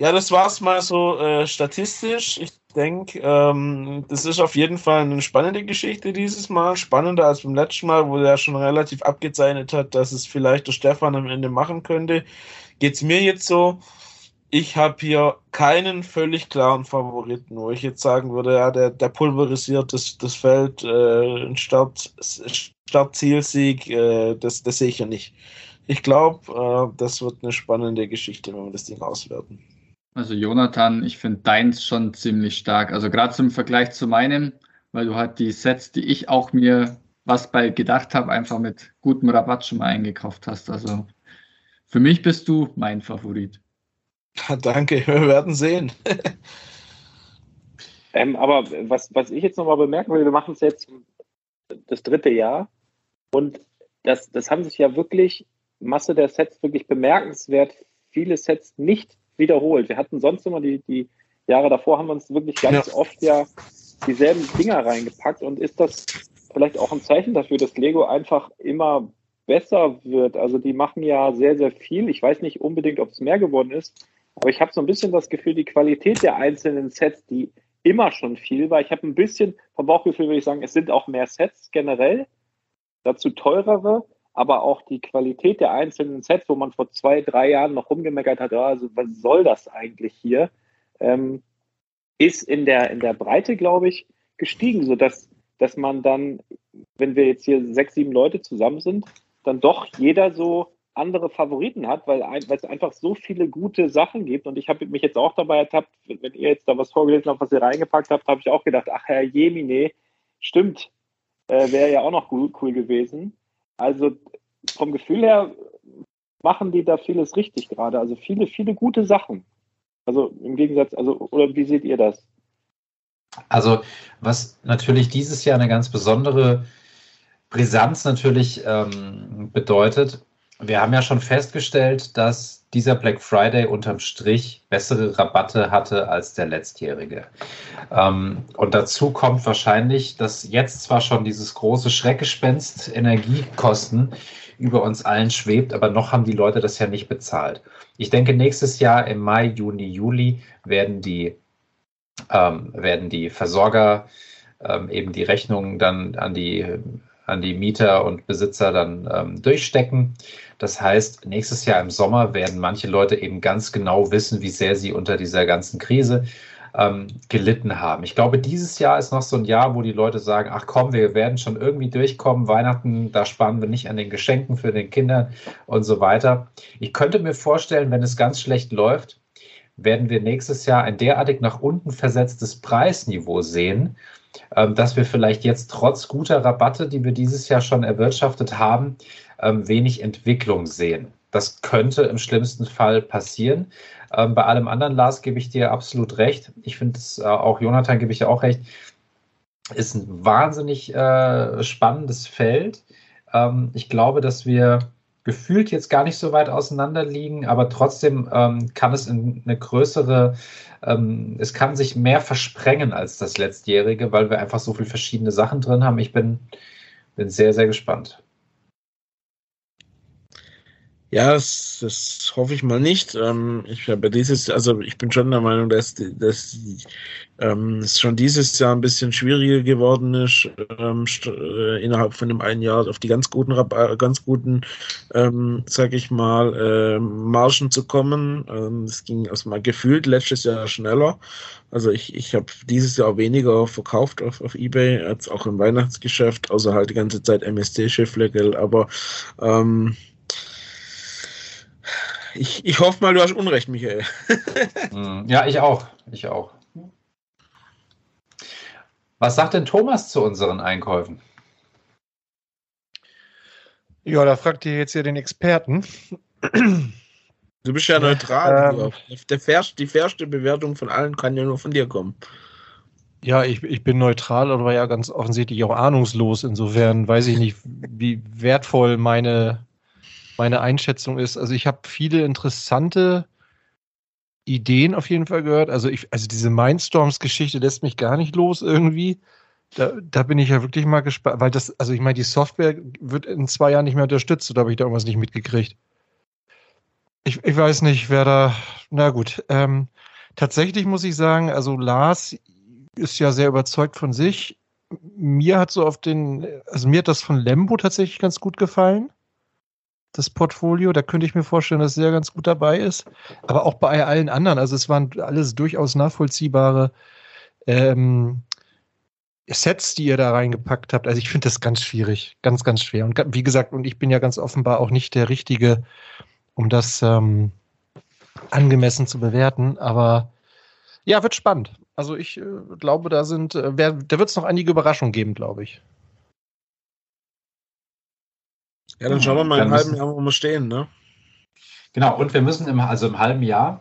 Speaker 4: Ja, das war's mal so äh, statistisch. Ich denke, ähm, das ist auf jeden Fall eine spannende Geschichte dieses Mal. Spannender als beim letzten Mal, wo er schon relativ abgezeichnet hat, dass es vielleicht der Stefan am Ende machen könnte. Geht's mir jetzt so? Ich habe hier keinen völlig klaren Favoriten, wo ich jetzt sagen würde, ja, der, der pulverisiert das, das Feld, äh, ein Start, Start-Zielsieg, äh, das, das sehe ich ja nicht. Ich glaube, äh, das wird eine spannende Geschichte, wenn wir das Ding auswerten.
Speaker 6: Also Jonathan, ich finde deins schon ziemlich stark. Also gerade zum Vergleich zu meinem, weil du halt die Sets, die ich auch mir was bei gedacht habe, einfach mit gutem Rabatt schon mal eingekauft hast. Also für mich bist du mein Favorit.
Speaker 4: Ja, (laughs) danke, wir werden sehen. (laughs)
Speaker 5: ähm, aber was, was ich jetzt nochmal bemerken will, wir machen es jetzt das dritte Jahr und das, das haben sich ja wirklich Masse der Sets wirklich bemerkenswert viele Sets nicht wiederholt. Wir hatten sonst immer die, die Jahre davor, haben wir uns wirklich ganz ja. oft ja dieselben Dinger reingepackt und ist das vielleicht auch ein Zeichen dafür, dass Lego einfach immer besser wird. Also die machen ja sehr, sehr viel. Ich weiß nicht unbedingt, ob es mehr geworden ist, aber ich habe so ein bisschen das Gefühl, die Qualität der einzelnen Sets, die immer schon viel war. Ich habe ein bisschen vom Bauchgefühl, würde ich sagen, es sind auch mehr Sets generell, dazu teurere, aber auch die Qualität der einzelnen Sets, wo man vor zwei, drei Jahren noch rumgemeckert hat, also was soll das eigentlich hier, ähm, ist in der, in der Breite, glaube ich, gestiegen, sodass dass man dann, wenn wir jetzt hier sechs, sieben Leute zusammen sind, dann doch jeder so andere Favoriten hat, weil, es einfach so viele gute Sachen gibt. Und ich habe mich jetzt auch dabei ertappt, wenn ihr jetzt da was vorgelesen habt, was ihr reingepackt habt, habe ich auch gedacht, ach Herr Jemine, stimmt, äh, wäre ja auch noch cool, cool gewesen. Also vom Gefühl her machen die da vieles richtig gerade. Also viele, viele gute Sachen. Also im Gegensatz, also, oder wie seht ihr das?
Speaker 2: Also, was natürlich dieses Jahr eine ganz besondere Brisanz natürlich ähm, bedeutet, wir haben ja schon festgestellt, dass dieser Black Friday unterm Strich bessere Rabatte hatte als der letztjährige. Ähm, und dazu kommt wahrscheinlich, dass jetzt zwar schon dieses große Schreckgespenst Energiekosten über uns allen schwebt, aber noch haben die Leute das ja nicht bezahlt. Ich denke, nächstes Jahr im Mai, Juni, Juli werden die, ähm, werden die Versorger ähm, eben die Rechnungen dann an die an die Mieter und Besitzer dann ähm, durchstecken. Das heißt, nächstes Jahr im Sommer werden manche Leute eben ganz genau wissen, wie sehr sie unter dieser ganzen Krise ähm, gelitten haben. Ich glaube, dieses Jahr ist noch so ein Jahr, wo die Leute sagen, ach komm, wir werden schon irgendwie durchkommen. Weihnachten, da sparen wir nicht an den Geschenken für den Kindern und so weiter. Ich könnte mir vorstellen, wenn es ganz schlecht läuft, werden wir nächstes Jahr ein derartig nach unten versetztes Preisniveau sehen, ähm, dass wir vielleicht jetzt trotz guter Rabatte, die wir dieses Jahr schon erwirtschaftet haben, wenig Entwicklung sehen. Das könnte im schlimmsten Fall passieren. Ähm, bei allem anderen, Lars, gebe ich dir absolut recht. Ich finde es äh, auch, Jonathan, gebe ich dir auch recht, ist ein wahnsinnig äh, spannendes Feld. ich glaube, dass wir gefühlt jetzt gar nicht so weit auseinander liegen, aber trotzdem ähm, kann es in eine größere, ähm, es kann sich mehr versprengen als das letztjährige, weil wir einfach so viele verschiedene Sachen drin haben. Ich bin, bin sehr, sehr gespannt.
Speaker 4: Ja, das, das hoffe ich mal nicht. Ähm, ich habe dieses, also ich bin schon der Meinung, dass, dass ähm, es schon dieses Jahr ein bisschen schwieriger geworden ist, ähm, äh, innerhalb von dem einen Jahr auf die ganz guten, äh, ganz guten, ähm, sag ich mal, äh, Margen zu kommen. Ähm, es ging also mal gefühlt letztes Jahr schneller. Also ich, ich habe dieses Jahr weniger verkauft auf, auf Ebay als auch im Weihnachtsgeschäft, außer halt die ganze Zeit MST-Schifflegel, aber ähm, ich, ich hoffe mal, du hast Unrecht, Michael. (laughs)
Speaker 2: Hm, ja, ich auch. Ich auch. Was sagt denn Thomas zu unseren Einkäufen?
Speaker 9: Ja, da fragt ihr jetzt ja den Experten. (clears throat)
Speaker 4: Du bist ja neutral.
Speaker 9: Ähm,
Speaker 4: Der fairste, die fairste Bewertung von allen kann ja nur von dir kommen.
Speaker 9: Ja, ich, ich bin neutral, aber ja ganz offensichtlich auch ahnungslos. Insofern weiß ich nicht, wie wertvoll meine, meine Einschätzung ist. Also ich habe viele interessante Ideen auf jeden Fall gehört. Also ich, also diese Mindstorms-Geschichte lässt mich gar nicht los irgendwie. Da, da bin ich ja wirklich mal gespannt, weil das, also ich meine, die Software wird in zwei Jahren nicht mehr unterstützt, oder habe ich da irgendwas nicht mitgekriegt? Ich, ich weiß nicht, wer da, na gut. Ähm, tatsächlich muss ich sagen, also Lars ist ja sehr überzeugt von sich. Mir hat so auf den, also mir hat das von Lembo tatsächlich ganz gut gefallen. Das Portfolio, da könnte ich mir vorstellen, dass er ganz gut dabei ist. Aber auch bei allen anderen, also es waren alles durchaus nachvollziehbare ähm, Sets, die ihr da reingepackt habt. Also ich finde das ganz schwierig, ganz, ganz schwer. Und wie gesagt, und ich bin ja ganz offenbar auch nicht der Richtige, um das ähm, angemessen zu bewerten. Aber ja, wird spannend. Also ich äh, glaube, da sind, äh, wer, da wird es noch einige Überraschungen geben, glaube ich.
Speaker 4: Ja, dann schauen wir mal im halben Jahr, wo wir stehen, ne?
Speaker 2: Genau, und wir müssen im, also im halben Jahr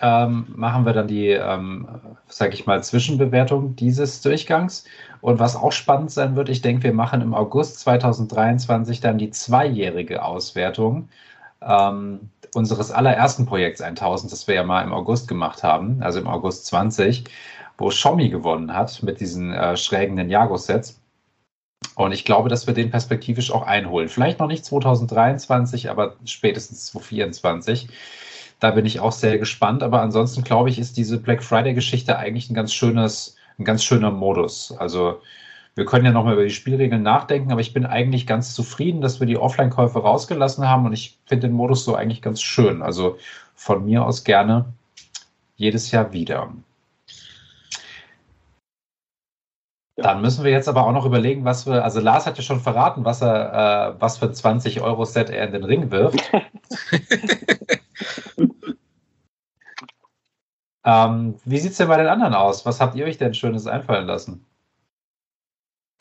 Speaker 2: ähm, machen wir dann die, ähm, sage ich mal, Zwischenbewertung dieses Durchgangs. Und was auch spannend sein wird, ich denke, wir machen im August 2023 dann die zweijährige Auswertung ähm, unseres allerersten Projekts 1000, das wir ja mal im August gemacht haben, also im August 20, wo Xiaomi gewonnen hat mit diesen äh, schrägen Ninjago-Sets. Und ich glaube, dass wir den perspektivisch auch einholen. Vielleicht noch nicht 2023, aber spätestens 2024. Da bin ich auch sehr gespannt. Aber ansonsten glaube ich, ist diese Black Friday-Geschichte eigentlich ein ganz schönes, ein ganz schöner Modus. Also wir können ja nochmal über die Spielregeln nachdenken, aber ich bin eigentlich ganz zufrieden, dass wir die Offline-Käufe rausgelassen haben und ich finde den Modus so eigentlich ganz schön. Also von mir aus gerne jedes Jahr wieder. Dann müssen wir jetzt aber auch noch überlegen, was wir, also Lars hat ja schon verraten, was er, äh, was für ein 20-Euro-Set er in den Ring wirft. (laughs) ähm, wie sieht es denn bei den anderen aus? Was habt ihr euch denn Schönes einfallen lassen?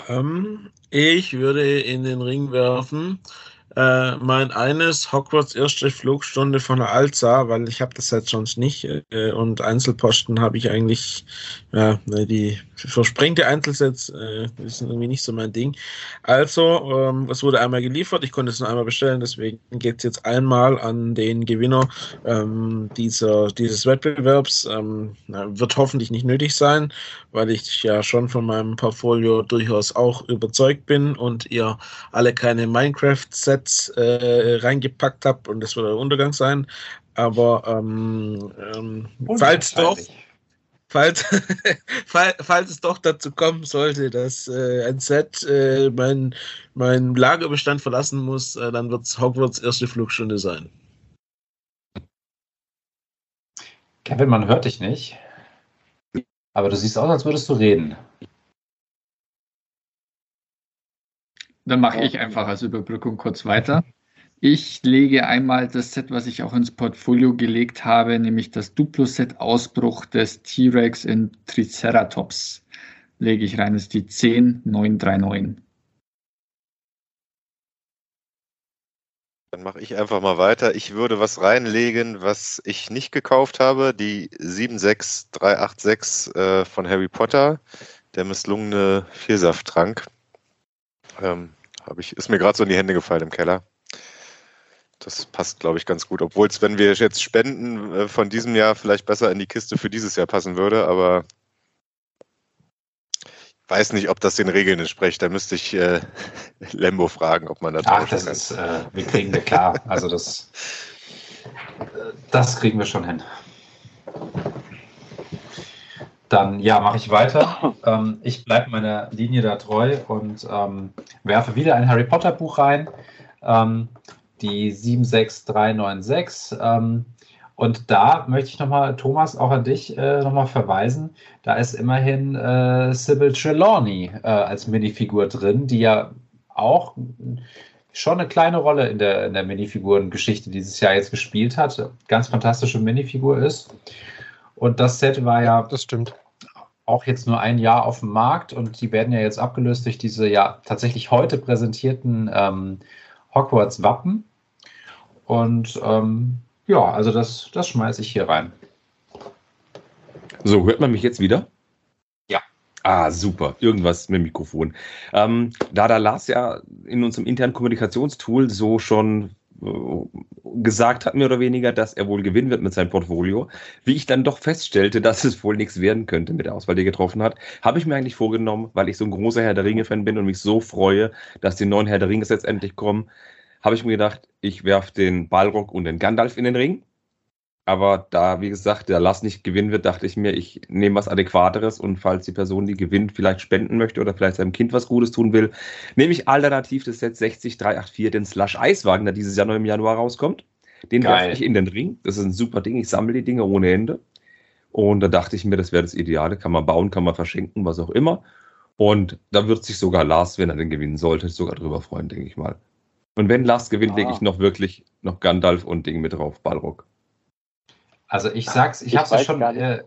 Speaker 4: Ähm, ich würde in den Ring werfen äh, mein eines Hogwarts erste Flugstunde von der Alza, weil ich habe das jetzt sonst nicht äh, und Einzelposten habe ich eigentlich, ja, ne, die versprengte Einzelsets äh, ist irgendwie nicht so mein Ding. Also, ähm, es wurde einmal geliefert, ich konnte es nur einmal bestellen, deswegen geht es jetzt einmal an den Gewinner ähm, dieser, dieses Wettbewerbs. Ähm, wird hoffentlich nicht nötig sein, weil ich ja schon von meinem Portfolio durchaus auch überzeugt bin und ihr alle keine Minecraft-Sets äh, reingepackt habt und das wird der Untergang sein. Aber ähm, ähm, falls doch, falls, (laughs) fall- falls es doch dazu kommen sollte, dass äh, ein Set äh, mein, mein Lagerbestand verlassen muss, äh, dann wird es Hogwarts erste Flugstunde sein.
Speaker 2: Kevin, man hört dich nicht. Aber du siehst aus, als würdest du reden.
Speaker 6: Dann mache ich einfach als Überbrückung kurz weiter. Ich lege einmal das Set, was ich auch ins Portfolio gelegt habe, nämlich das Duplo-Set Ausbruch des T-Rex in Triceratops. Lege ich rein, das ist die 10939.
Speaker 7: Dann mache ich einfach mal weiter. Ich würde was reinlegen, was ich nicht gekauft habe. Die 76386 äh, von Harry Potter, der misslungene Vielsafttrank. Ähm, ich, ist mir gerade so in die Hände gefallen im Keller. Das passt, glaube ich, ganz gut. Obwohl es, wenn wir jetzt spenden, äh, von diesem Jahr vielleicht besser in die Kiste für dieses Jahr passen würde. Aber weiß nicht, ob das den Regeln entspricht. Da müsste ich äh, (laughs) Lembo fragen, ob man da
Speaker 2: Ach, das
Speaker 7: kann.
Speaker 2: ist, äh, wir kriegen wir klar. Also das, äh, das kriegen wir schon hin. Dann, ja, mache ich weiter. (laughs) Ähm, ich bleibe meiner Linie da treu und ähm, werfe wieder ein Harry Potter Buch rein. Ähm, die 76396. Ähm, und da möchte ich nochmal, Thomas, auch an dich äh, nochmal verweisen. Da ist immerhin äh, Sybil Trelawney äh, als Minifigur drin, die ja auch schon eine kleine Rolle in der, in der Minifigurengeschichte dieses Jahr jetzt gespielt hat. Ganz fantastische Minifigur ist. Und das Set war ja
Speaker 9: Das stimmt.
Speaker 2: auch jetzt nur ein Jahr auf dem Markt und die werden ja jetzt abgelöst durch diese ja tatsächlich heute präsentierten ähm, Hogwarts-Wappen. Und ähm, ja, also das, das schmeiße ich hier rein.
Speaker 8: So, hört man mich jetzt wieder?
Speaker 2: Ja.
Speaker 8: Ah, super. Irgendwas mit dem Mikrofon. Ähm, da der Lars ja in unserem internen Kommunikationstool so schon gesagt hat, mehr oder weniger, dass er wohl gewinnen wird mit seinem Portfolio, wie ich dann doch feststellte, (laughs) dass es wohl nichts werden könnte mit der Auswahl, die er getroffen hat, habe ich mir eigentlich vorgenommen, weil ich so ein großer Herr der Ringe-Fan bin und mich so freue, dass die neuen Herr der Ringe jetzt endlich kommen, habe ich mir gedacht, ich werfe den Balrog und den Gandalf in den Ring. Aber da, wie gesagt, der Lass nicht gewinnen wird, dachte ich mir, ich nehme was Adäquateres und falls die Person, die gewinnt, vielleicht spenden möchte oder vielleicht seinem Kind was Gutes tun will, nehme ich alternativ das Set 60384, den Slush Eiswagen, der dieses Jahr noch im Januar rauskommt. Den werfe ich in den Ring. Das ist ein super Ding. Ich sammle die Dinge ohne Ende. Und da dachte ich mir, das wäre das Ideale. Kann man bauen, kann man verschenken, was auch immer. Und da wird sich sogar Lars, wenn er den gewinnen sollte, sogar drüber freuen, denke ich mal. Und wenn Lars gewinnt,
Speaker 5: Ah.
Speaker 8: lege ich noch wirklich noch Gandalf und Ding mit drauf, Balrog.
Speaker 2: Also ich sag's, ich,
Speaker 5: Ich
Speaker 2: hab's ja schon.
Speaker 5: gar nicht.
Speaker 2: Äh,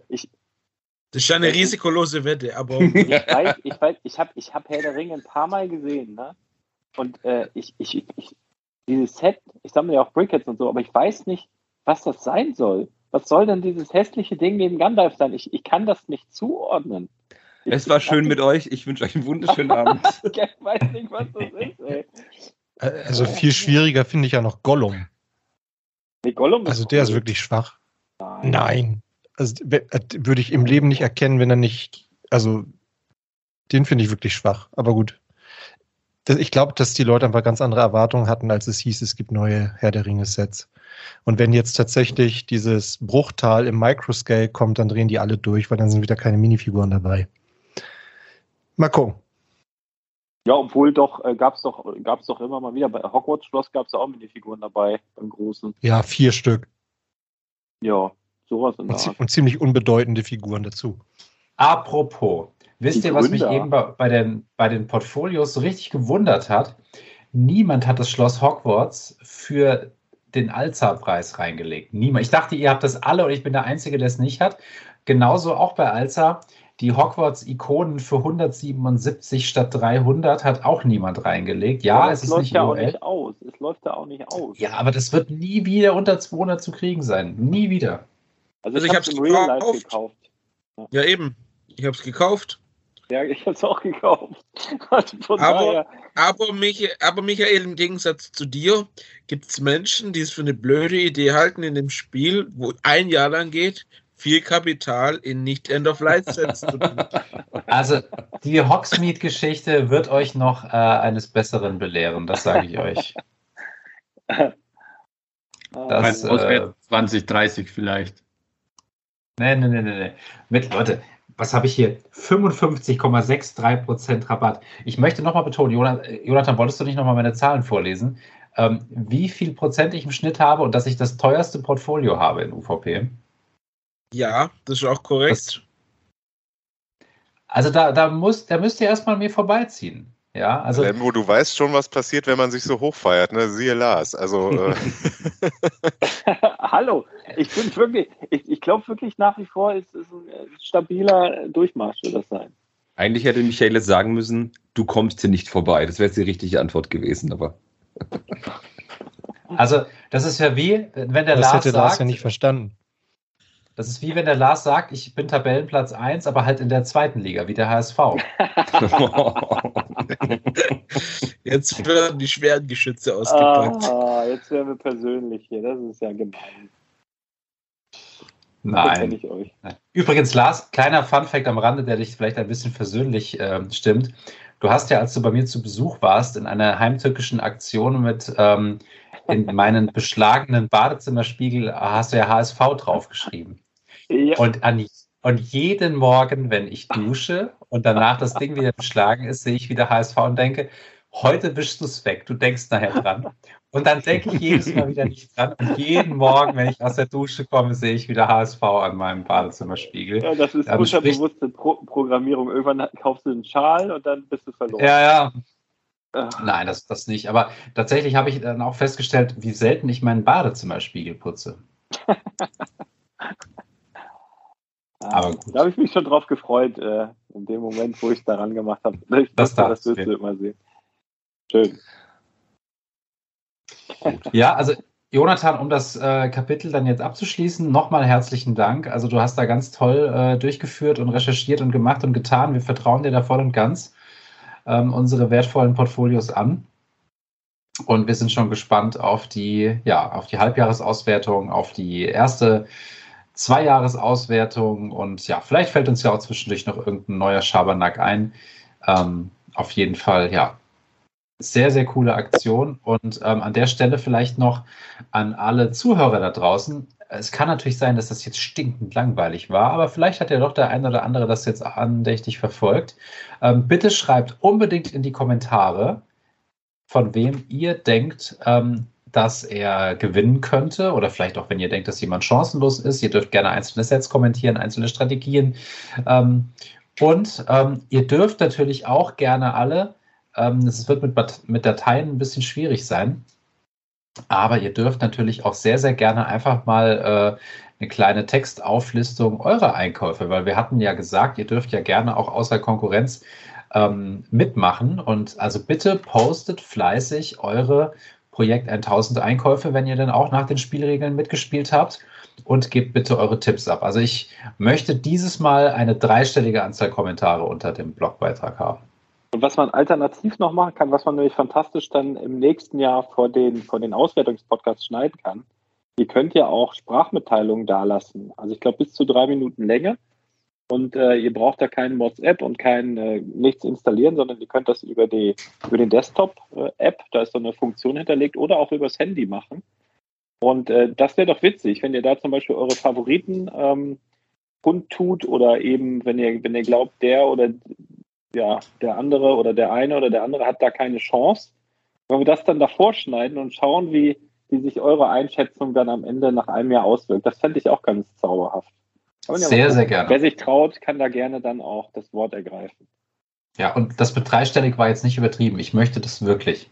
Speaker 4: Das ist ja eine risikolose Wette, aber (laughs)
Speaker 5: Ich weiß, ich weiß, ich habe ich hab Herr der Ringe ein paar Mal gesehen, ne? Und äh, ich, ich, ich, dieses Set, ich sammle ja auch Brickheads und so, aber ich weiß nicht, was das sein soll. Was soll denn dieses hässliche Ding neben Gandalf sein? Ich, ich kann das nicht zuordnen. Ich,
Speaker 8: Es war
Speaker 5: ich
Speaker 8: schön mit euch. Ich wünsche euch einen wunderschönen (laughs) Abend.
Speaker 5: Ich weiß nicht, was das ist, ey.
Speaker 9: Also viel schwieriger finde ich ja noch Gollum.
Speaker 5: Nee, Gollum
Speaker 9: Also der ist
Speaker 5: cool.
Speaker 9: wirklich schwach.
Speaker 5: Nein.
Speaker 9: Also äh, würde ich im Leben nicht erkennen, wenn er nicht. Also den finde ich wirklich schwach. Aber gut. Ich glaube, dass die Leute einfach ganz andere Erwartungen hatten, als es hieß, es gibt neue Herr der Ringe-Sets. Und wenn jetzt tatsächlich dieses Bruchtal im Microscale kommt, dann drehen die alle durch, weil dann sind wieder keine Minifiguren dabei. Mal gucken.
Speaker 5: Ja, obwohl doch, äh, gab's doch, gab's doch immer mal wieder, bei Hogwarts Schloss gab's auch Minifiguren dabei, beim Großen.
Speaker 9: Ja, vier Stück.
Speaker 5: Ja, sowas in
Speaker 9: Und,
Speaker 5: der Art.
Speaker 9: und ziemlich unbedeutende Figuren dazu.
Speaker 2: apropos, wisst
Speaker 5: Die
Speaker 2: ihr, was mich
Speaker 5: Gründer.
Speaker 2: eben bei, bei, den, bei den Portfolios so richtig gewundert hat? Niemand hat das Schloss Hogwarts für den Alza-Preis reingelegt. Niemand. Ich dachte, ihr habt das alle und ich bin der Einzige, der es nicht hat. Genauso auch bei Alza. Die Hogwarts-Ikonen für 177 statt 300 hat auch niemand reingelegt. Ja,
Speaker 5: Aber
Speaker 2: es ist
Speaker 5: läuft
Speaker 2: nicht
Speaker 5: ja auch nicht aus. Es läuft ja auch nicht aus.
Speaker 2: Ja, aber das wird nie wieder unter 200 zu kriegen sein. Nie wieder.
Speaker 5: Also,
Speaker 4: Also
Speaker 5: ich,
Speaker 4: ich
Speaker 5: hab's
Speaker 4: hab's
Speaker 5: im Real Life
Speaker 4: gekauft. ja eben. Ich habe es gekauft.
Speaker 5: Ja, ich hab's auch gekauft. (laughs) Von
Speaker 4: Aber- Aber, Michael, aber Michael, im Gegensatz zu dir gibt es Menschen, die es für eine blöde Idee halten in dem Spiel, wo ein Jahr lang geht, viel Kapital in nicht End-of-Life-Sets zu tun. (laughs)
Speaker 2: Also die Hogsmeade-Geschichte wird euch noch äh, eines Besseren belehren, das sage ich euch. (laughs) Das, äh,
Speaker 6: 2030 vielleicht.
Speaker 2: Nee, nee, nee, nee, nee. Mit, Leute, was habe ich hier? 55,63% Rabatt. Ich möchte nochmal betonen, Jonathan, Jonathan, wolltest du nicht nochmal meine Zahlen vorlesen? Ähm, wie viel Prozent ich im Schnitt habe und dass ich das teuerste Portfolio habe in UVP?
Speaker 4: Ja, das ist auch korrekt.
Speaker 2: Also da, da, muss, da müsst ihr erstmal mir vorbeiziehen. Ja, also
Speaker 7: Lembo, du weißt schon, was passiert, wenn man sich so hochfeiert, ne? Siehe Lars. Also, äh, (laughs) (laughs)
Speaker 5: Hallo, ich bin wirklich, ich, ich glaube wirklich nach wie vor, es ist ein äh, stabiler Durchmarsch, wird das sein.
Speaker 8: Eigentlich hätte Michael jetzt sagen müssen, du kommst hier nicht vorbei. Das wäre jetzt die richtige Antwort gewesen, aber.
Speaker 2: Also, das ist ja wie, wenn der
Speaker 9: das
Speaker 2: Lars
Speaker 9: hätte Lars
Speaker 2: sagt,
Speaker 9: ja nicht verstanden.
Speaker 2: Das ist wie wenn der Lars sagt, ich bin Tabellenplatz 1, aber halt in der zweiten Liga, wie der HSV. (laughs)
Speaker 4: Jetzt werden die schweren Geschütze ausgepackt.
Speaker 5: Ah, jetzt werden wir persönlich hier, das ist ja gemein.
Speaker 2: Nein.
Speaker 5: ich euch.
Speaker 2: Nein. Übrigens, Lars, kleiner Funfact am Rande, der dich vielleicht ein bisschen versöhnlich ähm, stimmt. Du hast ja, als du bei mir zu Besuch warst, in einer heimtückischen Aktion mit ähm, in meinen beschlagenen Badezimmerspiegel hast du ja HSV draufgeschrieben.
Speaker 5: Ja,
Speaker 2: Und, an, und jeden Morgen, wenn ich dusche und danach das Ding wieder beschlagen ist, sehe ich wieder HSV und denke, heute wischst du es weg, du denkst nachher dran. Und dann denke ich jedes Mal wieder nicht dran. Und jeden Morgen, wenn ich aus der Dusche komme, sehe ich wieder HSV an meinem Badezimmerspiegel.
Speaker 5: ja, das ist
Speaker 2: sprich-
Speaker 5: unterbewusste Pro Programmierung. Irgendwann kaufst du einen Schal und dann bist du verloren.
Speaker 2: Ja, ja.
Speaker 5: Ah,
Speaker 2: Nein, das, das nicht. Aber tatsächlich habe ich dann auch festgestellt, wie selten ich meinen Badezimmerspiegel putze. (laughs) aber gut.
Speaker 5: Da habe ich mich schon drauf gefreut, äh, in dem Moment, wo ich daran gemacht habe. (laughs) Ich
Speaker 2: Das
Speaker 5: wusste, das
Speaker 2: darfst du
Speaker 5: wirst du immer sehen. Schön.
Speaker 2: Ja, also Jonathan, um das äh, Kapitel dann jetzt abzuschließen, nochmal herzlichen Dank. Also du hast da ganz toll äh, durchgeführt und recherchiert und gemacht und getan. Wir vertrauen dir da voll und ganz ähm, unsere wertvollen Portfolios an. Und wir sind schon gespannt auf die, ja, auf die Halbjahresauswertung, auf die erste Zweijahresauswertung und ja, vielleicht fällt uns ja auch zwischendurch noch irgendein neuer Schabernack ein. Ähm, auf jeden Fall, ja, sehr, sehr coole Aktion. Und ähm, an der Stelle vielleicht noch an alle Zuhörer da draußen. Es kann natürlich sein, dass das jetzt stinkend langweilig war, aber vielleicht hat ja doch der ein oder andere das jetzt andächtig verfolgt. Ähm, bitte schreibt unbedingt in die Kommentare, von wem ihr denkt, ähm, dass er gewinnen könnte oder vielleicht auch, wenn ihr denkt, dass jemand chancenlos ist. Ihr dürft gerne einzelne Sets kommentieren, einzelne Strategien. Ähm, und ähm, ihr dürft natürlich auch gerne alle ähm, Es wird mit, mit Dateien ein bisschen schwierig sein. Aber ihr dürft natürlich auch sehr, sehr gerne einfach mal äh, eine kleine Textauflistung eurer Einkäufe, weil wir hatten ja gesagt, ihr dürft ja gerne auch außer Konkurrenz ähm, mitmachen. Und also bitte postet fleißig eure Projekt 1000 Einkäufe, wenn ihr dann auch nach den Spielregeln mitgespielt habt. Und gebt bitte eure Tipps ab. Also ich möchte dieses Mal eine dreistellige Anzahl Kommentare unter dem Blogbeitrag haben.
Speaker 5: Und was man alternativ noch machen kann, was man nämlich fantastisch dann im nächsten Jahr vor den, vor den Auswertungspodcasts schneiden kann, ihr könnt ja auch Sprachmitteilungen dalassen. Also ich glaube bis zu drei Minuten Länge. Und äh, ihr braucht da keinen WhatsApp und kein äh, nichts installieren, sondern ihr könnt das über die über den Desktop-App, da ist so eine Funktion hinterlegt, oder auch übers Handy machen. Und äh, das wäre doch witzig, wenn ihr da zum Beispiel eure Favoriten ähm, kundtut oder eben, wenn ihr, wenn ihr glaubt, der oder ja, der andere oder der eine oder der andere hat da keine Chance. Wenn wir das dann davor schneiden und schauen, wie, wie sich eure Einschätzung dann am Ende nach einem Jahr auswirkt, das fände ich auch ganz zauberhaft.
Speaker 2: Sehr, sehr gerne.
Speaker 5: Wer sich traut, kann da gerne dann auch das Wort ergreifen.
Speaker 2: Ja, und das mit dreistellig war jetzt nicht übertrieben. Ich möchte das wirklich.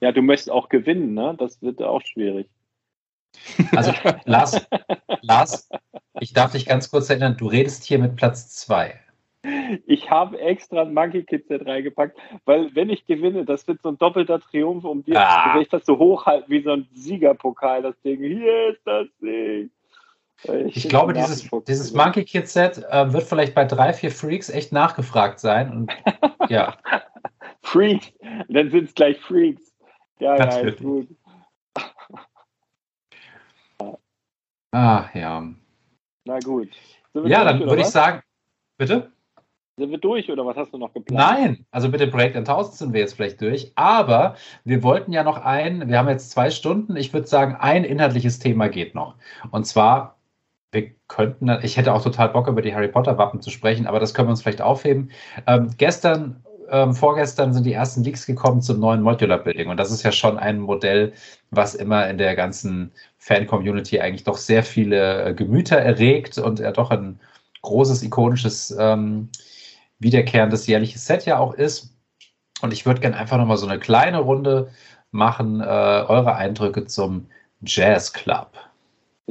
Speaker 5: Ja, du möchtest auch gewinnen, ne? Das wird auch schwierig.
Speaker 2: Also, (laughs) Lars, Lars, ich darf dich ganz kurz erinnern, du redest hier mit Platz zwei.
Speaker 5: Ich habe extra ein Monkey Kid Set reingepackt, weil wenn ich gewinne, das wird so ein doppelter Triumph um dir,
Speaker 2: Ah.
Speaker 5: wenn ich das so hochhalte wie so ein Siegerpokal, das Ding, hier ist das Ding.
Speaker 2: Ich glaube, dieses, dieses Monkey Kid Set äh, wird vielleicht bei drei, vier Freaks echt nachgefragt sein. Und (laughs) ja,
Speaker 5: Freaks, dann sind es gleich Freaks. Ja, ja, ist gut. (laughs)
Speaker 2: ah, ja.
Speaker 5: Na gut.
Speaker 2: Ja,
Speaker 5: durch,
Speaker 2: dann würde ich sagen, bitte?
Speaker 5: Sind wir durch oder was hast du noch geplant?
Speaker 2: Nein, also mit dem Projekt 1000 sind wir jetzt vielleicht durch. Aber wir wollten ja noch ein, wir haben jetzt zwei Stunden, ich würde sagen, ein inhaltliches Thema geht noch. Und zwar, wir könnten, ich hätte auch total Bock, über die Harry Potter Wappen zu sprechen, aber das können wir uns vielleicht aufheben. Ähm, gestern, ähm, vorgestern sind die ersten Leaks gekommen zum neuen Modular Building. Und das ist ja schon ein Modell, was immer in der ganzen Fan-Community eigentlich doch sehr viele äh, Gemüter erregt und er doch ein großes, ikonisches ähm, wiederkehrendes jährliches Set ja auch ist. Und ich würde gerne einfach nochmal so eine kleine Runde machen, äh, eure Eindrücke zum Jazz Club.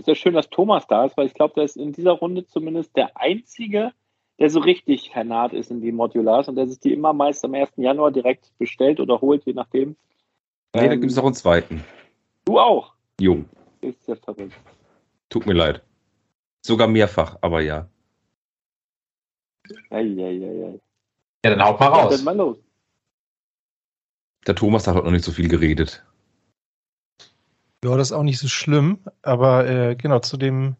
Speaker 5: Ist ja schön, dass Thomas da ist, weil ich glaube, der ist in dieser Runde zumindest der Einzige, der so richtig vernarrt ist in die Modulars und der sich die immer meist am 1. Januar direkt bestellt oder holt, je nachdem.
Speaker 8: Nee, da
Speaker 5: Ähm,
Speaker 8: gibt es noch einen zweiten.
Speaker 5: Du auch.
Speaker 8: Jung.
Speaker 5: Ist ja verrückt.
Speaker 8: Tut mir leid. Sogar mehrfach, aber ja.
Speaker 5: Eieiei.
Speaker 2: Ja, dann haut mal
Speaker 5: Ja,
Speaker 2: raus.
Speaker 5: dann mal los.
Speaker 8: Der Thomas hat heute noch nicht so viel geredet.
Speaker 9: Ja, das ist auch nicht so schlimm, aber äh, genau zu dem,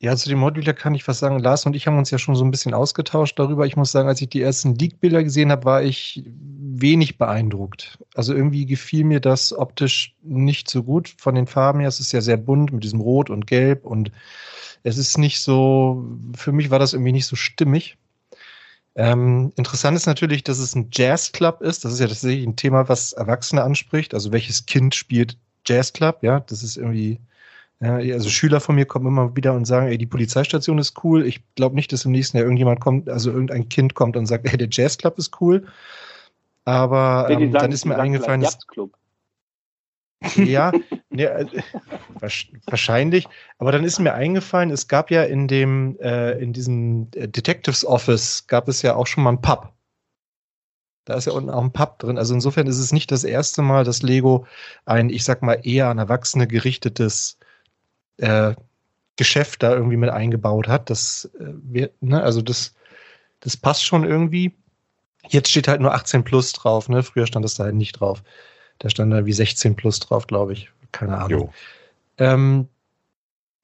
Speaker 9: ja, zu dem Modular kann ich was sagen. Lars und ich haben uns ja schon so ein bisschen ausgetauscht darüber. Ich muss sagen, als ich die ersten Leak-Bilder gesehen habe, war ich wenig beeindruckt. Also irgendwie gefiel mir das optisch nicht so gut von den Farben her. Es ist ja sehr bunt mit diesem Rot und Gelb und es ist nicht so, für mich war das irgendwie nicht so stimmig. Ähm, interessant ist natürlich, dass es ein Jazzclub ist. Das ist ja tatsächlich ein Thema, was Erwachsene anspricht. Also welches Kind spielt Jazzclub? Ja, das ist irgendwie, ja, also Schüler von mir kommen immer wieder und sagen, ey, die Polizeistation ist cool. Ich glaube nicht, dass im nächsten Jahr irgendjemand kommt, also irgendein Kind kommt und sagt, ey, der Jazzclub ist cool. Aber ähm,
Speaker 5: sagen-
Speaker 9: dann ist mir eingefallen, dass ja, (laughs) ne, äh, wahrscheinlich. Aber dann ist mir eingefallen, es gab ja in dem, äh, in diesem äh, Detectives Office gab es ja auch schon mal einen Pub. Da ist ja unten auch ein Pub drin. Also insofern ist es nicht das erste Mal, dass Lego ein, ich sag mal, eher an Erwachsene gerichtetes äh, Geschäft da irgendwie mit eingebaut hat. Das, äh, wir, ne, also das, das passt schon irgendwie. Jetzt steht halt nur 18 plus drauf, ne? Früher stand das da halt nicht drauf. Da stand da wie 16 plus drauf, glaube ich. Keine Ahnung.
Speaker 8: Jo.
Speaker 9: Ähm,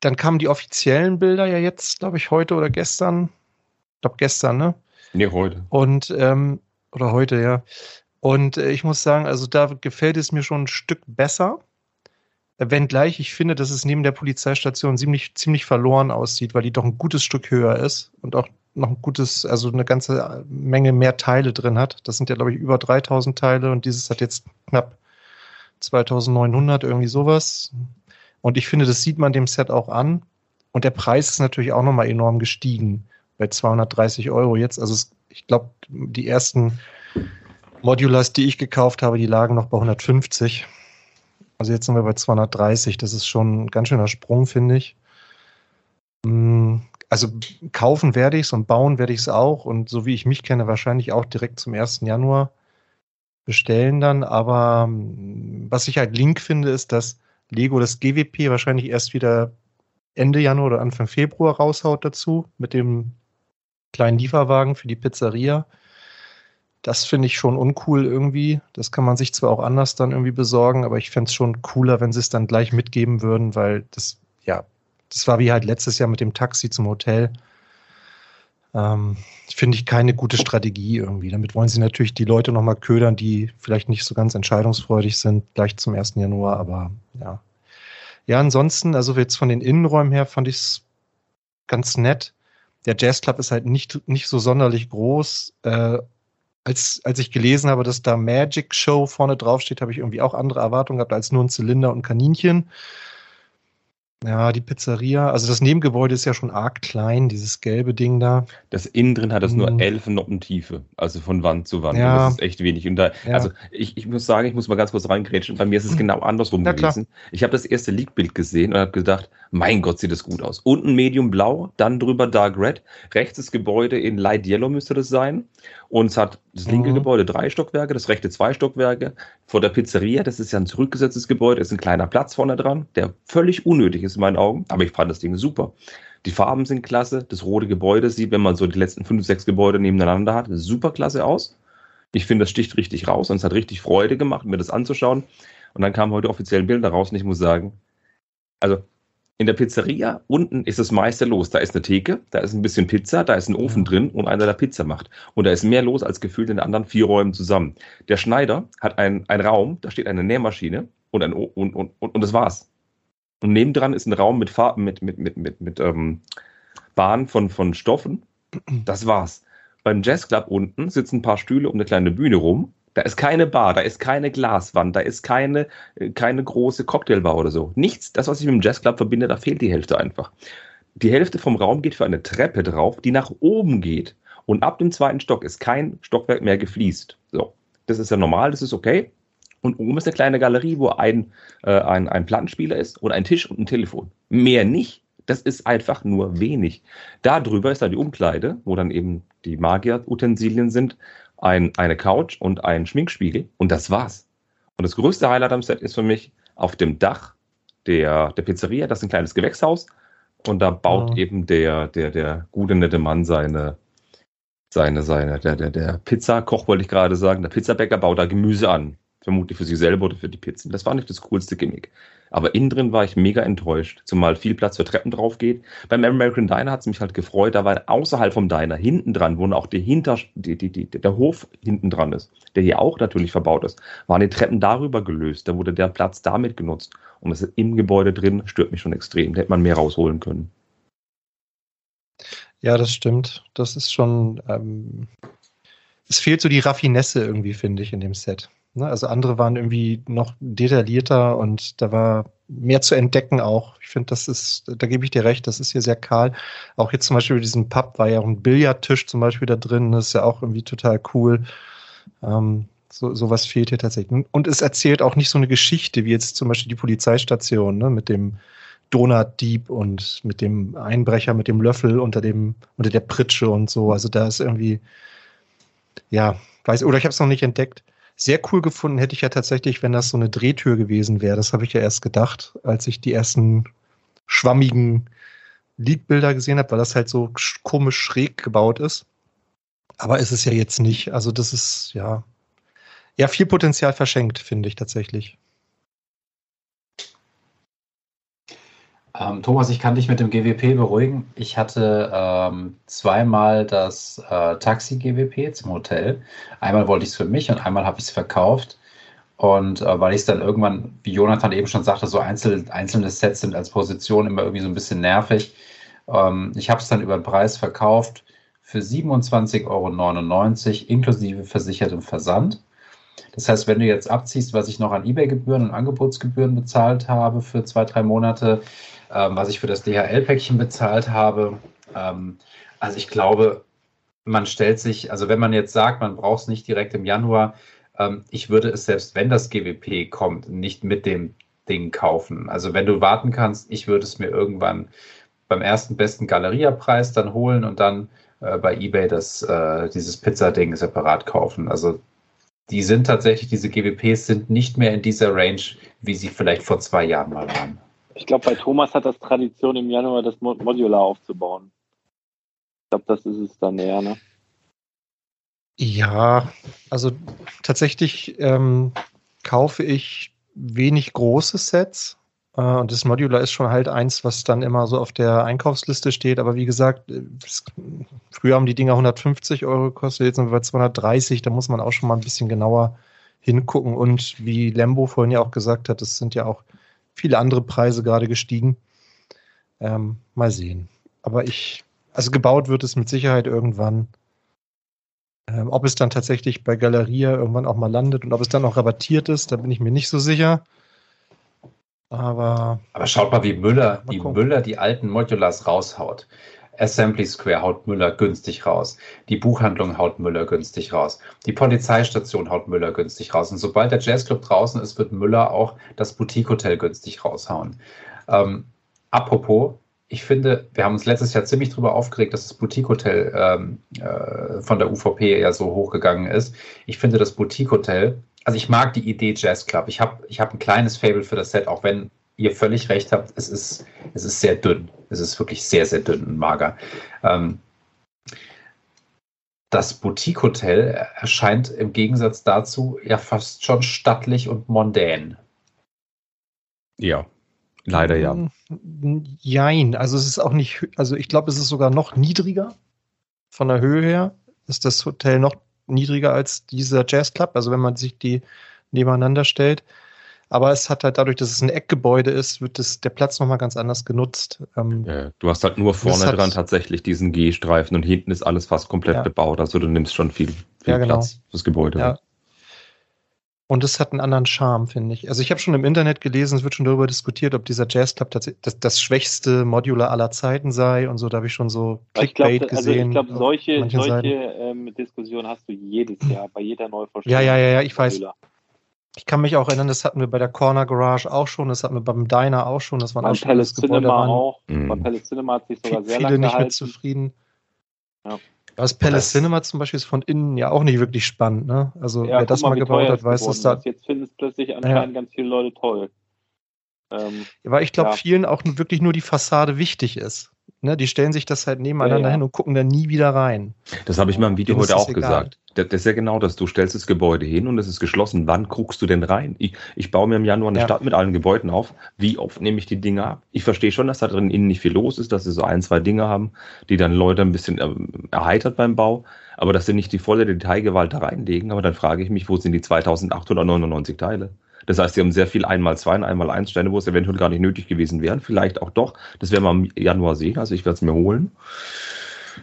Speaker 9: dann kamen die offiziellen Bilder ja jetzt, glaube ich, heute oder gestern. Ich glaube gestern, ne?
Speaker 8: Nee, heute.
Speaker 9: Und ähm, oder heute, ja. Und äh, ich muss sagen, also da gefällt es mir schon ein Stück besser. Äh, Wenngleich ich finde, dass es neben der Polizeistation ziemlich, ziemlich verloren aussieht, weil die doch ein gutes Stück höher ist und auch noch ein gutes, also eine ganze Menge mehr Teile drin hat. Das sind ja, glaube ich, über 3000 Teile und dieses hat jetzt knapp 2900, irgendwie sowas. Und ich finde, das sieht man dem Set auch an. Und der Preis ist natürlich auch nochmal enorm gestiegen bei 230 Euro jetzt. Also es, ich glaube, die ersten Modulars, die ich gekauft habe, die lagen noch bei 150. Also jetzt sind wir bei 230. Das ist schon ein ganz schöner Sprung, finde ich. Mm, Also kaufen werde ich es und bauen werde ich es auch. Und so wie ich mich kenne, wahrscheinlich auch direkt zum 1. Januar bestellen dann. Aber mm, was ich halt link finde, ist, dass Lego das GWP wahrscheinlich erst wieder Ende Januar oder Anfang Februar raushaut dazu mit dem kleinen Lieferwagen für die Pizzeria. Das finde ich schon uncool irgendwie. Das kann man sich zwar auch anders dann irgendwie besorgen, aber ich fände es schon cooler, wenn sie es dann gleich mitgeben würden, weil das, ja, das war wie halt letztes Jahr mit dem Taxi zum Hotel. Ähm, finde ich keine gute Strategie irgendwie. Damit wollen sie natürlich die Leute nochmal ködern, die vielleicht nicht so ganz entscheidungsfreudig sind, gleich zum 1. Januar, aber ja. Ja, ansonsten, also jetzt von den Innenräumen her fand ich es ganz nett. Der Jazzclub ist halt nicht, nicht so sonderlich groß. Äh, als, als ich gelesen habe, dass da Magic Show vorne drauf steht, habe ich irgendwie auch andere Erwartungen gehabt als nur ein Zylinder und Kaninchen. Ja, die Pizzeria, also das Nebengebäude ist ja schon arg klein, dieses gelbe Ding da.
Speaker 8: Das innen drin hat das nur
Speaker 9: Mhm.
Speaker 8: elf Noppen Tiefe, also von Wand zu Wand.
Speaker 9: Ja.
Speaker 8: Das ist echt wenig. Und da,
Speaker 9: Ja.
Speaker 8: also ich, ich muss sagen, ich muss mal ganz kurz reingrätschen. Bei mir ist es genau andersrum
Speaker 9: Ja, klar.
Speaker 8: gewesen. Ich habe das erste Leak-Bild gesehen und habe gedacht, mein Gott, sieht das gut aus. Unten Medium Blau, dann drüber Dark Red. Rechts das Gebäude in Light Yellow müsste das sein. Und es hat das linke
Speaker 9: Mhm.
Speaker 8: Gebäude drei Stockwerke, das rechte zwei Stockwerke. Vor der Pizzeria, das ist ja ein zurückgesetztes Gebäude, ist ein kleiner Platz vorne dran, der völlig unnötig ist in meinen Augen. Aber ich fand das Ding super. Die Farben sind klasse. Das rote Gebäude sieht, wenn man so die letzten fünf, sechs Gebäude nebeneinander hat, super klasse aus. Ich finde, das sticht richtig raus und es hat richtig Freude gemacht, mir das anzuschauen. Und dann kamen heute offiziell Bilder raus und ich muss sagen, also in der Pizzeria unten ist das meiste los. Da ist eine Theke, da ist ein bisschen Pizza, da ist ein Ofen drin und einer, der Pizza macht. Und da ist mehr los als gefühlt in den anderen vier Räumen zusammen. Der Schneider hat einen Raum, da steht eine Nähmaschine und, ein, und, und, und, und das war's. Und nebendran ist ein Raum mit Farben, mit, mit, mit, mit, mit ähm, Bahn von, von Stoffen. Das war's. Beim Jazzclub unten sitzen ein paar Stühle um eine kleine Bühne rum. Da ist keine Bar, da ist keine Glaswand, da ist keine, äh, keine große Cocktailbar oder so. Nichts. Das, was ich mit dem Jazzclub verbinde, da fehlt die Hälfte einfach. Die Hälfte vom Raum geht für eine Treppe drauf, die nach oben geht. Und ab dem zweiten Stock ist kein Stockwerk mehr gefliest. So. Das ist ja normal, das ist okay. Und oben ist eine kleine Galerie, wo ein, äh, ein, ein Plattenspieler ist und ein Tisch und ein Telefon. Mehr nicht. Das ist einfach nur wenig. Da drüber ist dann die Umkleide, wo dann eben die Magier-Utensilien sind, ein, eine Couch und ein Schminkspiegel. Und das war's. Und das größte Highlight am Set ist für mich auf dem Dach der, der Pizzeria, das ist ein kleines Gewächshaus. Und da baut
Speaker 9: Ja.
Speaker 8: eben der, der, der gute, nette Mann seine, seine, seine, der, der, der Pizzakoch wollte ich gerade sagen, der Pizzabäcker baut da Gemüse an. Vermutlich für sich selber oder für die Pizzen. Das war nicht das coolste Gimmick. Aber innen drin war ich mega enttäuscht, zumal viel Platz für Treppen drauf geht. Beim American Diner hat es mich halt gefreut, da war außerhalb vom Diner, hinten dran, wo auch die Hinter, die, die, die, der Hof hinten dran ist, der hier auch natürlich verbaut ist, waren die Treppen darüber gelöst. Da wurde der Platz damit genutzt. Und das im Gebäude drin stört mich schon extrem. Da hätte man mehr rausholen können.
Speaker 9: Ja, das stimmt. Das ist schon. Ähm, es fehlt so die Raffinesse irgendwie, finde ich, in dem Set. Ne? Also andere waren irgendwie noch detaillierter und da war mehr zu entdecken auch. Ich finde, das ist, da gebe ich dir recht, das ist hier sehr kahl. Auch jetzt zum Beispiel bei diesem Pub war ja auch ein Billardtisch zum Beispiel da drin. Das ist ja auch irgendwie total cool. Ähm, so, sowas fehlt hier tatsächlich. Und es erzählt auch nicht so eine Geschichte wie jetzt zum Beispiel die Polizeistation ne, mit dem Donutdieb und mit dem Einbrecher mit dem Löffel unter dem unter der Pritsche und so. Also da ist irgendwie ja, weiß oder ich habe es noch nicht entdeckt. Sehr cool gefunden hätte ich ja tatsächlich, wenn das so eine Drehtür gewesen wäre. Das habe ich ja erst gedacht, als ich die ersten schwammigen Liedbilder gesehen habe, weil das halt so komisch schräg gebaut ist. Aber ist es ja jetzt nicht. Also das ist ja ja viel Potenzial verschenkt, finde ich tatsächlich.
Speaker 2: Ähm, Thomas, ich kann dich mit dem GWP beruhigen. Ich hatte ähm, zweimal das äh, Taxi-GWP zum Hotel. Einmal wollte ich es für mich und einmal habe ich es verkauft. Und äh, weil ich es dann irgendwann, wie Jonathan eben schon sagte, so einzel einzelne Sets sind als Position immer irgendwie so ein bisschen nervig. Ähm, ich habe es dann über den Preis verkauft für 27,99 Euro inklusive versichertem Versand. Das heißt, wenn du jetzt abziehst, was ich noch an eBay-Gebühren und Angebotsgebühren bezahlt habe für zwei, drei Monate, ähm, was ich für das DHL-Päckchen bezahlt habe. Ähm, also ich glaube, man stellt sich, also wenn man jetzt sagt, man braucht es nicht direkt im Januar, ähm, ich würde es selbst, wenn das GWP kommt, nicht mit dem Ding kaufen. Also wenn du warten kannst, ich würde es mir irgendwann beim ersten besten Galeria-Preis dann holen und dann äh, bei eBay das, äh, dieses Pizza-Ding separat kaufen. Also die sind tatsächlich, diese GWPs sind nicht mehr in dieser Range, wie sie vielleicht vor zwei Jahren mal waren.
Speaker 5: Ich glaube, bei Thomas hat das Tradition im Januar das Modular aufzubauen. Ich glaube, das ist es dann eher, ne?
Speaker 9: Ja, also tatsächlich ähm, kaufe ich wenig große Sets. Äh, und das Modular ist schon halt eins, was dann immer so auf der Einkaufsliste steht. Aber wie gesagt, es, früher haben die Dinger 150 Euro gekostet, jetzt sind wir bei 230. Da muss man auch schon mal ein bisschen genauer hingucken. Und wie Lembo vorhin ja auch gesagt hat, es sind ja auch viele andere Preise gerade gestiegen. Ähm, mal sehen. Aber ich, also gebaut wird es mit Sicherheit irgendwann. Ähm, ob es dann tatsächlich bei Galeria irgendwann auch mal landet und ob es dann auch rabattiert ist, da bin ich mir nicht so sicher. Aber,
Speaker 2: Aber schaut mal, wie Müller, wie Müller die alten Modulars raushaut. Assembly Square haut Müller günstig raus. Die Buchhandlung haut Müller günstig raus. Die Polizeistation haut Müller günstig raus. Und sobald der Jazzclub draußen ist, wird Müller auch das Boutique-Hotel günstig raushauen. Ähm, apropos, ich finde, wir haben uns letztes Jahr ziemlich darüber aufgeregt, dass das Boutique-Hotel ähm, äh, von der UVP ja so hochgegangen ist. Ich finde das Boutique-Hotel, also ich mag die Idee Jazz Club. Ich habe ich hab ein kleines Fable für das Set, auch wenn ihr völlig recht habt, es ist, es ist sehr dünn. Es ist wirklich sehr, sehr dünn und mager. Ähm, das Boutique-Hotel erscheint im Gegensatz dazu ja fast schon stattlich und mondän.
Speaker 8: Ja, leider ja.
Speaker 9: Jein, also es ist auch nicht, also ich glaube, es ist sogar noch niedriger von der Höhe her. Ist das Hotel noch niedriger als dieser Jazz Club? Also wenn man sich die nebeneinander stellt. Aber es hat halt dadurch, dass es ein Eckgebäude ist, wird das, der Platz nochmal ganz anders genutzt.
Speaker 8: Ähm, ja, du hast halt nur vorne hat, dran tatsächlich diesen G-Streifen und hinten ist alles fast komplett ja. bebaut. Also du nimmst schon viel, viel
Speaker 9: ja, genau.
Speaker 8: Platz fürs Gebäude.
Speaker 9: Ja. Und es hat einen anderen Charme, finde ich. Also ich habe schon im Internet gelesen, es wird schon darüber diskutiert, ob dieser Jazz Club das, das schwächste Modular aller Zeiten sei und so. Da habe ich schon so
Speaker 5: Clickbait glaub, also gesehen. Ich glaube, solche, solche ähm, Diskussionen hast du jedes Jahr bei jeder Neuvorstellung.
Speaker 9: Ja, ja, ja, ja, ich weiß. Ich kann mich auch erinnern, das hatten wir bei der Corner Garage auch schon, das hatten wir beim Diner auch schon. Das waren auch
Speaker 5: Palace Cinema waren, auch. Mhm. Beim Palace Cinema hat sich sogar sehr
Speaker 9: viele
Speaker 5: lange
Speaker 9: nicht mit zufrieden. Ja. Das Palace Cinema zum Beispiel ist von innen ja auch nicht wirklich spannend. Ne? Also ja, wer das mal, mal gebaut hat, weiß, dass da.
Speaker 5: Jetzt finden es plötzlich anscheinend ja. ganz viele Leute toll.
Speaker 9: Ähm, ja, weil ich glaube, ja. vielen auch wirklich nur die Fassade wichtig ist. Ne? Die stellen sich das halt nebeneinander hin und gucken da nie wieder rein.
Speaker 8: Das habe ich mal im Video heute auch gesagt Das ist ja genau das. Du stellst das Gebäude hin und es ist geschlossen. Wann guckst du denn rein? Ich, ich baue mir im Januar eine
Speaker 9: Ja.
Speaker 8: Stadt mit allen Gebäuden auf. Wie oft nehme ich die Dinge ab? Ich verstehe schon, dass da drin innen nicht viel los ist, dass sie so ein, zwei Dinge haben, die dann Leute ein bisschen ähm, erheitert beim Bau. Aber dass sie nicht die volle Detailgewalt da reinlegen. Aber dann frage ich mich, wo sind die 2899 Teile? Das heißt, sie haben sehr viel einmal zwei und einmal eins Steine, wo es eventuell gar nicht nötig gewesen wären. Vielleicht auch doch. Das werden wir im Januar sehen. Also ich werde es mir holen.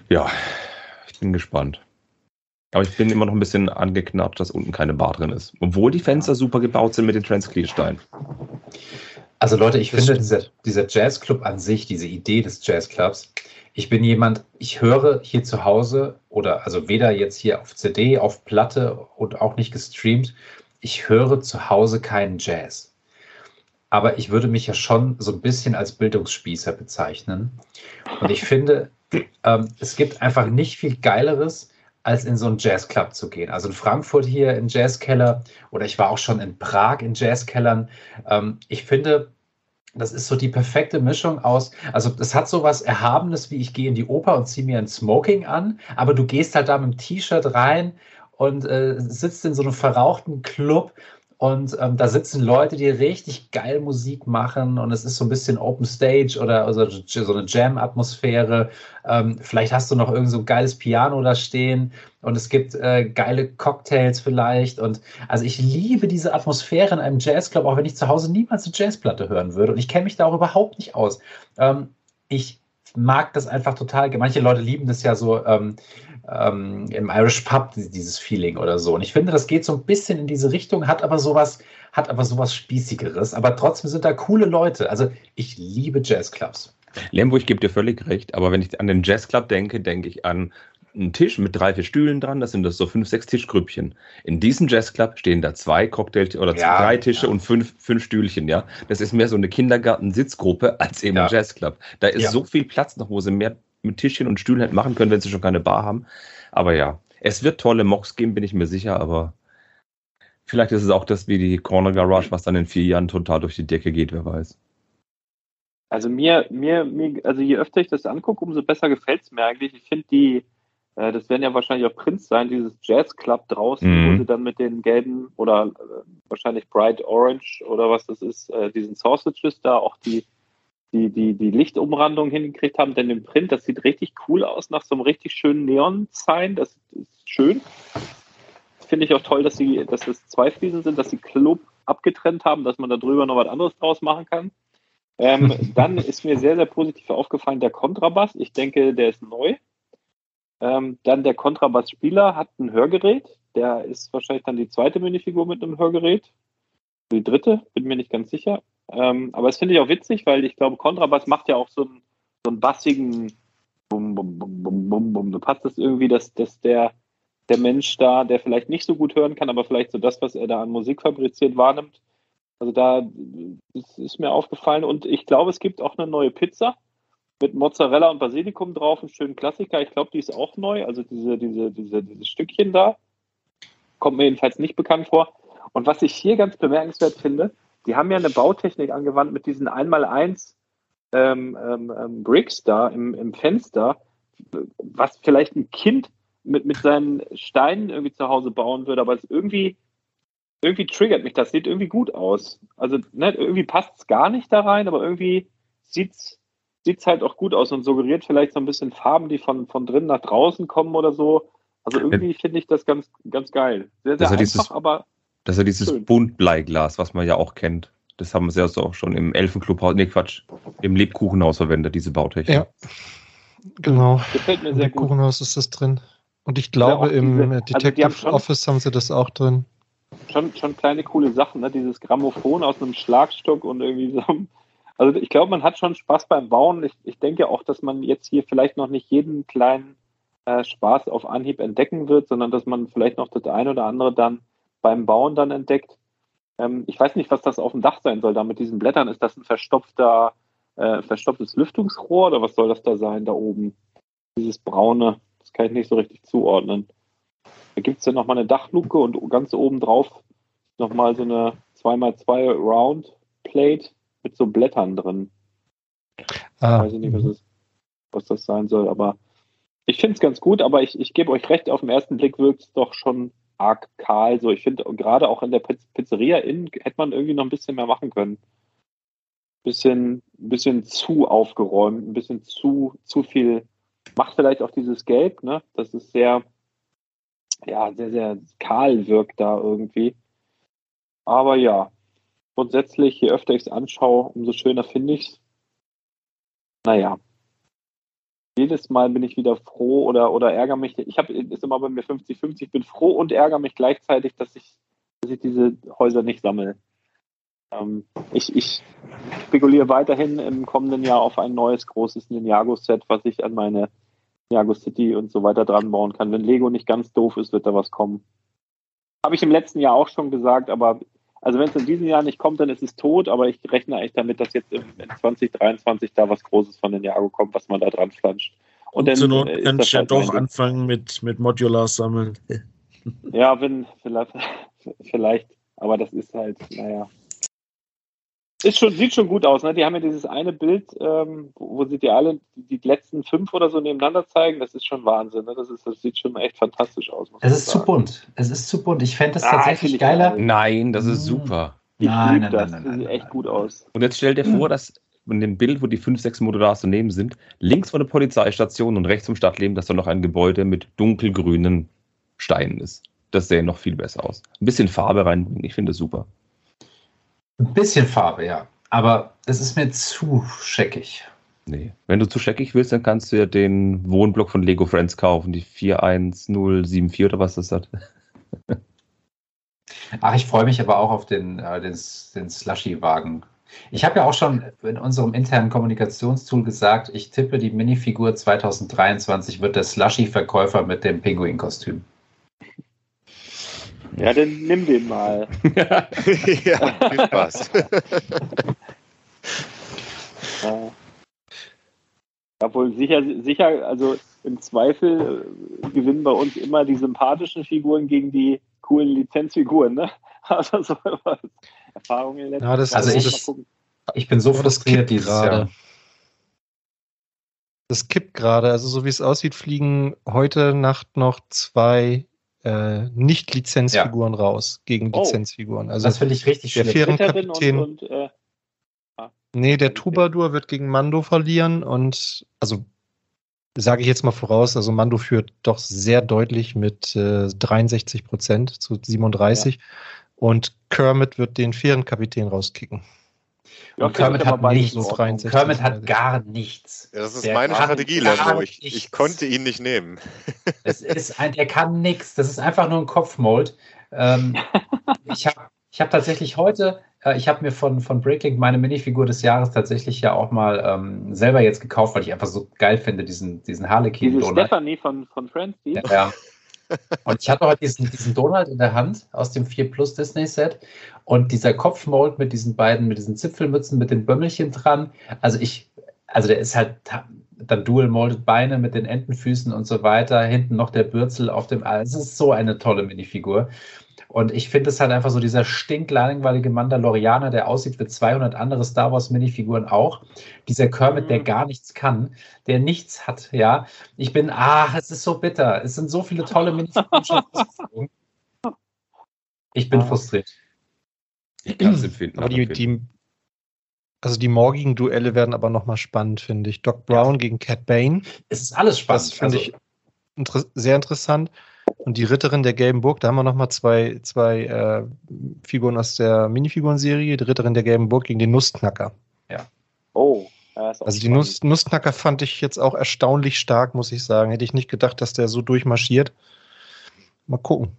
Speaker 8: Ja, ich bin gespannt. Aber ich bin immer noch ein bisschen angeknappt, dass unten keine Bar drin ist. Obwohl die Fenster super gebaut sind mit den Transclear-Steinen.
Speaker 2: Also Leute, ich finde, dieser, dieser Jazzclub an sich, diese Idee des Jazzclubs, ich bin jemand, ich höre hier zu Hause oder also weder jetzt hier auf CD, auf Platte und auch nicht gestreamt, ich höre zu Hause keinen Jazz. Aber ich würde mich ja schon so ein bisschen als Bildungsspießer bezeichnen. Und ich finde, ähm, es gibt einfach nicht viel Geileres, als in so einen Jazzclub zu gehen. Also in Frankfurt hier in Jazzkeller oder ich war auch schon in Prag in Jazzkellern. Ähm, ich finde, das ist so die perfekte Mischung aus, also das hat so was Erhabenes, wie ich gehe in die Oper und ziehe mir ein Smoking an, aber du gehst halt da mit dem T-Shirt rein und äh, sitzt in so einem verrauchten Club und ähm, da sitzen Leute, die richtig geil Musik machen und es ist so ein bisschen Open Stage oder also so eine Jam-Atmosphäre. Ähm, vielleicht hast du noch irgend so ein geiles Piano da stehen und es gibt äh, geile Cocktails vielleicht und also ich liebe diese Atmosphäre in einem Jazzclub, auch wenn ich zu Hause niemals eine Jazzplatte hören würde und ich kenne mich da auch überhaupt nicht aus. Ähm, ich mag das einfach total. Manche Leute lieben das ja so ähm, ähm, im Irish Pub, dieses Feeling oder so. Und ich finde, das geht so ein bisschen in diese Richtung, hat aber sowas, hat aber sowas Spießigeres. Aber trotzdem sind da coole Leute. Also ich liebe Jazzclubs.
Speaker 8: Lembo, ich gebe dir völlig recht, aber wenn ich an den Jazzclub denke, denke ich an einen Tisch mit drei, vier Stühlen dran, das sind das so fünf, sechs Tischgrüppchen. In diesem Jazzclub stehen da zwei Cocktail- oder
Speaker 2: Ja,
Speaker 8: drei Tische
Speaker 2: ja.
Speaker 8: und fünf, fünf Stühlchen, ja. Das ist mehr so eine Kindergarten-Sitzgruppe als eben
Speaker 2: Ja.
Speaker 8: ein Jazzclub. Da ist so viel Platz noch, wo sie mehr mit Tischchen und Stühlen hätten machen können, wenn sie schon keine Bar haben. Aber ja, es wird tolle Mocks geben, bin ich mir sicher, aber vielleicht ist es auch das wie die Corner Garage, was dann in vier Jahren total durch die Decke geht, wer weiß.
Speaker 5: Also mir, mir, mir, also je öfter ich das angucke, umso besser gefällt es mir eigentlich. Ich finde die, äh, das werden ja wahrscheinlich auch Prints sein, dieses Jazz Club draußen,
Speaker 8: Mhm.
Speaker 5: wo sie dann mit den gelben oder äh, wahrscheinlich Bright Orange oder was das ist, äh, diesen Sausages da auch die, die, die, die Lichtumrandung hingekriegt haben, denn im Print, das sieht richtig cool aus, nach so einem richtig schönen Neon-Sign, das ist schön. Finde ich auch toll, dass sie, dass es zwei Fliesen sind, dass sie Club abgetrennt haben, dass man da drüber noch was anderes draus machen kann. Ähm, (laughs) dann ist mir sehr, sehr positiv aufgefallen der Kontrabass. Ich denke, der ist neu. Ähm, dann der Kontrabassspieler hat ein Hörgerät. Der ist wahrscheinlich dann die zweite Minifigur mit einem Hörgerät. Die dritte, bin mir nicht ganz sicher. Ähm, aber das finde ich auch witzig, weil ich glaube, Kontrabass macht ja auch so einen, so einen bassigen Bum, Bum, Bum, Bum, Bum, Bum. Da passt das irgendwie, dass, dass der, der Mensch da, der vielleicht nicht so gut hören kann, aber vielleicht so das, was er da an Musik fabriziert, wahrnimmt. Also da ist mir aufgefallen und ich glaube, es gibt auch eine neue Pizza mit Mozzarella und Basilikum drauf, einen schönen Klassiker. Ich glaube, die ist auch neu, also diese, diese, diese, dieses Stückchen da. Kommt mir jedenfalls nicht bekannt vor. Und was ich hier ganz bemerkenswert finde, die haben ja eine Bautechnik angewandt mit diesen 1x1 ähm, ähm, ähm, Bricks da im, im Fenster, was vielleicht ein Kind mit, mit seinen Steinen irgendwie zu Hause bauen würde, aber es irgendwie irgendwie triggert mich das, sieht irgendwie gut aus. Also ne, irgendwie passt es gar nicht da rein, aber irgendwie sieht's sieht's halt auch gut aus und suggeriert vielleicht so ein bisschen Farben, die von, von drinnen nach draußen kommen oder so. Also irgendwie finde ich das ganz, ganz geil. Sehr, sehr
Speaker 8: ja
Speaker 5: einfach,
Speaker 8: dieses-
Speaker 5: aber
Speaker 8: Das ist ja dieses
Speaker 5: Schön.
Speaker 8: Buntbleiglas, was man ja auch kennt. Das haben sie ja so auch schon im Elfenclubhaus, nee Quatsch, im Lebkuchenhaus verwendet, diese Bautechnik.
Speaker 9: Ja, genau.
Speaker 5: gefällt mir
Speaker 9: Im
Speaker 5: sehr gut.
Speaker 9: Kuchenhaus ist das drin. Und ich glaube,
Speaker 5: auch
Speaker 9: im
Speaker 5: diese-
Speaker 9: äh,
Speaker 5: also haben
Speaker 9: Detective
Speaker 5: schon-
Speaker 9: Office haben sie das auch drin.
Speaker 5: Schon, schon kleine coole Sachen, ne? Dieses Grammophon aus einem Schlagstock und irgendwie so. Also ich glaube, man hat schon Spaß beim Bauen. Ich, ich denke auch, dass man jetzt hier vielleicht noch nicht jeden kleinen äh, Spaß auf Anhieb entdecken wird, sondern dass man vielleicht noch das eine oder andere dann beim Bauen dann entdeckt. Ähm, ich weiß nicht, was das auf dem Dach sein soll, da mit diesen Blättern. Ist das ein verstopfter, äh, verstopftes Lüftungsrohr oder was soll das da sein da oben? Dieses braune, das kann ich nicht so richtig zuordnen. Da gibt es ja nochmal eine Dachluke und ganz oben drauf nochmal so eine 2x2 Round Plate mit so Blättern drin.
Speaker 9: Ah,
Speaker 5: Weiß ich nicht, was, es, was das sein soll, aber Ich finde es ganz gut, aber ich, ich gebe euch recht, auf den ersten Blick wirkt es doch schon arg kahl. So, ich finde gerade auch in der Piz- Pizzeria innen hätte man irgendwie noch ein bisschen mehr machen können. Bisschen, bisschen zu aufgeräumt, ein bisschen zu, zu viel. Macht vielleicht auch dieses Gelb, ne? Das ist sehr, ja, sehr, sehr kahl wirkt da irgendwie. Aber ja, grundsätzlich, je öfter ich es anschaue, umso schöner finde ich es. Naja. Jedes Mal bin ich wieder froh oder, oder ärgere mich. Ich habe ist immer bei mir 50-50. Ich bin froh und ärgere mich gleichzeitig, dass ich, dass ich diese Häuser nicht sammle. Ähm, ich, ich spekuliere weiterhin im kommenden Jahr auf ein neues großes Ninjago-Set, was ich an meine Ninjago City und so weiter dran bauen kann. Wenn Lego nicht ganz doof ist, wird da was kommen. Habe ich im letzten Jahr auch schon gesagt, aber also wenn es in diesem Jahr nicht kommt, dann ist es tot, aber ich rechne eigentlich damit, dass jetzt im, in 2023 da was Großes von Ninjago kommt, was man da dran flanscht.
Speaker 4: Und,
Speaker 5: dann,
Speaker 4: zur Not
Speaker 5: äh, das
Speaker 4: du ja
Speaker 5: halt
Speaker 4: doch anfangen mit, mit Modular sammeln.
Speaker 5: Ja, wenn, vielleicht, (laughs) vielleicht, aber das ist halt, naja. Ist schon, sieht schon gut aus, ne? Die haben ja dieses eine Bild, ähm, wo, wo sie die alle, die, die letzten fünf oder so nebeneinander zeigen, das ist schon Wahnsinn, ne? Das, ist, das sieht schon echt fantastisch aus.
Speaker 2: Es ist zu bunt. Es ist zu bunt. Ich fände es
Speaker 5: Ah,
Speaker 2: tatsächlich geiler.
Speaker 5: geil.
Speaker 8: Nein, das ist
Speaker 2: Mm.
Speaker 8: super.
Speaker 5: Ich
Speaker 2: Nein, nein,
Speaker 5: das,
Speaker 2: nein, nein,
Speaker 5: das sieht
Speaker 2: nein,
Speaker 5: echt
Speaker 2: nein.
Speaker 5: gut aus.
Speaker 8: Und jetzt stell dir vor, dass in dem Bild, wo die fünf, sechs Modulars daneben sind, links von der Polizeistation und rechts vom Stadtleben, dass da noch ein Gebäude mit dunkelgrünen Steinen ist. Das sähe noch viel besser aus. Ein bisschen Farbe reinbringen, ich finde es super.
Speaker 2: Ein bisschen Farbe, ja. Aber es ist mir zu scheckig.
Speaker 8: Nee. Wenn du zu scheckig willst, dann kannst du ja den Wohnblock von Lego Friends kaufen, die 41074 oder was das hat. (laughs)
Speaker 2: Ach, ich freue mich aber auch auf den, äh, den, den Slushy-Wagen. Ich habe ja auch schon in unserem internen Kommunikationstool gesagt, ich tippe, die Minifigur 2023 wird der Slushy-Verkäufer mit dem Pinguin-Kostüm.
Speaker 5: Ja, dann nimm den mal. (laughs)
Speaker 7: ja, viel Spaß.
Speaker 5: Ja. Obwohl sicher, sicher, also im Zweifel äh, gewinnen bei uns immer die sympathischen Figuren gegen die coolen Lizenzfiguren, ne? (laughs) Also so was. Erfahrungen in letzter
Speaker 9: Ja, das-
Speaker 5: Zeit.
Speaker 2: also ich-. Ich bin so frustriert
Speaker 9: kippt
Speaker 2: dieses
Speaker 9: gerade.
Speaker 2: Jahr.
Speaker 9: Das kippt gerade. Also so wie es aussieht, fliegen heute Nacht noch zwei äh, Nicht-Lizenzfiguren raus gegen
Speaker 5: Oh.
Speaker 9: Lizenzfiguren. Also
Speaker 2: Das finde ich richtig
Speaker 9: der
Speaker 2: schlimm.
Speaker 5: Ritterin und,
Speaker 9: Fährenkapitän.
Speaker 5: und äh,
Speaker 9: Nee, der Troubadour wird gegen Mando verlieren und also sage ich jetzt mal voraus, also Mando führt doch sehr deutlich mit äh, 63 Prozent zu 37 und Kermit wird den Fährenkapitän rauskicken.
Speaker 5: Ja,
Speaker 2: Und Kermit hat nichts.
Speaker 9: 63.
Speaker 2: Kermit hat gar nichts.
Speaker 7: Ja, das ist
Speaker 2: Der
Speaker 7: meine Strategie, Lembo. Ich, ich konnte ihn nicht nehmen. (laughs)
Speaker 2: Es ist ein, der kann nichts. Das ist einfach nur ein Kopfmold. Ähm, (laughs) ich habe ich hab tatsächlich heute, äh, ich habe mir von, von Breaklink meine Minifigur des Jahres tatsächlich ja auch mal ähm, selber jetzt gekauft, weil ich einfach so geil finde, diesen, diesen harlequin
Speaker 5: Diese. Stephanie von, von Friends, die?
Speaker 2: Ja. (laughs) Und ich hatte heute diesen, diesen Donald in der Hand aus dem 4 Plus Disney Set und dieser Kopfmold mit diesen beiden, mit diesen Zipfelmützen, mit den Bömmelchen dran. Also ich, also der ist halt dann dual molded Beine mit den Entenfüßen und so weiter. Hinten noch der Bürzel auf dem, es ist so eine tolle Minifigur. Und ich finde es halt einfach so dieser stinklangweilige Mandalorianer, der aussieht wie 200 andere Star Wars Minifiguren auch. Dieser Kermit, der
Speaker 5: Mhm.
Speaker 2: gar nichts kann, der nichts hat, ja. Ich bin, ach, es ist so bitter. Es sind so viele tolle Minifiguren. Ich bin
Speaker 5: Ah.
Speaker 2: frustriert.
Speaker 8: Ich kann es empfinden.
Speaker 9: Aber die, die, also die morgigen Duelle werden aber nochmal spannend, finde ich. Doc Brown gegen Cat Bane,
Speaker 2: Es ist alles spannend.
Speaker 9: das finde
Speaker 2: Also,
Speaker 9: ich inter sehr interessant. Und die Ritterin der Gelben Burg, da haben wir nochmal zwei, zwei äh, Figuren aus der Minifigurenserie. Die Ritterin der Gelben Burg gegen den Nussknacker.
Speaker 5: Oh. Ja, ist auch
Speaker 9: Also die
Speaker 5: spannend.
Speaker 9: Nuss, Nussknacker fand ich jetzt auch erstaunlich stark, muss ich sagen. Hätte ich nicht gedacht, dass der so durchmarschiert. Mal gucken.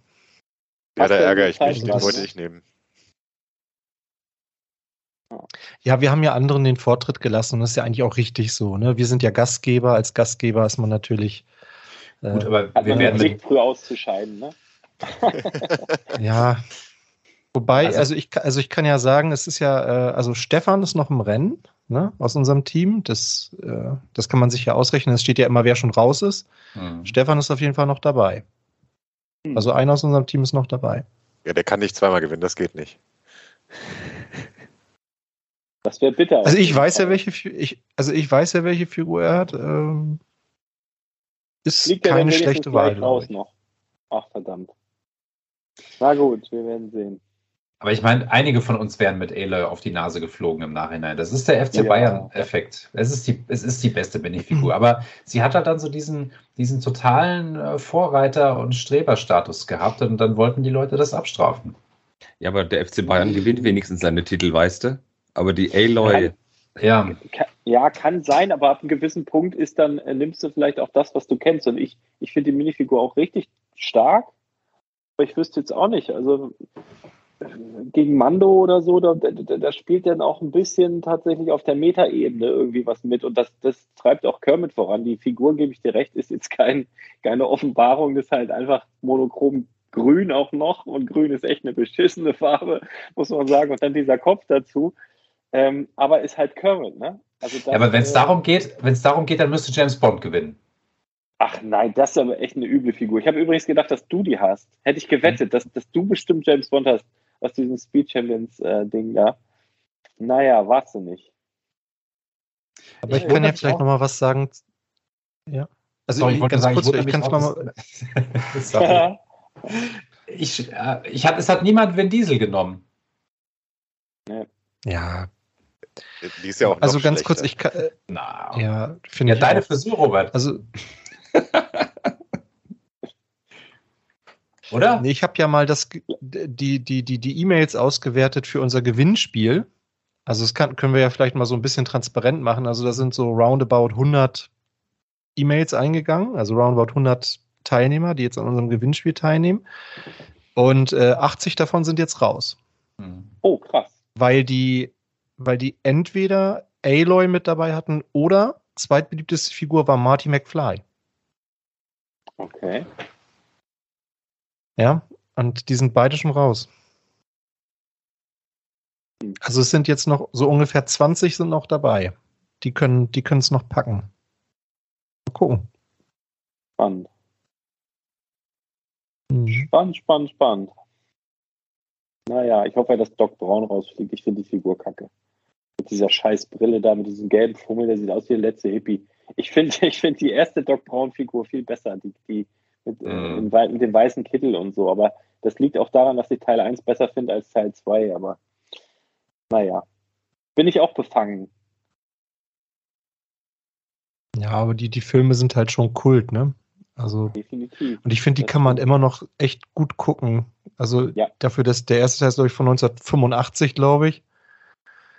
Speaker 7: Ja, da ärgere ich mich. Den wollte ich nehmen.
Speaker 9: Ja, wir haben ja anderen den Vortritt gelassen und das ist ja eigentlich auch richtig so. Ne? Wir sind ja Gastgeber. Als Gastgeber ist man natürlich. Äh,
Speaker 2: gut, aber
Speaker 5: Hat
Speaker 2: wir
Speaker 5: man
Speaker 2: werden mit,
Speaker 5: früh auszuscheiden, ne? (laughs)
Speaker 9: Ja. Wobei,
Speaker 2: Also-
Speaker 9: also, ich, also ich kann ja sagen, es ist ja, äh, also Stefan ist noch im Rennen, ne, aus unserem Team. Das, äh, das kann man sich ja ausrechnen. Es steht ja immer, wer schon raus ist.
Speaker 2: Hm.
Speaker 9: Stefan ist auf jeden Fall noch dabei.
Speaker 5: Hm.
Speaker 9: Also einer aus unserem Team ist noch dabei.
Speaker 7: Ja, der kann nicht zweimal gewinnen, das geht nicht.
Speaker 5: Das wäre bitter.
Speaker 9: Also ich weiß ja, welche, ich, also ich weiß ja, welche Figur er hat. Ähm, ist
Speaker 5: Fliegt der
Speaker 9: keine schlechte Wahl.
Speaker 5: raus noch? Ach, verdammt. Na gut, wir werden sehen.
Speaker 2: Aber ich meine, einige von uns wären mit Aloy auf die Nase geflogen im Nachhinein. Das ist der FC
Speaker 5: Ja.
Speaker 2: Bayern-Effekt. Es, ist die, es ist die beste Minifigur. Aber sie hat halt dann so diesen, diesen totalen äh, Vorreiter- und Streberstatus gehabt und dann wollten die Leute das abstrafen.
Speaker 8: Ja, aber der FC Bayern gewinnt wenigstens seine Titel, weißt du? Aber die Aloy,
Speaker 2: Ja,
Speaker 5: Ka- Ja, kann sein, aber ab einem gewissen Punkt ist dann, äh, nimmst du vielleicht auch das, was du kennst. Und ich, ich finde die Minifigur auch richtig stark, aber ich wüsste jetzt auch nicht. Also äh, gegen Mando oder so, da, da, da spielt dann auch ein bisschen tatsächlich auf der Metaebene irgendwie was mit. Und das, das treibt auch Kermit voran. Die Figur, gebe ich dir recht, ist jetzt kein, keine Offenbarung, das ist halt einfach monochrom grün auch noch. Und grün ist echt eine beschissene Farbe, muss man sagen. Und dann dieser Kopf dazu. Ähm, aber ist halt Kermit, ne? Also
Speaker 2: ja aber wenn es
Speaker 5: äh,
Speaker 2: darum geht, wenn es darum geht, dann müsste James Bond gewinnen.
Speaker 5: Ach nein, das ist aber echt eine üble Figur. Ich habe übrigens gedacht, dass du die hast. Hätte ich gewettet, dass, dass du bestimmt James Bond hast aus diesem Speed Champions äh, Ding da. Naja, warst du nicht.
Speaker 9: Aber ich
Speaker 2: Ich
Speaker 9: kann ja vielleicht
Speaker 2: auch-
Speaker 9: noch mal was sagen. Ja. Also
Speaker 2: Sorry, ich wollte
Speaker 9: ganz
Speaker 2: sagen,
Speaker 9: kurz, ich kann es
Speaker 2: auch,
Speaker 9: mal.
Speaker 2: dass- (laughs) Sorry. Ich, äh, ich hat, es hat niemand Vin Diesel genommen.
Speaker 9: Ja,
Speaker 7: Die ist ja auch
Speaker 9: also
Speaker 7: noch
Speaker 9: ganz kurz, ich kann, äh,
Speaker 2: Na.
Speaker 9: ja, finde
Speaker 2: Ja,
Speaker 9: ich.
Speaker 2: deine
Speaker 9: auch.
Speaker 2: Frisur, Robert,
Speaker 9: Also, (laughs)
Speaker 2: oder?
Speaker 9: nee, ich habe ja mal das, die, die, die, die E-Mails ausgewertet für unser Gewinnspiel. Also, das kann, können wir ja vielleicht mal so ein bisschen transparent machen. Also, da sind so roundabout 100 E-Mails eingegangen, also roundabout 100 Teilnehmer, die jetzt an unserem Gewinnspiel teilnehmen. Und äh, 80 davon sind jetzt raus.
Speaker 2: Hm.
Speaker 5: Oh, krass.
Speaker 9: weil die, weil die entweder Aloy mit dabei hatten oder zweitbeliebteste Figur war Marty McFly.
Speaker 5: Okay.
Speaker 9: Ja, und die sind beide schon raus. Also es sind jetzt noch so ungefähr 20 sind noch dabei. Die können, die können es noch packen. Mal gucken.
Speaker 5: Spannend.
Speaker 9: Mhm.
Speaker 5: Spannend, spannend, spannend. Naja, ich hoffe, dass Doc Brown rausfliegt. Ich finde die Figur kacke. Mit dieser scheiß Brille da, mit diesem gelben Fummel, der sieht aus wie der letzte Hippie. Ich finde (laughs) ich find die erste Doc Brown-Figur viel besser, die, die mit, äh,
Speaker 2: Mhm.
Speaker 5: wei- mit dem weißen Kittel und so. Aber das liegt auch daran, dass ich Teil 1 besser finde als Teil 2. Aber naja, bin ich auch befangen.
Speaker 9: Ja, aber die, die Filme sind halt schon Kult, ne? Also,
Speaker 5: Definitiv.
Speaker 9: und ich finde, die kann man immer noch echt gut gucken. Also
Speaker 5: Ja.
Speaker 9: dafür, dass der erste Teil ist, glaube ich, von 1985, glaube ich.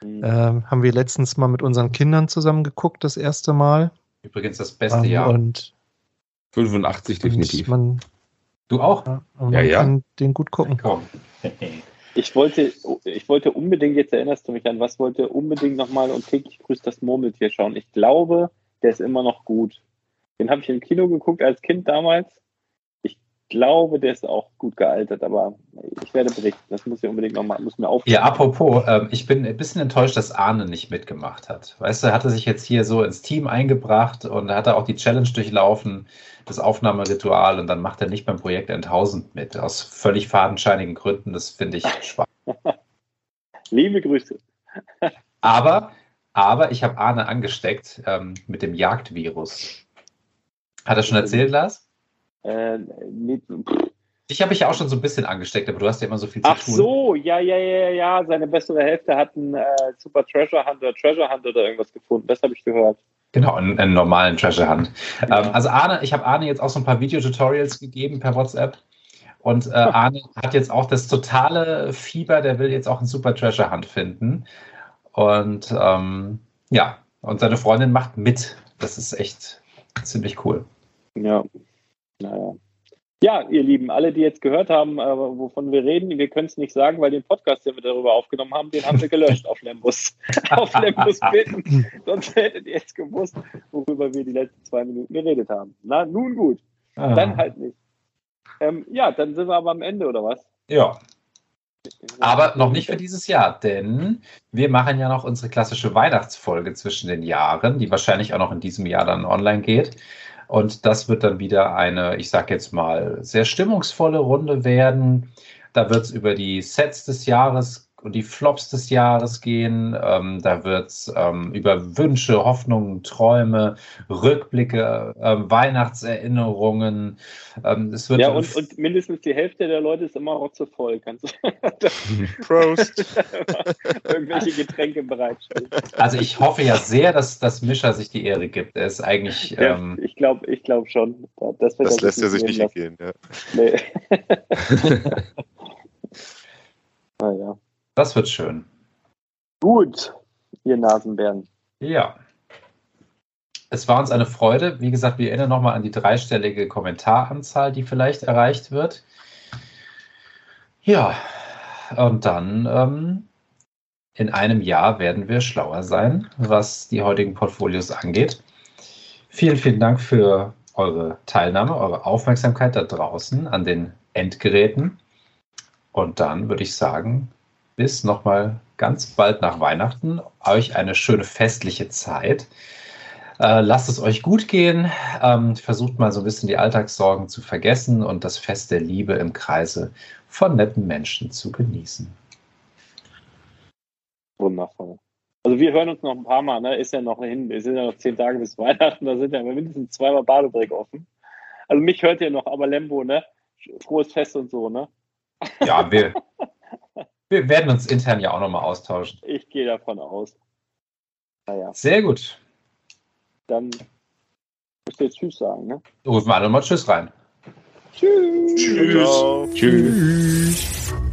Speaker 5: Mhm.
Speaker 9: Ähm, haben wir letztens mal mit unseren Kindern zusammen geguckt, das erste Mal.
Speaker 2: Übrigens das beste
Speaker 9: Ähm,
Speaker 2: Jahr.
Speaker 9: Und,
Speaker 8: 85 definitiv.
Speaker 9: man,
Speaker 2: Du auch?
Speaker 9: ja, und
Speaker 8: Ja,
Speaker 9: man
Speaker 8: ja.
Speaker 9: kann den gut gucken.
Speaker 2: Komm.
Speaker 5: Ich wollte, ich wollte unbedingt, jetzt erinnerst du mich an, was wollte unbedingt nochmal und täglich grüßt das Murmeltier schauen. Ich glaube, der ist immer noch gut. Den habe ich im Kino geguckt als Kind damals. Ich glaube, der ist auch gut gealtert, aber ich werde berichten. Das muss ich unbedingt nochmal, muss mir aufschreiben.
Speaker 2: Ja, apropos, ähm, ich bin ein bisschen enttäuscht, dass Arne nicht mitgemacht hat. Weißt du, er hatte sich jetzt hier so ins Team eingebracht und er hatte auch die Challenge durchlaufen, das Aufnahmeritual und dann macht er nicht beim Projekt 1000 mit. Aus völlig fadenscheinigen Gründen, das finde ich (laughs) schwach.
Speaker 5: Liebe Grüße.
Speaker 2: Aber, aber ich habe Arne angesteckt ähm, mit dem Jagdvirus. Hat er schon erzählt, Lars?
Speaker 5: Äh, nee, pff.
Speaker 2: Ich habe mich ja auch schon so ein bisschen angesteckt, aber du hast ja immer so viel zu
Speaker 5: Ach
Speaker 2: tun.
Speaker 5: so, ja, ja, ja, ja. Seine bessere Hälfte hat einen äh, Super Treasure Hunt oder Treasure Hunt oder irgendwas gefunden. Das habe ich gehört.
Speaker 2: Genau, einen, einen normalen Treasure Hunt. Ähm, also Arne, ich habe Arne jetzt auch so ein paar Videotutorials gegeben per WhatsApp. Und äh, (laughs) Arne hat jetzt auch das totale Fieber, der will jetzt auch einen Super Treasure Hunt finden. Und ähm, ja, und seine Freundin macht mit. Das ist echt ziemlich cool.
Speaker 5: Ja, naja. Ja, ihr Lieben, alle, die jetzt gehört haben, äh, wovon wir reden, wir können es nicht sagen, weil den Podcast, den wir darüber aufgenommen haben, den haben wir gelöscht auf Lembus. (laughs) auf Lembus bitten. Sonst hättet ihr jetzt gewusst, worüber wir die letzten zwei Minuten geredet haben. Na, nun gut. Dann halt nicht. Ähm, ja, dann sind wir aber am Ende, oder was?
Speaker 2: Ja, aber noch nicht für dieses Jahr, denn wir machen ja noch unsere klassische Weihnachtsfolge zwischen den Jahren, die wahrscheinlich auch noch in diesem Jahr dann online geht. Und das wird dann wieder eine, ich sag jetzt mal, sehr stimmungsvolle Runde werden. Da wird es über die Sets des Jahres und die Flops des Jahres gehen. Ähm, da wird es ähm, über Wünsche, Hoffnungen, Träume, Rückblicke, ähm, Weihnachtserinnerungen. Ähm, es wird
Speaker 5: Ja, und, und mindestens die Hälfte der Leute ist immer auch zu voll. Kannst du (laughs) (laughs)
Speaker 7: Prost. (laughs)
Speaker 5: irgendwelche Getränke bereitstellen?
Speaker 2: also ich hoffe ja sehr, dass, dass Mischa sich die Ehre gibt. Er ist eigentlich
Speaker 5: Ja,
Speaker 2: ähm,
Speaker 5: ich glaube ich glaub schon. Das,
Speaker 7: Das lässt er sich nicht entgehen. Ja.
Speaker 5: Nee. naja.
Speaker 2: Das wird schön.
Speaker 5: Gut, ihr Nasenbären.
Speaker 2: Ja. Es war uns eine Freude. Wie gesagt, wir erinnern nochmal an die dreistellige Kommentaranzahl, die vielleicht erreicht wird. Ja, und dann ähm, in einem Jahr werden wir schlauer sein, was die heutigen Portfolios angeht. Vielen, vielen Dank für eure Teilnahme, eure Aufmerksamkeit da draußen an den Endgeräten. Und dann würde ich sagen, bis nochmal ganz bald nach Weihnachten. Euch eine schöne festliche Zeit. Äh, lasst es euch gut gehen. Ähm, versucht mal so ein bisschen die Alltagssorgen zu vergessen und das Fest der Liebe im Kreise von netten Menschen zu genießen.
Speaker 5: Wundervoll. Also wir hören uns noch ein paar Mal, ne? Ist ja noch hin, es sind ja noch zehn Tage bis Weihnachten, da sind ja mindestens zweimal Badebrick offen. Also mich hört ihr noch, aber Lembo, ne? Frohes Fest und so, ne?
Speaker 2: Ja, wir, (laughs) wir werden uns intern ja auch nochmal austauschen.
Speaker 5: Ich gehe davon aus. Naja,
Speaker 2: Sehr gut.
Speaker 5: dann müsst ihr jetzt Tschüss sagen, ne?
Speaker 2: Rufen wir alle mal Tschüss rein.
Speaker 5: Tschüss.
Speaker 7: Tschüss.
Speaker 8: Tschüss.